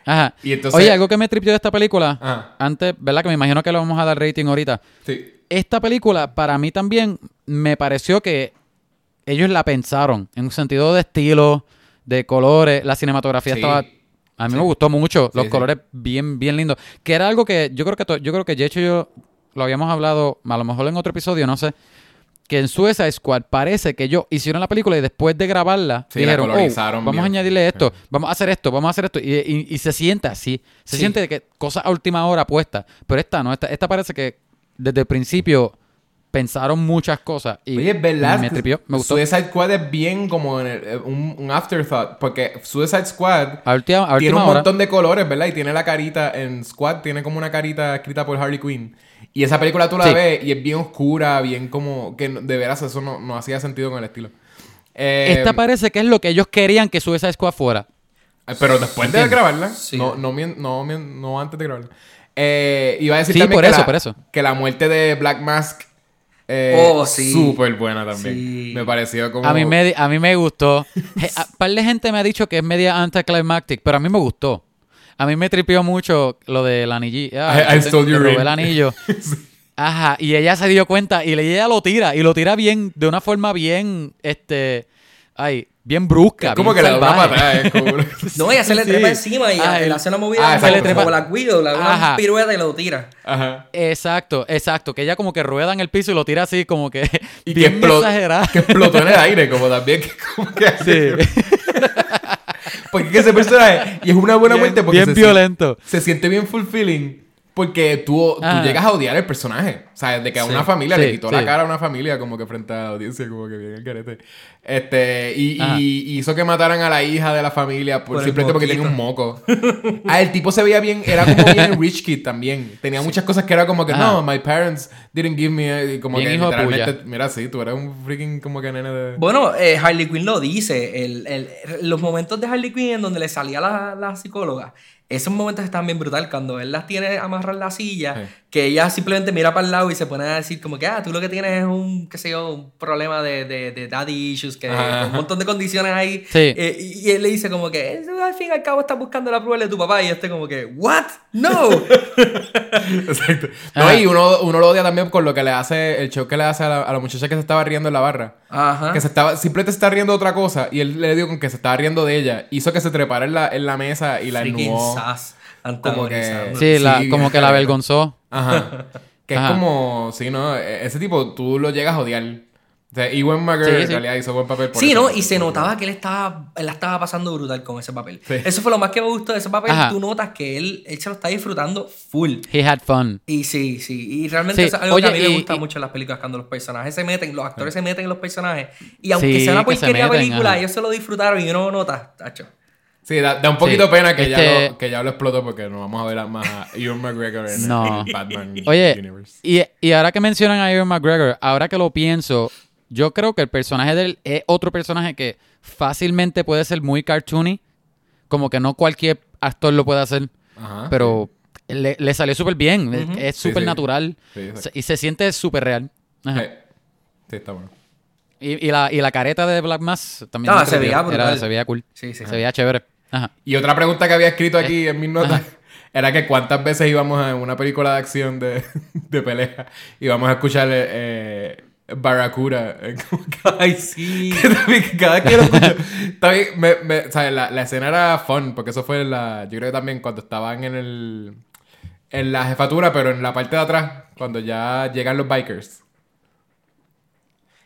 Ajá. Y entonces- Oye, algo que me tripió de esta película, Ajá. antes, ¿verdad? Que me imagino que lo vamos a dar rating ahorita. Sí. Esta película, para mí también, me pareció que ellos la pensaron en un sentido de estilo, de colores. La cinematografía Sí. estaba. A mí me gustó mucho. Los sí. colores bien, bien lindos. Que era algo que yo creo que to- yo creo que de hecho yo lo habíamos hablado, a lo mejor en otro episodio, no sé. Que en Suicide Squad parece que ellos hicieron la película y después de grabarla Sí, dijeron, "Oh, vamos a bien". añadirle esto, vamos a hacer esto, vamos a hacer esto. Y, y- y se siente así. Se Sí. siente de que cosas a última hora puestas. Pero esta no, esta, esta parece que desde el principio pensaron muchas cosas. Y Oye, verdad. me tripió, me gustó. Suicide Squad es bien como en el- eh, un, un afterthought. Porque Suicide Squad A última, a tiene un hora. montón de colores, ¿verdad? Y tiene la carita en Squad, tiene como una carita escrita por Harley Quinn. Y esa película tú la Sí. ves y es bien oscura, bien como. que de veras eso no, no hacía sentido con el estilo. Eh, Esta parece que es lo que ellos querían que Suicide Squad fuera. Eh, Pero después de grabarla, Sí. no, no, no, no antes de grabarla. Eh, iba a decir Sí, también por que, eso, la, por eso. que la muerte de Black Mask eh, Oh, sí. súper buena también. Sí. Me pareció como... A mí me, a mí me gustó. A- par de gente me ha dicho que es media anticlimactic, pero a mí me gustó. A mí me tripió mucho lo del anillo. I- I stole your ring. el anillo. Ajá, y ella se dio cuenta y ella lo tira y lo tira bien, de una forma bien, este, ay, bien brusca. Es como que bien le da una salvaje. patada. Es como... No, ella se le Sí. trepa encima y Ah, le el- hace una Ah, movida como, Se le trepa- como la Guido, le da una Ajá. pirueta y lo tira. Ajá. Exacto, exacto. Que ella como que rueda en el piso y lo tira así como que Y que, bien explo- exagerada. que explotó en el aire, como también. Que, como que Sí. Porque es que ese personaje... Y es una buena Bien- muerte porque bien se, violento. Se siente bien fulfilling. Porque tú, tú Ah. llegas a odiar el personaje. O sea, de que a Sí. una familia Sí, le quitó la cara a una familia como que frente a la audiencia, como que bien el carete. Este, y, hizo que mataran a la hija de la familia por, Por simplemente porque tenía un moco. ah, el tipo se veía bien, era como bien rich kid también. Tenía muchas cosas que era como que, Ajá. no, my parents didn't give me, y como Bien que hijo de literalmente, puya. mira, sí, tú eres un freaking como que nene de... Bueno, eh, Harley Quinn lo dice. El, el- los momentos de Harley Quinn en donde le salía la, la psicóloga, esos momentos están bien brutal. Cuando él las tiene amarrar la silla. Que ella simplemente mira para el lado y se pone a decir como que, ah, tú lo que tienes es un, qué sé yo, un problema de, de, de daddy issues, que Ajá. un montón de condiciones ahí. Sí. Eh, y, él le dice como que, "Eso, al fin y al cabo estás buscando la prueba de tu papá. Y este como que, what? No. Exacto. No, Ajá. y uno, uno lo odia también con lo que le hace, el show que le hace a la, a la muchacha que se estaba riendo en la barra. Ajá. Que se estaba, simplemente se está riendo de otra cosa. Y él le dio con que se estaba riendo de ella. Hizo que se trepara en la, en la mesa y la Freaking sass. Como que-. Sí, la, Sí, como que la avergonzó. Ajá. Que Ajá. es como, sí, ¿no? E- Ese tipo, tú lo llegas a odiar. O sea, Ewan McGregor Sí, en realidad hizo buen papel por Sí, eso. ¿no? Y se notaba que él estaba, él la estaba pasando brutal con ese papel. Sí. Eso fue lo más que me gustó de ese papel. Ajá. Tú notas que él, él se lo está disfrutando full. He had fun. Y sí, sí. Y realmente Sí, eso es algo oye, que a mí me y- gusta y- mucho en las películas cuando los personajes se meten, los actores se meten en los personajes. Y aunque sea una que se porquería meten, película, ajá. ellos se lo disfrutaron y uno lo nota, tacho. Sí, da, da un poquito Sí. pena que, ya lo, que ya lo explotó porque no vamos a ver a más a Ewan McGregor en, No. en Batman Oye, Universe. y, y ahora que mencionan a Ewan McGregor, ahora que lo pienso, yo creo que el personaje de él es otro personaje que fácilmente puede ser muy cartoony. Como que no cualquier actor lo puede hacer. Ajá. Pero le, le salió súper bien. Es- súper sí. natural. Sí, y se siente súper real. Ajá. Sí, está bueno. Y, y la, y la careta de Black Mass también. Ah, me se veía. Era- se veía cool. Sí, sí. Se veía chévere. Ajá. Y otra pregunta que había escrito aquí en mis notas era que cuántas veces íbamos a una película de acción de, de pelea y vamos a escuchar eh, Barracuda. eh, como que- Ay, sí. cada vez que lo escucho, también me, me- ¿sabes? La, la escena era fun, porque eso fue la. Yo creo que también cuando estaban en el. En la jefatura, pero en la parte de atrás, cuando ya llegan los bikers.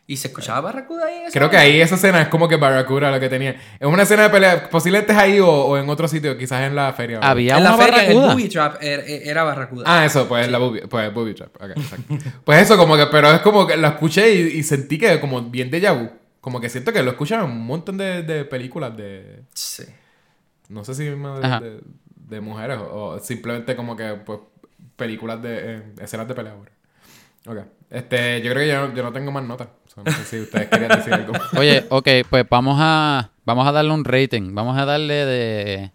¿Y se escuchaba Barracuda ahí? Creo que ahí esa escena es como que Barracuda lo que tenía. Es una escena de pelea, posiblemente es ahí o, o en otro sitio, quizás en la feria. ¿no? Había En la una feria, en el barracuda. booby trap, era, era Barracuda. Ah, eso, pues la booby, pues booby trap. Ok, exacto. pues eso, como que, pero es como que lo escuché y, y sentí que como bien de vu. Como que siento que lo escuchan en un montón de, de películas de. Sí. No sé si más de, Ajá. de- de mujeres o, o simplemente como que pues películas de eh, escenas de pelea. ahora. Ok. Este, yo creo que yo, no- yo no tengo más notas. No sé si ustedes querían decir algo. Oye, ok, pues vamos a, vamos a darle un rating. Vamos a darle de...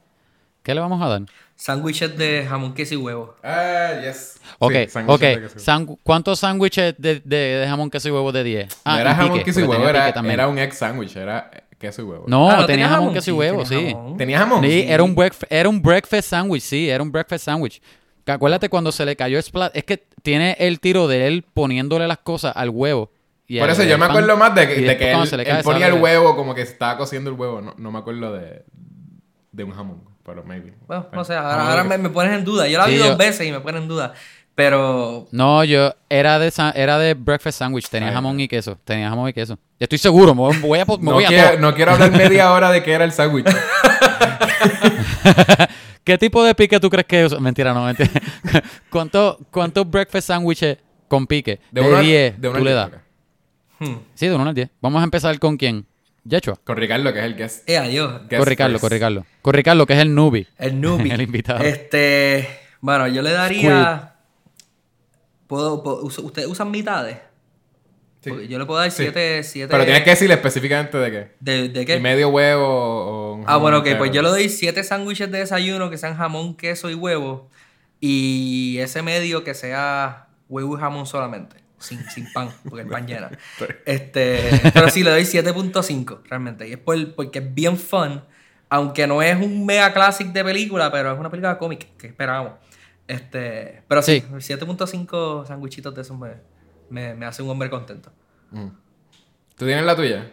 ¿Qué le vamos a dar? Sándwiches de jamón, queso y huevo. Ah, yes. Ok, Sí, sándwiches ok. de queso. San- ¿Cuántos sándwiches de, de, de jamón, queso y huevo de 10? no era jamón, pique, queso y huevo, era, era un egg sandwich, era queso y huevo. No, Ah, ¿no tenía tenía jamón, queso y huevo, sí. ¿Tenía jamón? Sí, Sí. era un, breakf- era un breakfast sandwich, sí, era un breakfast sandwich. Que Acuérdate cuando se le cayó Splat, es que tiene el tiro de él poniéndole las cosas al huevo. y Por eso yo me pan, acuerdo más de que, de que él, se le él cae, ponía el huevo como que se estaba cociendo el huevo. No, no me acuerdo de, de un jamón, pero maybe. Bueno, no sé, Jamón ahora, ahora me, me pones en duda. Yo la Sí, vi yo- dos veces y me pones en duda. Pero No, yo era de era de breakfast sandwich, tenía Ay, jamón y queso, tenía jamón y queso. Ya estoy seguro, me voy a, me No voy a quiero, no quiero hablar media hora de qué era el sándwich. ¿Qué tipo de pique tú crees que es? Mentira, no, mentira. ¿Cuántos breakfast sandwiches con pique? De, 10 de uno tú al le das. hmm, Sí, de 1 al 10. Vamos a empezar con quién? Yechua. Con Ricardo, que es el guest. eh, adiós. guest Con Ricardo, first. con Ricardo. Con Ricardo, que es el newbie. El newbie. El invitado. Este, bueno, yo le daría. ¿Puedo, puedo- us- ¿Ustedes usan mitades? Sí. Yo le puedo dar Sí. siete, siete. Pero tienes que decirle específicamente de qué. ¿De, de ¿Y qué? medio huevo o un Ah, bueno, ok, entero? pues yo le doy siete sándwiches de desayuno que sean jamón, queso y huevo. Y ese medio que sea huevo y jamón solamente. Sin, sin pan, porque el pan llena. Este, pero sí, le doy 7.5 realmente. Y es por- porque es bien fun. Aunque no es un mega classic de película, pero es una película cómic que esperábamos. Este, pero sí, Sí. 7.5 sándwichitos de esos me, me, me hace un hombre contento. Mm. ¿Tú tienes la tuya?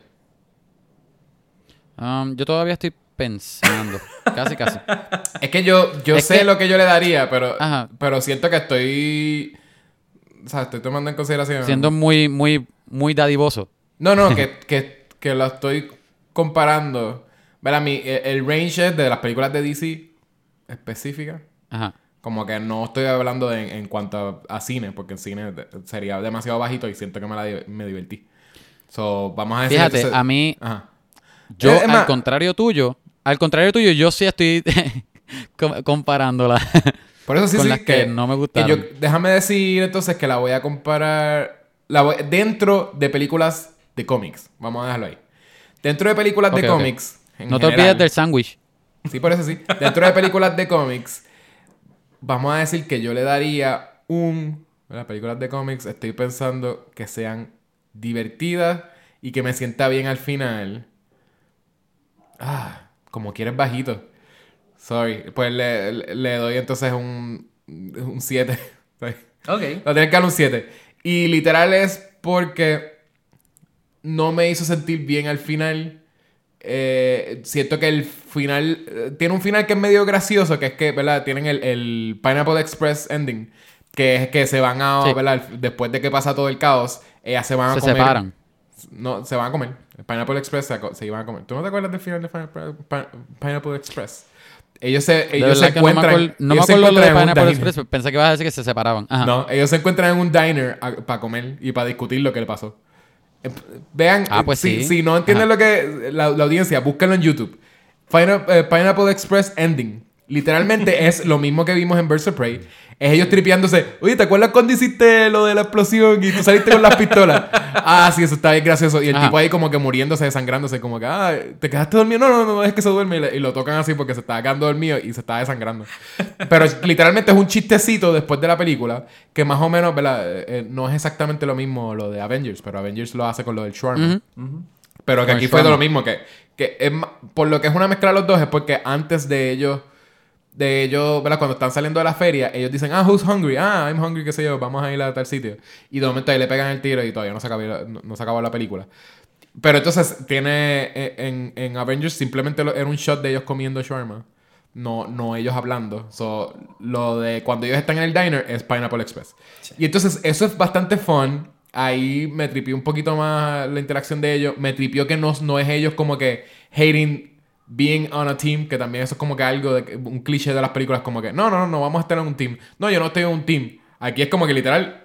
Um, yo todavía estoy pensando. casi, casi. Es que yo, yo Es sé que- lo que yo le daría, pero, Ajá. pero siento que estoy. O sea, estoy tomando en consideración. Siendo muy, muy, muy dadivoso. No, no, que, que, que lo estoy comparando. Verá, mi, el, el range de las películas de DC específicas. Ajá. Como que no estoy hablando de- en cuanto a, a cine, porque en cine sería demasiado bajito y siento que me, la me divertí. So, vamos a decir... Fíjate, entonces- a mí, Ajá. yo, al más- contrario tuyo, al contrario tuyo, yo sí estoy com- comparándola. Por eso sí, con sí, las que no me gustaron. yo- déjame decir entonces que la voy a comparar la voy- dentro de películas de cómics. Vamos a dejarlo ahí. Dentro de películas de cómics. en no te general- olvides del sándwich. Sí, por eso sí. Dentro de películas de cómics, vamos a decir que yo le daría un. Las películas de cómics, estoy pensando que sean divertidas y que me sienta bien al final. Ah, como quieres bajito. Sorry. Pues le, le- le doy entonces un 7. Ok. Lo tenés que dar un 7. Y literal es porque no me hizo sentir bien al final. Eh, siento que el final. eh, tiene un final que es medio gracioso, que es que, ¿verdad? Tienen el, el Pineapple Express ending. Que es que se van a. Sí. ¿verdad? Después de que pasa todo el caos, ellas se van a Se comer. separan. No, se van a comer. El Pineapple Express se, se iban a comer. ¿Tú no te acuerdas del final de Pineapple, Pi- Pineapple Express? Ellos se, ellos se no me encuentran. acuerdo, no me se acuerdo lo de Pineapple. Express. Pensé que ibas a decir que se separaban. Ajá. No, ellos se encuentran en un diner para comer y para discutir lo que le pasó. Eh, Vean, Ah, pues si, sí. si no entienden Ajá. lo que la, la audiencia, búsquenlo en YouTube. Eh, Pineapple Express Ending. Literalmente es lo mismo que vimos en Birds of Prey. Es ellos tripeándose. Oye, ¿te acuerdas cuando hiciste lo de la explosión y tú saliste con las pistolas? ah, sí, eso está bien gracioso. Y el Ajá. tipo ahí como que muriéndose, desangrándose, como que, ah, ¿te quedaste dormido? No, no, no, es que se duerme. Y, le- y lo tocan así porque se estaba quedando dormido y se estaba desangrando. Pero literalmente es un chistecito después de la película que más o menos, ¿verdad? Eh, eh, no es exactamente lo mismo lo de Avengers, pero Avengers lo hace con lo del shawarma. Pero que Con aquí fue de lo mismo, que, que es por lo que es una mezcla de los dos, es porque antes de ellos, de ellos, ¿verdad? Cuando están saliendo de la feria, ellos dicen, ah, who's hungry? Ah, I'm hungry, qué sé yo, vamos a ir a tal sitio. Y de momento ahí le pegan el tiro y todavía no se acabó, la- no, no se acabó la película. Pero entonces tiene, eh, en, en Avengers simplemente lo- era un shot de ellos comiendo shawarma. No, no ellos hablando. So, lo de cuando ellos están en el diner es Pineapple Express. Y entonces eso es bastante fun. Ahí me tripió un poquito más la interacción de ellos. Me tripió que no, no es ellos como que hating being on a team, que también eso es como que algo de que- un cliché de las películas, como que no, no, no, no vamos a estar en un team. No, yo no estoy en un team. Aquí es como que literal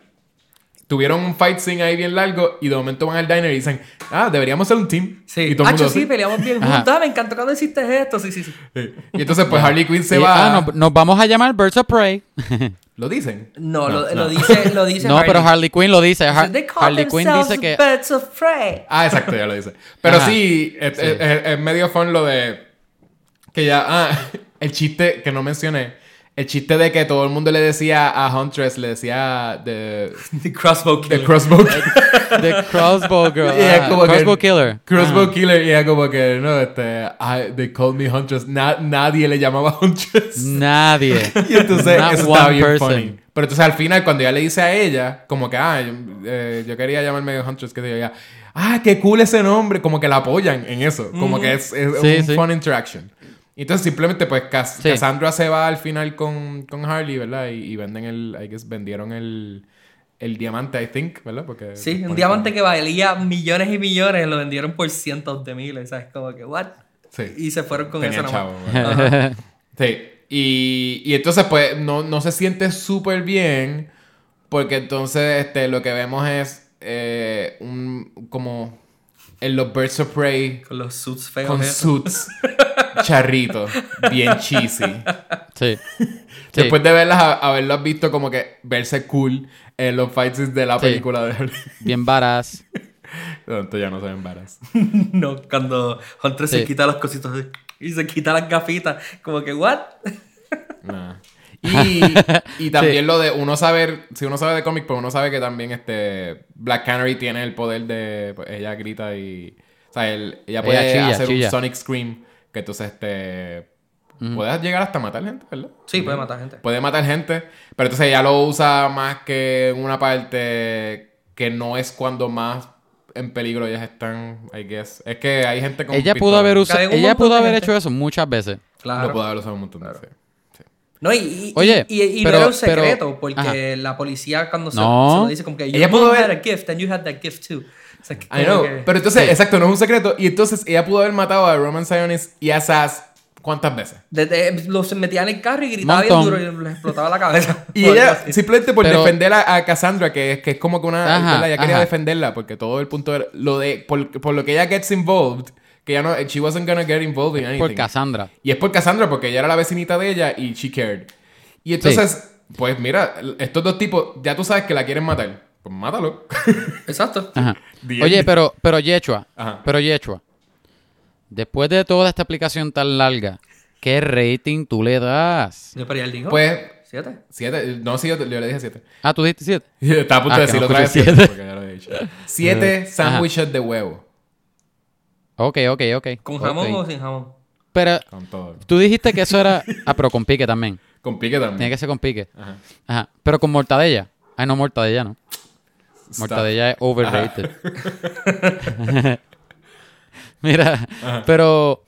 tuvieron un fight scene ahí bien largo y de momento van al diner y dicen, ah, deberíamos ser un team. Sí. Y todo el mundo sí, peleamos bien juntos. Ah, me encantó cuando hiciste esto. Sí, sí, sí. Sí. Y entonces pues Harley Quinn se Y- va. ah, nos, nos vamos a llamar Birds of Prey. ¿Lo dicen? No, lo, lo dice, lo dice no, Harley. pero Harley Quinn lo dice. Har- Harley Quinn dice que... Birds of Prey. Ah, exacto, ya lo dice. Pero Ajá. sí, es, Sí. es- es- es medio fun lo de. Que ya. Ah, el chiste que no mencioné. El chiste de que todo el mundo le decía a Huntress, le decía de. The Crossbow Killer. Crossbow. The Crossbow Girl. Ah, como que- Crossbow Killer. Crossbow Ah. Killer. Y ella como que, no, este. I- they called me Huntress. Na- nadie le llamaba Huntress. Nadie. Y entonces Not eso estaba bien person. funny. Pero entonces al final, cuando ella le dice a ella, como que, ah, yo, eh, yo quería llamarme Huntress, que yo, ella, ah, qué cool ese nombre, como que la apoyan en eso. Como que es, es Sí, un sí. fun interaction. Y entonces simplemente, pues, Sí. Cassandra se va al final con, con Harley, ¿verdad? Y, y venden el, I guess, vendieron el, el diamante, I think, ¿verdad? Porque Sí, un diamante como- que valía millones y millones lo vendieron por cientos de miles, ¿sabes? Como que, ¿what? Sí. Y se fueron con Tenía eso chavo. Sí. Y, y entonces, pues, no, no se siente súper bien. Porque entonces, este, lo que vemos es eh, un como en los Birds of Prey Con los suits feos. con suits charritos, bien cheesy. Sí. Sí. Después de verlas, a- haberlas visto como que verse cool en los fights de la Sí. película de Bien varas. Entonces ya no se ven varas. No, cuando Hunter se quita los cositos así, y se quita las gafitas. Como que, ¿what? Nah. Y, y también lo de uno saber, si uno sabe de cómic, pues uno sabe que también este Black Canary tiene el poder de, pues, ella grita y, o sea, él- ella puede chilla, hacer chilla. un Sonic Scream que entonces este puede llegar hasta matar gente, ¿verdad? Sí, puede matar gente. Puede matar gente, pero entonces ella lo usa más que en una parte que no es cuando más en peligro ellas están, I guess. Es que hay gente con Ella pudo pistola. haber usado, ella pudo haber gente. hecho eso muchas veces. Claro. Lo puede haber usado un montón de veces. No, y, y, Oye, y, y- y pero- no era un pero- secreto, porque ajá. la policía cuando se, No. se lo dice como que Ella you pudo haber- had a gift and you had that gift too. O sea, que I know. que- Pero entonces, Sí. exacto, no es un secreto. Y entonces ella pudo haber matado a Roman Sionis y a Sass ¿Cuántas veces? Desde, los metían en el carro y gritaba bien Montón. duro y les explotaba la cabeza. Y ella, así. simplemente por Pero- defender a, a Cassandra, que es, que es como que una. Ajá. Ella quería ajá. defenderla, porque todo el punto era. Lo de. Por, por lo que ella gets involved, que ya no. She wasn't gonna get involved in anything. Por Cassandra. Y es por Cassandra, porque ella era la vecinita de ella y she cared. Y entonces, pues mira, estos dos tipos, ya tú sabes que la quieren matar. Pues mátalo. Exacto. Ajá. Oye, pero, pero Yechua, Ajá. pero Yechua, después de toda esta explicación tan larga, ¿qué rating tú le das? Yo, pero ya él dijo. Pues, ¿Siete? siete. No, sí, yo, yo le dije siete. Ah, tú dijiste 7. Estaba a punto Ah, de que decirlo no otra vez. siete, siete. porque ya lo he dicho. Siete sándwiches de huevo. Ok, ok, ok. ¿Con jamón o sin jamón? Pero Con todo. tú dijiste que eso era... Ah, pero con pique también. Con pique también. Tiene que ser con pique. Ajá. Ajá. Pero con mortadella. Ay, no, mortadella no. Mortadella es overrated. Mira, pero...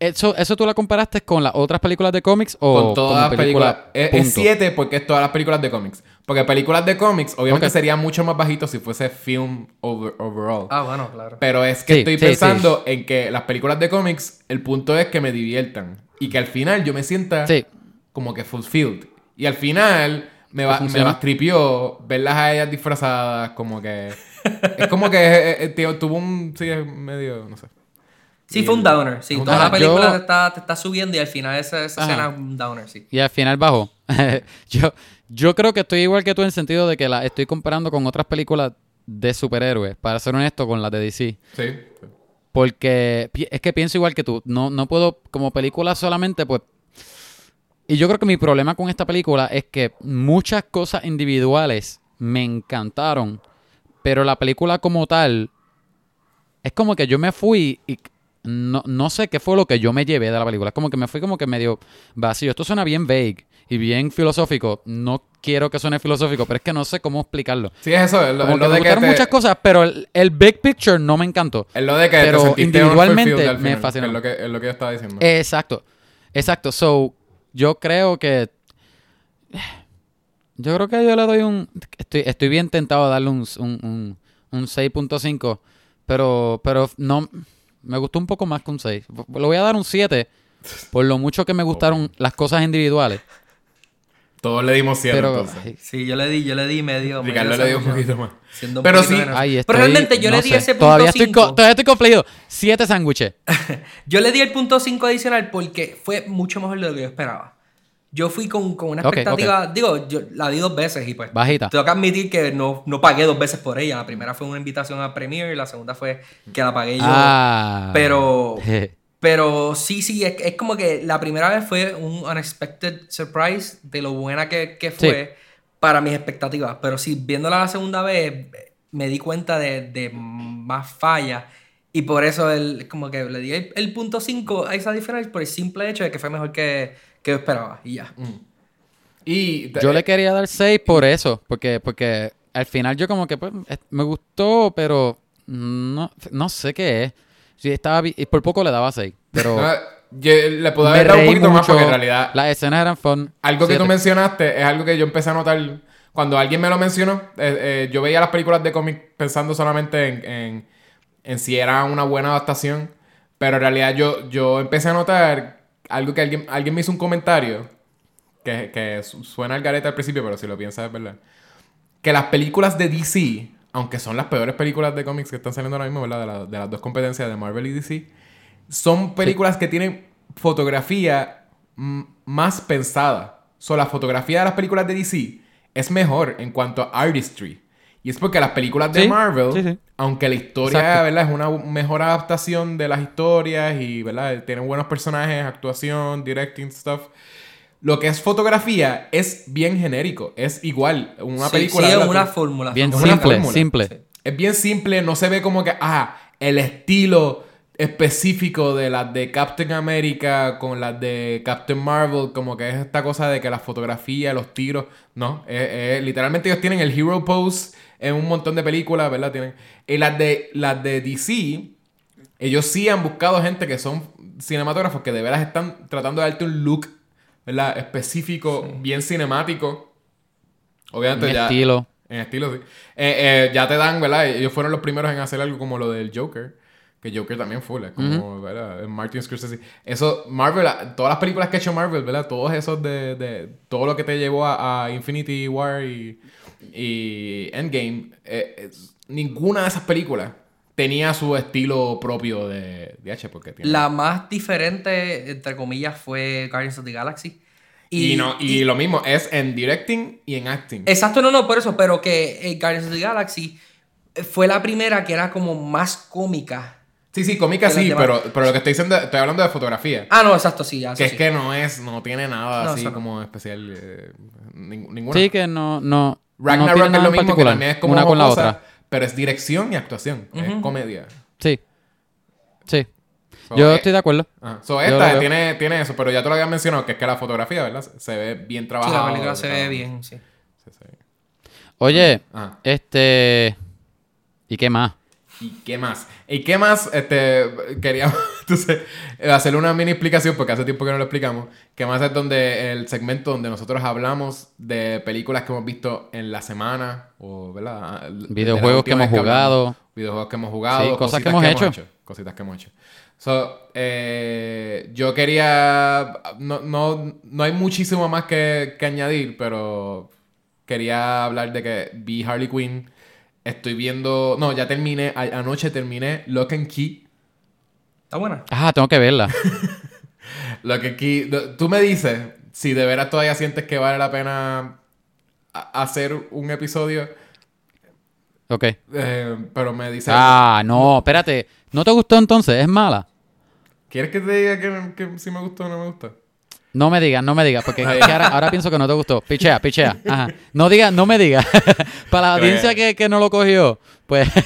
Eso, ¿Eso tú la comparaste con las otras películas de cómics o Con todas las películas. película, Es, es punto? siete porque es todas las películas de cómics. Porque películas de cómics, obviamente Ok. sería mucho más bajito si fuese film over- overall. Ah, bueno, claro. Pero es que Sí, estoy sí, pensando en que las películas de cómics, el punto es que me diviertan. Y que al final yo me sienta Sí. como que fulfilled. Y al final me va, me va tripió verlas a ellas disfrazadas, como que. es como que eh, eh, tío, tuvo un. Sí, es medio. No sé. Sí, fue un downer. Sí, Un toda la downer. película Yo- te, está, te está subiendo y al final esa, esa escena es un downer, sí. Y al final bajo. yo, yo creo que estoy igual que tú en el sentido de que la estoy comparando con otras películas de superhéroes, para ser honesto, con las de DC. Sí. Porque es que pienso igual que tú. No, no puedo, como película solamente, pues. Y yo creo que mi problema con esta película es que muchas cosas individuales me encantaron, pero la película como tal es como que yo me fui y no, no sé qué fue lo que yo me llevé de la película. Es como que me fui como que medio vacío. Esto suena bien vague y bien filosófico. No quiero que suene filosófico, pero es que no sé cómo explicarlo. Sí, es eso. Es lo, Como es que lo me de que gustaron te- muchas cosas, pero el, el big picture no me encantó. Es lo de que Pero te individualmente me fascinó. Es lo que, es lo que yo estaba diciendo. Exacto. Exacto. So, yo creo que. Yo creo que yo le doy un. Estoy, estoy bien tentado de darle un, un, un, un 6.5. Pero, pero no. Me gustó un poco más que un 6. Le voy a dar un 7. Por lo mucho que me gustaron las cosas individuales. Todos le dimos siete Pero. entonces. ay, Sí, yo le di, yo le di medio. medio Ricardo le dio un poquito más. siendo un Pero poquito sí- generoso. ay, Pero estoy- realmente yo no le di sé. ese punto todavía estoy, co- 5. todavía estoy confligido. 7 sándwiches. Yo le di el punto 5 adicional porque fue mucho mejor de lo que yo esperaba. Yo fui con, con una expectativa, digo, yo la vi dos veces y pues Bajita. tengo que admitir que no, no pagué dos veces por ella. La primera fue una invitación a Premiere y la segunda fue que la pagué yo. Ah. Pero. pero sí, sí, es, es como que la primera vez fue un unexpected surprise de lo buena que, que fue para mis expectativas. Pero sí, viéndola la segunda vez, me di cuenta de, de más fallas. Y por eso el, como que le di el, el punto 5 a esa diferencia por el simple hecho de que fue mejor que, que yo esperaba. Y ya. Y Yo le quería dar 6 por eso, porque, porque al final yo como que pues, me gustó, pero no, no sé qué es. Sí, estaba y por poco le daba 6, pero yo le puedo me haber dado un poquito más porque en realidad Las escenas eran fun. Algo que tú mencionaste es algo que yo empecé a notar cuando alguien me lo mencionó. eh, eh, yo veía las películas de cómic pensando solamente en, en, en si era una buena adaptación. Pero en realidad yo, yo empecé a notar algo que alguien, alguien me hizo un comentario que, que su- suena al garete al principio, pero si lo piensas es verdad. Que las películas de DC, aunque son las peores películas de cómics que están saliendo ahora mismo, ¿verdad? De, la- de las dos competencias de Marvel y DC, son películas que tienen fotografía más pensada. So, la fotografía de las películas de DC es mejor en cuanto a artistry. Y es porque las películas de Sí, Marvel, sí. aunque la historia Exacto. ¿verdad? es una mejor adaptación de las historias y ¿verdad? tienen buenos personajes, actuación, directing, stuff. Lo que es fotografía es bien genérico. Es igual. Una Sí, película. sí, es una fórmula. Bien Es una simple, fórmula. simple. Sí. Es bien simple, no se ve como que, ah, el estilo específico de las de Captain America con las de Captain Marvel, como que es esta cosa de que la fotografía, los tiros, no, es- es- literalmente ellos tienen el hero pose en un montón de películas, ¿verdad? Tienen, y las de, las de DC, ellos sí han buscado gente que son cinematógrafos que de veras están tratando de darte un look, ¿verdad? Específico, bien cinemático. Obviamente ya... estilo. En estilo, sí. Eh, eh, ya te dan, ¿verdad? Ellos fueron los primeros en hacer algo como lo del Joker. Que Joker también full, es como, ¿verdad? Martin Scorsese. Eso, Marvel, todas las películas que ha hecho Marvel, ¿verdad? Todos esos de, de todo lo que te llevó a, a Infinity War y, y Endgame, eh, es- ninguna de esas películas tenía su estilo propio de, de H, porque tiene... La más diferente, entre comillas, fue Guardians of the Galaxy. y, no, y, lo mismo, es en directing y en acting. Exacto, no, no, por eso, pero que eh, Guardians of the Galaxy fue la primera que era como más cómica. Sí, sí, cómica sí, pero, pero lo que estoy diciendo, estoy hablando de fotografía. Ah, no, exacto, sí, ya. Que es sí. que no es, no tiene nada No, así no. como especial. eh, ning- ninguna. Sí, que no, no. no Ragnarok tiene es lo mismo, que particular, también es como una con la jocosa, otra. Pero es dirección y actuación. Es comedia. Sí. Sí. So, Yo eh, estoy de acuerdo. Ajá. So, Yo esta tiene, tiene eso, pero ya te lo había mencionado, que es que la fotografía, ¿verdad? Se ve bien Sí, trabajada. la película se ve bien, sí. Sí, sí. Oye, Ajá. este. ¿Y qué más? ¿Y qué más? ¿Y qué más? Este, quería entonces, hacerle una mini explicación porque hace tiempo que no lo explicamos. Que más es donde el segmento donde nosotros hablamos de películas que hemos visto en la semana o, ¿verdad? La Videojuegos que hemos hablamos. jugado. Videojuegos que hemos jugado. Sí, cosas que hemos hecho. Cositas que hemos hecho. So, eh, yo quería... No, no, no hay muchísimo más que, que añadir, pero quería hablar de que vi Harley Quinn. Estoy viendo... No, ya terminé. a- anoche terminé Lock and Key. Está buena. Ah, tengo que verla. Lock and Key... Tú me dices si de veras todavía sientes que vale la pena hacer un episodio. Ok. eh, pero me dices... Ah, no, espérate. ¿No te gustó entonces? ¿Es mala? ¿Quieres que te diga que, que si me gustó o no me gustó? No me digas, no me digas, porque Ahí. es que ahora, ahora pienso que no te gustó. Pichea, pichea. Ajá. No digas, no me digas. Para la audiencia que, que no lo cogió, pues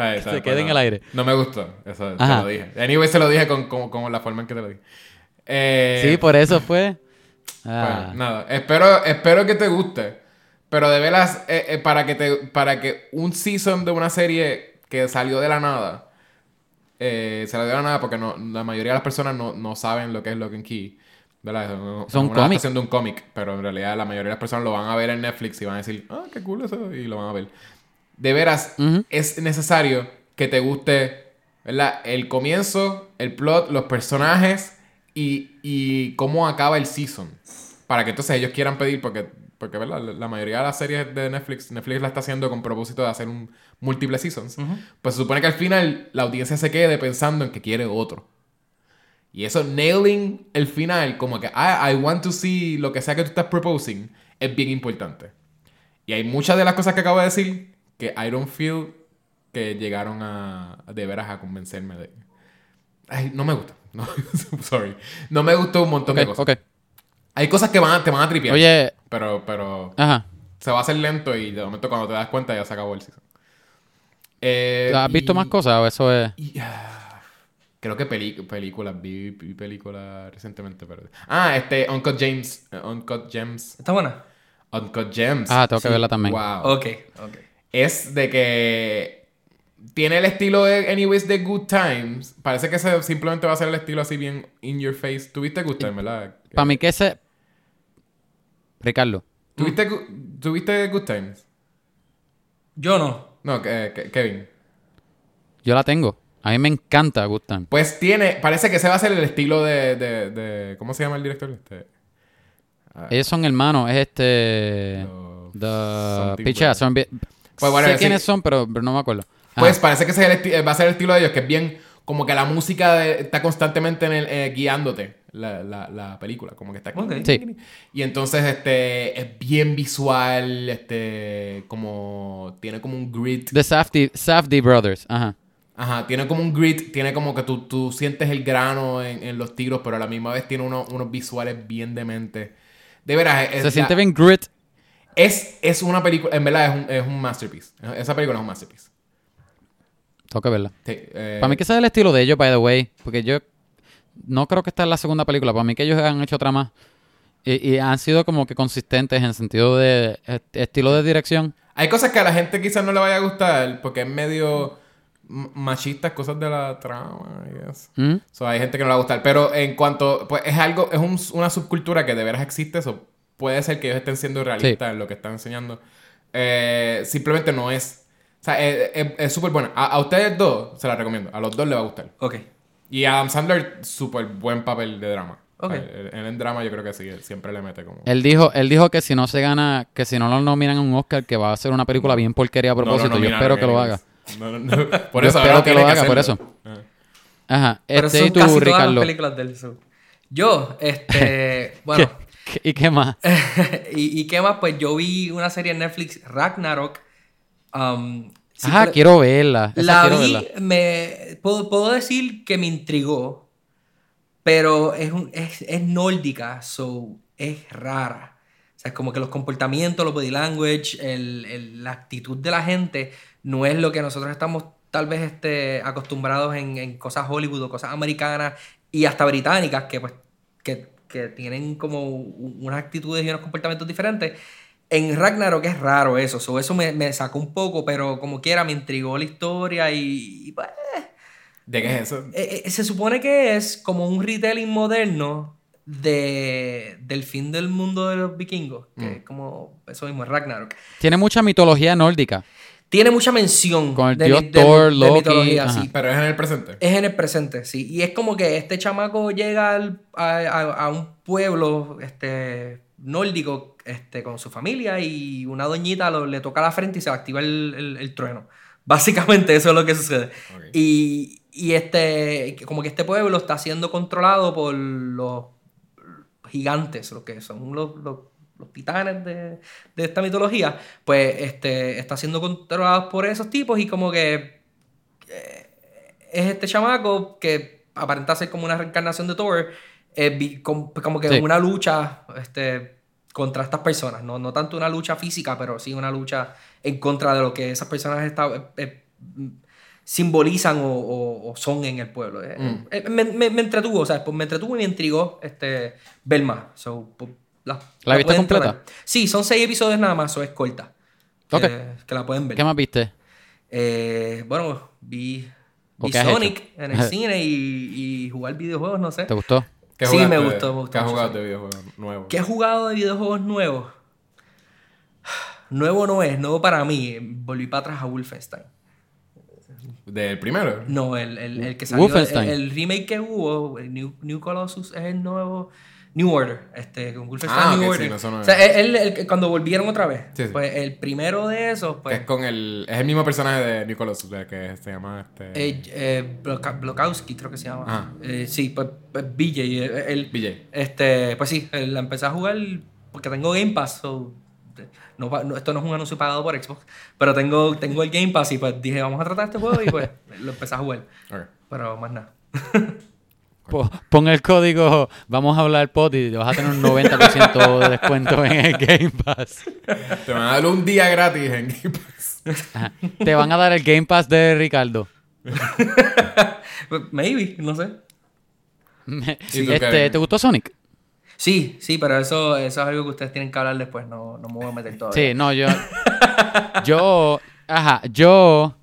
Se quede pues en no. el aire. No me gustó. Eso te lo dije. Anyway, se lo dije con, con, con la forma en que te lo dije. Eh, sí, por eso fue. bueno, Ah. nada. Espero, espero que te guste. Pero de veras, eh, eh, para, que te, para que un season de una serie que salió de la nada, eh, salió de la nada porque no, la mayoría de las personas no, no saben lo que es Lock and Key. ¿Verdad? Es Son una cómics. adaptación de un cómic, pero en realidad la mayoría de las personas lo van a ver en Netflix y van a decir, ah, qué cool eso, y lo van a ver. De veras, Ujú. es necesario que te guste, ¿verdad? El comienzo, el plot, los personajes y, y cómo acaba el season. Para que entonces ellos quieran pedir, porque, porque ¿verdad? La mayoría de las series de Netflix, Netflix la está haciendo con propósito de hacer un múltiples seasons. Pues se supone que al final la audiencia se quede pensando en que quiere otro. Y eso, nailing el final, como que I, I want to see lo que sea que tú estás proposing, es bien importante. Y hay muchas de las cosas que acabo de decir que I don't feel que llegaron a, de veras a convencerme de. Ay, no me gusta. No, sorry. No me gustó un montón de Ok, cosas. ok. Hay cosas que van a- te van a tripear. Oye, Pero, pero ajá. se va a hacer lento y de momento cuando te das cuenta ya se acabó el season. Eh, ¿Has visto y- más cosas o eso es...? y, ah, creo que películas, vi, vi películas recientemente, pero... Ah, este, Uncut James. eh, Uncut Gems. Está buena. Uncut Gems. Ah, tengo que verla también. Wow. Ok, ok. Es de que tiene el estilo de Anyways de Good Times. Parece que ese simplemente va a ser el estilo así bien in your face. ¿Tuviste Good Times, verdad? Para mí que ese... Ricardo. ¿Tuviste, ¿Tuviste Good Times? Yo no. No, que- que- Kevin. Yo la tengo. A mí me encanta Good Time. Pues tiene, parece que ese va a ser el estilo de, de, de- ¿cómo se llama el director? Este, Ellos son hermanos. Es este... The... Brothers. son bien... Pues bueno, sé sí. quiénes son, pero, pero no me acuerdo. Ajá. Pues parece que ese es el esti- va a ser el estilo de ellos, que es bien, como que la música de- está constantemente en el, eh, guiándote la, la, la película, como que está Ok. Sí. Y entonces este es bien visual, este como tiene como un grit, The Safdie, Safdie Brothers. Ajá. Ajá, tiene como un grit, tiene como que tú, tú sientes el grano en, en los tiros, pero a la misma vez tiene unos, unos visuales bien dementes. De veras, es, Se la- siente bien grit. es, es una película, en verdad es un, es un masterpiece. Esa película es un masterpiece. Que verla. Sí, eh, Para mí que ese es el estilo de ellos, by the way. Porque yo no creo que esta es la segunda película. Para mí que ellos han hecho otra más. Y, y han sido como que consistentes en sentido de est- estilo de dirección. Hay cosas que a la gente quizás no le vaya a gustar porque es medio m- machista, cosas de la trama y eso. ¿Mm? So, hay gente que no le va a gustar. Pero en cuanto, pues es algo, es un- una subcultura que de veras existe. Eso puede ser que ellos estén siendo realistas en lo que están enseñando. Eh, simplemente no es O sea, es- es es súper buena. A, a ustedes dos se la recomiendo. A los dos les va a gustar. Ok. Y a Adam Sandler, súper buen papel de drama. Ok. O sea, él- él en drama yo creo que sí, siempre le mete como... Él dijo, él dijo que si no se gana, que si no lo nominan a un Oscar, que va a ser una película bien porquería a No propósito. Yo espero que lo haga. No, no, no. Por eso espero ahora que lo haga, por hacerlo. Ajá. Ajá. Pero Este son y tú, casi todas Ricardo. las películas de él. so. Yo, este, bueno, ¿Qué- qué- ¿Y qué más? y, y qué más, pues yo vi una serie en Netflix, Ragnarok. Um, sí Ajá, quiero verla. Esa La quiero vi, verla. me, puedo, puedo decir que me intrigó, pero es, un- es, es nórdica, so es rara. O sea, es como que los comportamientos, los body language, el- el- la actitud de la gente no es lo que nosotros estamos tal vez este, acostumbrados en, en cosas Hollywood o cosas americanas y hasta británicas que pues que, que tienen como unas actitudes y unos comportamientos diferentes. En Ragnarok es raro eso, so, eso me, me sacó un poco, pero como quiera me intrigó la historia y, y, pues, ¿De qué es eso? eh, eh, se supone que es como un retelling moderno de, del fin del mundo de los vikingos, que Mm. es como eso mismo, Ragnarok. Tiene mucha mitología nórdica. Tiene mucha mención Con el de, dios mi- de- Thor, de Loki, mitología, ajá. sí. Pero es en el presente. Es en el presente, sí. Y es como que este chamaco llega al- a, a- a un pueblo este, nórdico este, con su familia y una doñita lo- le toca la frente y se le activa el, el- el trueno. Básicamente eso es lo que sucede. Y, y este, como que este pueblo está siendo controlado por los gigantes, lo que son los, los, los titanes de, de esta mitología, pues este, está siendo controlado por esos tipos y como que eh, es este chamaco que aparenta ser como una reencarnación de Thor, eh, com- como que Sí. una lucha este, contra estas personas, no, no tanto una lucha física, pero sí una lucha en contra de lo que esas personas está- eh, eh, simbolizan o, o- o son en el pueblo. Eh, Mm. eh, me, me- me entretuvo, o sea, pues me entretuvo y me intrigó este, ver más. So, pues, la, ¿La viste completa? tratar. Sí, son seis episodios nada más, o es corta. Que, Ok. que la pueden ver. ¿Qué más viste? Eh, bueno, vi, ¿O vi Sonic en el cine y, y jugar videojuegos, no sé. ¿Te gustó? ¿Qué Sí, me de- gustó, me gustó ¿Qué has jugado de videojuegos nuevos? ¿Qué he jugado de videojuegos nuevos? Nuevo no es, nuevo para mí. Volví para atrás a Wolfenstein. ¿Del primero? No, el, el, el que salió, el, Wolfenstein. el remake que hubo, el New, New Colossus, es el nuevo New Order, este, con Wolfenstein Ah, New Order. sí, no, o sea, el, el- el- cuando volvieron otra vez, Sí, sí. pues el primero de esos, pues, es con el... Es el mismo personaje de sea, que se llama este... eh, eh, Bloka- Blokowski creo que se llama. Ajá. Eh, sí, pues, pues BJ, eh, el, BJ. Este, pues sí, eh, la empecé a jugar porque tengo Game Pass. so, no, no- esto no es un anuncio pagado por Xbox, pero tengo, tengo el Game Pass y pues dije, vamos a tratar este juego y pues lo empecé a jugar. Ok. Pero más nada. Po- Pon el código, vamos a hablar pot y vas a tener un 90% de descuento en el Game Pass. Te van a dar un día gratis en Game Pass. Ajá. Te van a dar el Game Pass de Ricardo. Pues, Maybe, no sé. Me- ¿Y tú, este? ¿Te gustó Sonic? Sí, sí, pero eso, eso es algo que ustedes tienen que hablar después. No, no me voy a meter todavía. Sí, no, yo. Yo. Ajá, yo.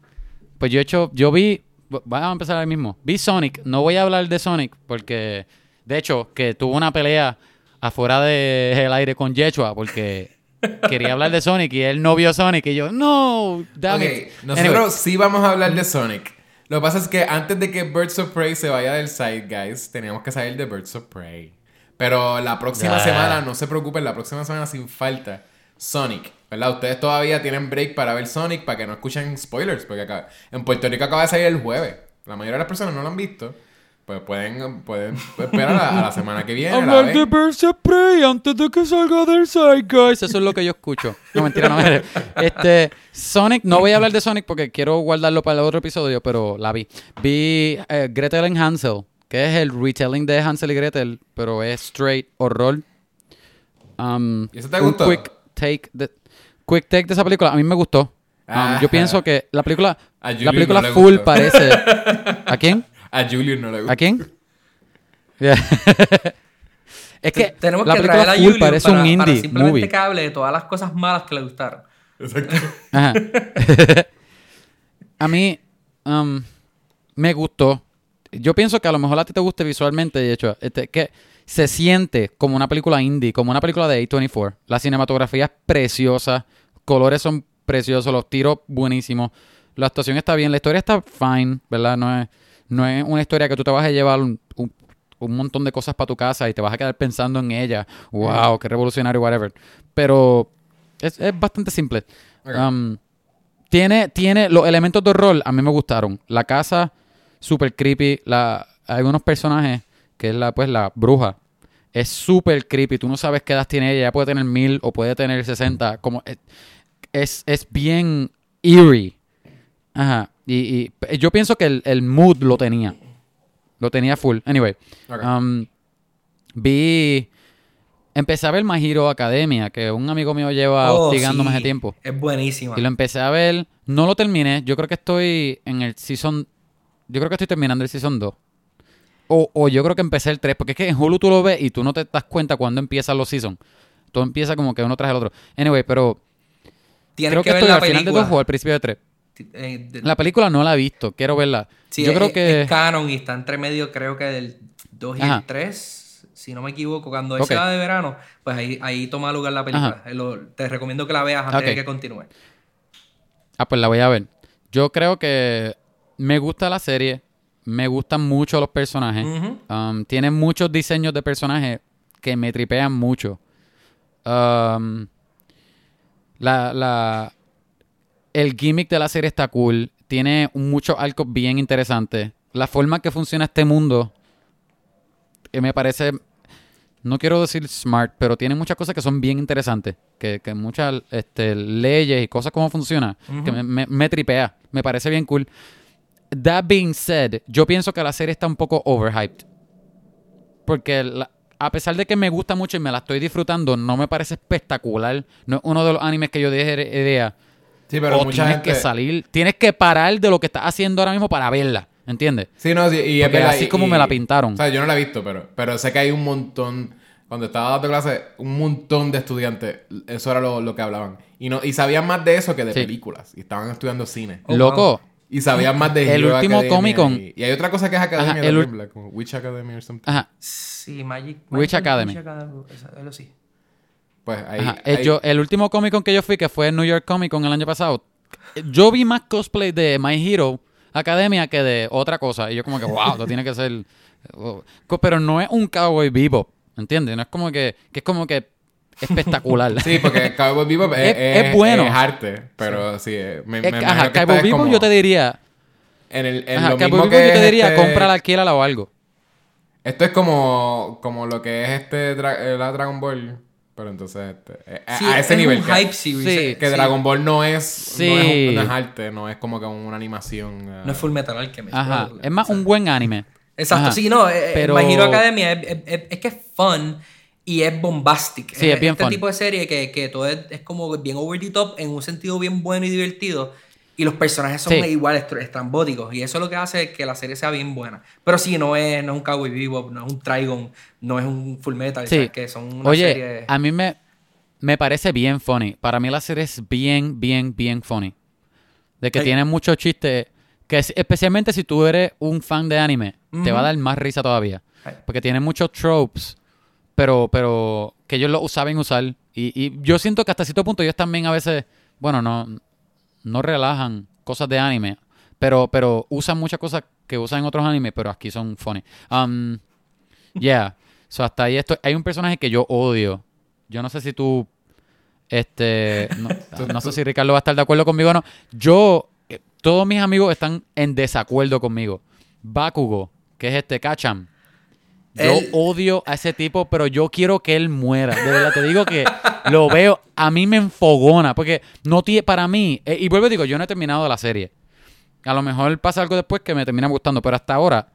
Pues yo he hecho. Yo vi. Vamos a empezar ahí mismo. Vi Sonic. No voy a hablar de Sonic porque. De hecho, que tuvo una pelea afuera del aire con Yechua porque quería hablar de Sonic y él no vio Sonic y yo, no, damn Ok, it. nosotros Anyway, sí vamos a hablar de Sonic. Lo que pasa es que antes de que Birds of Prey se vaya del site, guys, teníamos que salir de Birds of Prey. Pero la próxima semana, no se preocupen, la próxima semana sin falta, Sonic. ¿Verdad? Ustedes todavía tienen break para ver Sonic para que no escuchen spoilers. Porque acá, en Puerto Rico acaba de salir el jueves. La mayoría de las personas no lo han visto. Pues pueden, pueden esperar a, a la semana que viene. la Hablar de. Birds of Prey antes de que salga del site, guys. Eso es lo que yo escucho. No, mentira, no. Este, Sonic, no voy a hablar de Sonic porque quiero guardarlo para el otro episodio, pero la vi. Vi eh, Gretel and Hansel, que es el retelling de Hansel y Gretel, pero es straight horror. Um, ¿Y eso te un gustó? Quick take, de, quick take de esa película. A mí me gustó. Um, Ah. yo pienso que la película, A la película no le full gustó. parece. ¿A quién? A Julian no le gusta. ¿A quién? es que Tenemos la que película traer a full Julio parece para, un para indie simplemente movie. que hable de todas las cosas malas que le gustaron. Exacto. Ajá. a mí um, me gustó. Yo pienso que a lo mejor a ti te guste visualmente, de hecho, este, que se siente como una película indie, como una película de A24. La cinematografía es preciosa, colores son precioso, los tiros buenísimos, la actuación está bien, la historia está fine, ¿verdad? No es, no es una historia que tú te vas a llevar un, un- un montón de cosas para tu casa y te vas a quedar pensando en ella. Wow, qué revolucionario, whatever. Pero es, es bastante simple. Um, tiene, tiene los elementos de horror, a mí me gustaron. La casa, super creepy. La, hay unos personajes, que es la, pues, la bruja. Es súper creepy. Tú no sabes qué edad tiene ella. Ella puede tener mil o puede tener 60. Como, es, es, es bien eerie. Ajá. Y, y yo pienso que el, el mood lo tenía. Lo tenía full. Anyway. Um, vi... Empecé a ver My Hero Academia, que un amigo mío lleva Oh, hostigándome sí, hace tiempo. Es buenísima. Y lo empecé a ver. No lo terminé. Yo creo que estoy en el season. Yo creo que estoy terminando el season 2. O, o yo creo que empecé el 3. Porque es que en Hulu tú lo ves y tú no te das cuenta cuando empiezan los seasons. Todo empieza como que uno tras el otro. Anyway, pero Tienes creo que, que, ver estoy la al final de película. dos o al principio de tres. Eh, de- La película no la he visto. Quiero verla. sí, yo es, creo es- que. es canon y está entre medio, creo que del 2 y Ajá. el 3. Si no me equivoco, cuando Ok. esa edad de verano, pues ahí, ahí toma lugar la película. Eh, lo- te recomiendo que la veas antes Ok. de que continúe. Ah, pues la voy a ver. Yo creo que me gusta la serie. Me gustan mucho los personajes. Um, tiene muchos diseños de personajes que me tripean mucho. Um, la, la, el gimmick de la serie está cool. Tiene muchos arcos bien interesantes. La forma que funciona este mundo que me parece, no quiero decir smart, pero tiene muchas cosas que son bien interesantes. Que, que muchas este, leyes y cosas como funciona, que me, me- me tripea. Me parece bien cool. That being said, yo pienso que la serie está un poco overhyped. Porque la- a pesar de que me gusta mucho y me la estoy disfrutando, no me parece espectacular. No es uno de los animes que yo dije idea. Sí, pero o mucha tienes gente... que salir, tienes que parar de lo que estás haciendo ahora mismo para verla. ¿Entiendes? Sí, no, sí, y es verdad, así y- como y- me la pintaron. O sea, yo no la he visto, pero, pero sé que hay un montón. Cuando estaba dando clase, un montón de estudiantes, eso era lo, lo que hablaban. Y no y sabían más de eso que de Sí. películas. Y estaban estudiando cine. Oh, Loco, Y sabían más de El Hero último Academia Comic-Con- Y, y hay otra cosa que es Academia Ajá, de el Biblia, como Witch Academy or something. ajá, Sí, Magic. Witch Academy. Witch Academy, algo así. Pues ahí. Ajá. ahí- yo- el último Comic Con que yo fui, que fue New York Comic Con el año pasado, yo vi más cosplay de My Hero Academia que de otra cosa. Y yo como que, wow, esto tiene que ser... oh. Pero no es un Cowboy Bebop, ¿entiendes? No es como que... que es como que espectacular. Sí, porque Cowboy Bebop es, Es- es bueno. es arte. Pero sí, eh, me, me ajá, que Cowboy Bebop como yo te diría... En, el, en Ajá, lo Cowboy mismo Bebop que yo te diría, este- cómprala, alquílala o algo. Esto es como, como lo que es este dra- eh, la Dragon Ball. Pero entonces, este, eh, a, Sí, a ese es nivel. un que- hype series. Sí, Que sí. Dragon Ball no es, Sí. no, es, no es arte, no es como que una animación. eh. No es Full Metal Alchemist. Ajá. Es más un buen anime. Exacto, Ajá. sí, no, eh, Pero- My Hero Academia es, es- es- es que es fun y es bombastic. Sí, es bien este fun. tipo de serie que, que todo es, es como bien over the top en un sentido bien bueno y divertido. Y los personajes son Sí. igual estr- estrambóticos. Y eso es lo que hace que la serie sea bien buena. Pero sí, no es, no es un Cowboy Bebop, no es un Trigon, no es un Full Metal. Sí. Que son una Oye, serie... a mí me, me parece bien funny. Para mí la serie es bien, bien, bien funny. De que tiene muchos chistes. Que es- especialmente si tú eres un fan de anime, te va a dar más risa todavía. Porque tiene muchos tropes, pero, pero que ellos lo saben usar. Y, y yo siento que hasta cierto punto ellos también a veces, bueno, no, no relajan cosas de anime, pero, pero usan muchas cosas que usan en otros animes, pero aquí son funny. Um, yeah. So hasta ahí esto. Hay un personaje que yo odio. Yo no sé si tú. Este. No, no sé si Ricardo va a estar de acuerdo conmigo o no. Yo. eh, Todos mis amigos están en desacuerdo conmigo. Bakugo, que es este Yo odio a ese tipo, pero yo quiero que él muera. De verdad, te digo que lo veo, a mí me enfogona, porque no tiene, para mí, eh, y vuelvo y digo, yo no he terminado la serie. A lo mejor pasa algo después que me termina gustando, pero hasta ahora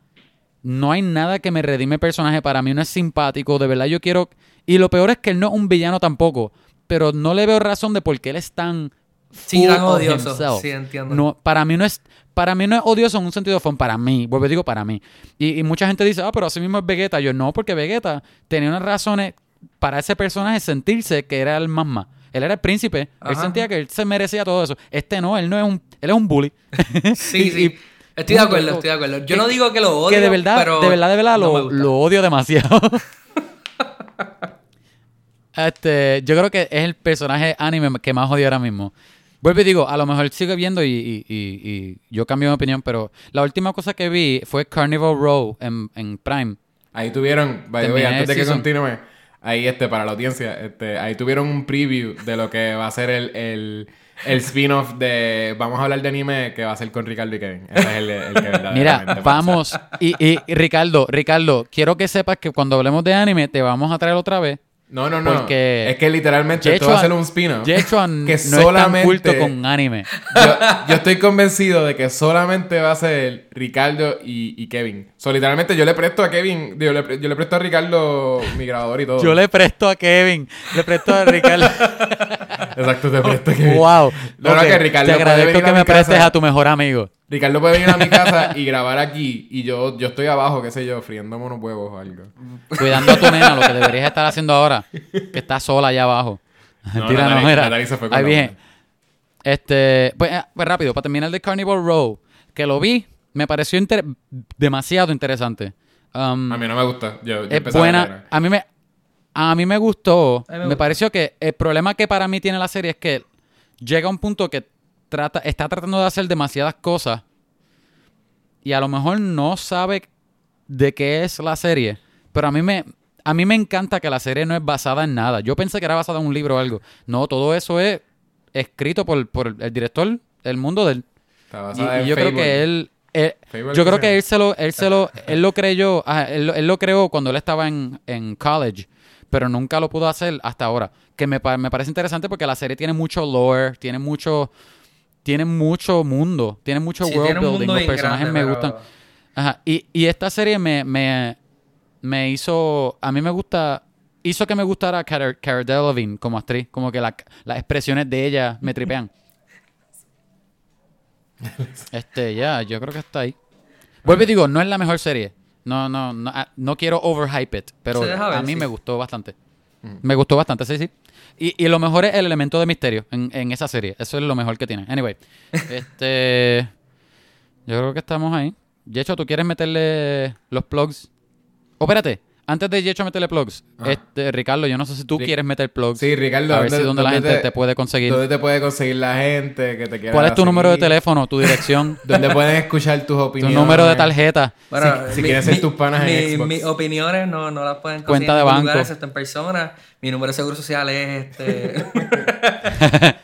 no hay nada que me redime el personaje. Para mí no es simpático, de verdad yo quiero... Y lo peor es que él no es un villano tampoco, pero no le veo razón de por qué él es tan... Sí, odioso. Sí, entiendo. No, para mí no es... Para mí no es odioso en un sentido fun, para mí, vuelvo digo para mí. Y, y mucha gente dice, ah, pero así mismo es Vegeta. Yo no, porque Vegeta tenía unas razones para ese personaje sentirse que era el mamá. Él era el príncipe. Él sentía que él se merecía todo eso. Este no, él no es un... Él es un bully. Sí, Y- sí. y- estoy de acuerdo, estoy de acuerdo. Yo que- no digo que lo odio, que de verdad, pero de verdad, de verdad no lo, lo odio demasiado. este, yo creo que es el personaje anime que más odio ahora mismo. Vuelvo y digo, a lo mejor sigue viendo y, y- y- y yo cambio mi opinión, pero la última cosa que vi fue Carnival Row en, en Prime. Ahí tuvieron, by the way, Terminé antes de que season. continúe, ahí este, para la audiencia, este, ahí tuvieron un preview de lo que va a ser el, el, el spin-off de Vamos a hablar de anime que va a ser con Ricardo y Kevin. Ese es el, el que Mira, vamos. Y, y Ricardo, Ricardo, quiero que sepas que cuando hablemos de anime te vamos a traer otra vez. No, no, no. porque es que literalmente esto va a ser un spin-off. Que no es solamente tan culto con anime. yo, yo estoy convencido de que solamente va a ser Ricardo y, y Kevin. So, literalmente yo le presto a Kevin, yo le, yo le presto a Ricardo mi grabador y todo. Yo le presto a Kevin, le presto a Ricardo. Exacto, te presto a Kevin. wow. No, no, Ok, que Ricardo Te agradezco que me prestes a tu mejor amigo. Ricardo puede venir a mi casa y grabar aquí y yo, yo estoy abajo, qué sé yo, friéndome unos huevos o algo. Cuidando a tu nena, lo que deberías estar haciendo ahora. Que está sola allá abajo. No, Mentira, no. Natalie se fue con Ahí la. Este, pues, eh, pues rápido, para terminar de Carnival Row, que lo vi, me pareció inter- demasiado interesante. Um, A mí no me gusta. Yo, yo es a buena. ver. A mí me, a mí me gustó. A mí me me, gustó. pareció que el problema que para mí tiene la serie es que llega a un punto que trata, está tratando de hacer demasiadas cosas y a lo mejor no sabe de qué es la serie. Pero a mí me, a mí me encanta que la serie no es basada en nada. Yo pensé que era basada en un libro o algo. No, todo eso es escrito por, por el director, el mundo del. Y, y yo creo que él, él- yo creo que él se lo, él se lo, él lo creyó, él, él lo creó cuando él estaba en, en college, pero nunca lo pudo hacer hasta ahora. Que me, me parece interesante porque la serie tiene mucho lore, tiene mucho, tiene mucho mundo, tiene mucho Sí, world tiene building, mundo los personajes grande, me pero- gustan. Ajá, y, y esta serie me, me, me hizo, a mí me gusta, hizo que me gustara Cara, Cara Delevingne como actriz, como que la- las expresiones de ella me tripean. este, ya, yo creo que está ahí. Vuelvo y digo, no es la mejor serie. No, no, no, ah, no quiero overhype it, pero a mí sí. me gustó bastante. Me gustó bastante, sí, sí. Y, y lo mejor es el elemento de misterio en, en esa serie. Eso es lo mejor que tiene. Anyway, este. Yo creo que estamos ahí. Yecho, ¿tú quieres meterle los plugs? Oh, espérate. Antes de Yecho meterle plugs, Ajá. este, Ricardo, yo no sé si tú quieres meter plugs. Sí, Ricardo. A ver si dónde la gente te, puede conseguir. ¿Dónde te puede conseguir la gente que te quiera ¿Cuál es tu número de teléfono, tu dirección, ¿Dónde pueden escuchar tus tu opiniones? número de tarjeta? Bueno, Si- si quieres ser tus panas en mi- Xbox. Mis opiniones no, no las pueden conseguir Cuenta en de banco. lugar excepto en persona. Mi número de seguro social es este.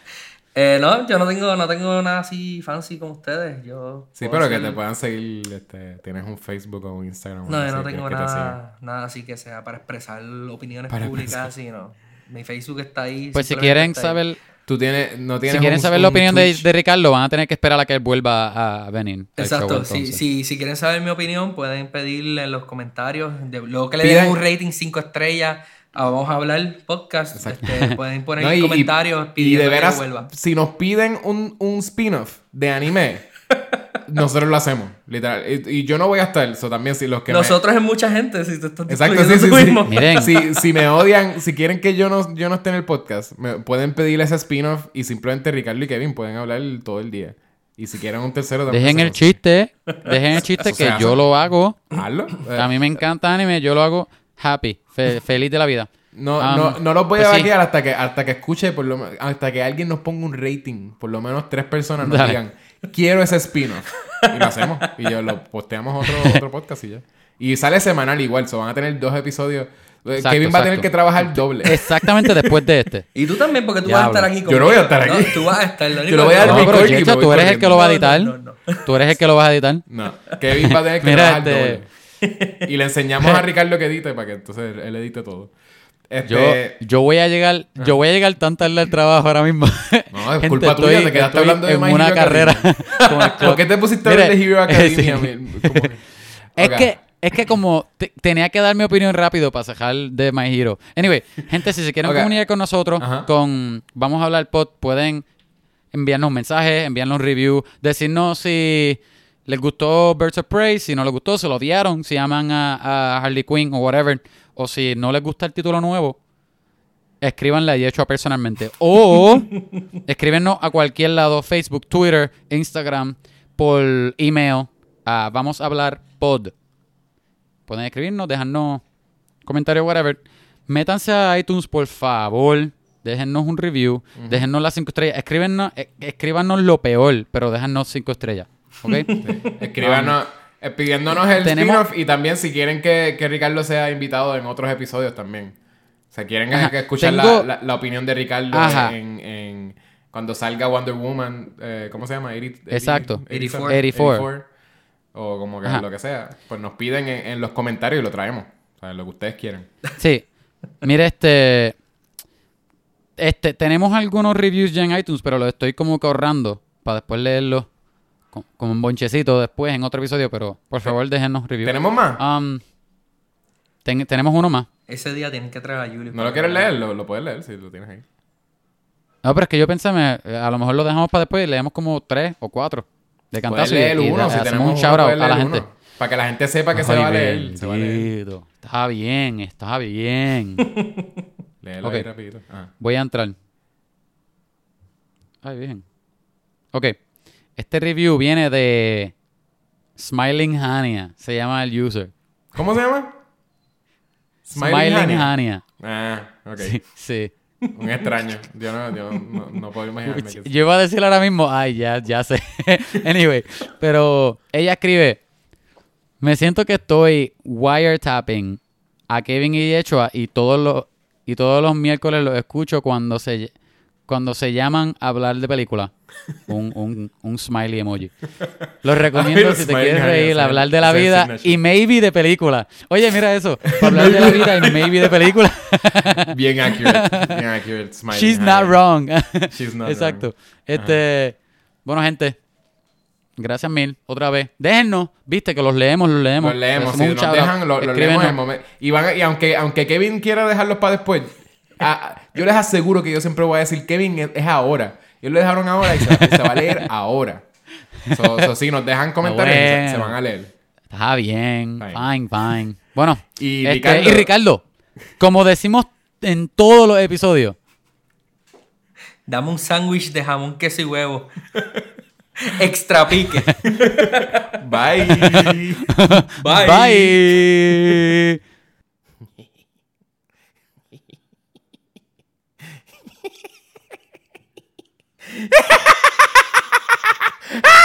Eh, no, yo no tengo, no tengo nada así fancy como ustedes. Yo Sí, pero que te puedan seguir. Este, tienes un Facebook o un Instagram. o No, yo no tengo que te nada, nada así que sea para expresar opiniones Para públicas, expresar. así, no. Mi Facebook está ahí. Pues si quieren saber, Tú tienes, no tienes si quieren un- saber la opinión de, de Ricardo, van a tener que esperar a que él vuelva a venir. show, Exacto, si, si, si quieren saber mi opinión, pueden pedirle en los comentarios. De, luego que le den un rating 5 estrellas a Vamos a hablar podcast, este, pueden poner No, y- comentarios y, de que veras, vuelva. si nos piden un, un spin-off de anime, nosotros lo hacemos, literal. Y, y yo no voy a estar, eso también si los que me- Nosotros es mucha gente, si te estás Exacto, sí, sí, tú sí. mismo. Miren. Si, si me odian, si quieren que yo no, yo no esté en el podcast, me pueden pedir ese spin-off y simplemente Ricardo y Kevin pueden hablar todo el día. Y si quieren un tercero también. Dejen el chiste, dejen el chiste que yo lo hago. Hazlo. Eh, A mí me encanta anime, yo lo hago happy, fe- feliz de la vida. No, Um, no, no los voy pues a sí. vaquear hasta que, hasta que escuche, por lo, hasta que alguien nos ponga un rating. Por lo menos tres personas nos Dale. digan, quiero ese spin-off. Y lo hacemos. Y yo lo posteamos otro, otro podcast y ya. Y sale semanal igual, so van a tener dos episodios. Eh, Exacto, Kevin va a tener que trabajar doble. Exactamente después de este. Y tú también, porque tú Diablo. vas a estar aquí Yo no voy a estar conmigo. aquí. No, tú vas a estar. Yo lo voy a dar No, pero voy tú eres el que lo va a editar. no, no, no. Tú eres el que lo vas a editar. No, Kevin va a tener que Mira, trabajar este- doble. Y le enseñamos a Ricardo que edite para que entonces él edite todo. Este, Yo, yo voy a llegar, yo voy a llegar tan tarde al trabajo ahora mismo. No, es culpa tuya, te quedaste hablando de en My una Hero carrera. ¿Por qué te pusiste a de Hero Academia? sí. Es que, es que como te- tenía que dar mi opinión rápido para sacar de My Hero. Anyway, gente, si se quieren Ok. comunicar con nosotros, Ajá. con Vamos a hablar pod, pueden enviarnos mensajes, enviarnos review, decirnos si les gustó Birds of Prey, si no les gustó, si lo odiaron, si aman a, a Harley Quinn o whatever, o si no les gusta el título nuevo, escríbanle a Yecho personalmente. O escríbenos a cualquier lado, Facebook, Twitter, Instagram, por email, a Vamos a hablar pod. Pueden escribirnos, dejarnos comentarios, whatever. Métanse a iTunes, por favor. déjennos un review, déjennos las cinco estrellas, escríbenos, eh, escríbanos lo peor, pero déjanos cinco estrellas, ¿ok? Escríbanos, eh, pidiéndonos el tenemos- spin-off y también si quieren que, que Ricardo sea invitado en otros episodios también. O sea, quieren Ajá. que escuchar Tengo- la, la- la opinión de Ricardo Ajá. en, en- cuando salga Wonder Woman, eh, ¿cómo se llama? 80 80 Exacto. 87, 84. O como que Ajá. lo que sea. Pues nos piden en, en los comentarios y lo traemos. O sea, lo que ustedes quieran. Sí. Mire, este. Este, tenemos algunos reviews ya en iTunes, pero los estoy como que ahorrando para después leerlos co- como un bonchecito después en otro episodio, pero por favor déjenos reviews. ¿Tenemos más? Um, ten- tenemos uno más. Ese día tienen que traer a Julio. ¿No lo quieres leer? Lo, lo puedes leer si lo tienes ahí. No, pero es que yo pensé, me- a lo mejor lo dejamos para después y leemos como tres o cuatro de Puedes cantazo y, leer y uno. le Si hacemos tenemos un shout out puedes a la gente. uno. Para que la gente sepa que se va a leer. Se va a leer. Está bien, está bien. Léelo Ok. ahí rapidito. Ah. Voy a entrar. Ay, bien. Ok. Este review viene de Smiling Hania. Se llama el user. ¿Cómo se llama? Smiling, Hania. Hania. Ah, ok. Sí, sí. Un extraño. Yo no, yo no, no puedo imaginarme que Yo iba a decir ahora mismo, ay, ya, ya sé. anyway, pero ella escribe, me siento que estoy wiretapping a Kevin y Yechua y todos los y todos los miércoles los escucho cuando se cuando se llaman a hablar de película. Un, un, un smiley emoji. Los recomiendo si te smiley, quieres reír, hablar de la vida y maybe de película. Oye, mira eso. Hablar de la vida y maybe de película. Bien accurate. Bien accurate. Smiling She's not wrong. She's not Exacto. wrong. Este, bueno, gente, gracias mil otra vez. Déjennos, viste que los leemos, los leemos. Los leemos, un nos dejan, lo, lo leemos en el momento. Y, van y aunque, aunque Kevin quiera dejarlos para después, a- yo les aseguro que yo siempre voy a decir, Kevin, es, es ahora. Ellos lo dejaron ahora y se, va- se va a leer ahora. So, so, sí, nos dejan comentarios y se, bueno. se van a leer. Está bien, Fine. fine, fine. Bueno, Y este, Ricardo- y Ricardo, como decimos en todos los episodios, Dame un sándwich de jamón, queso y huevo. Extra pique. Bye. Bye. bye. ah!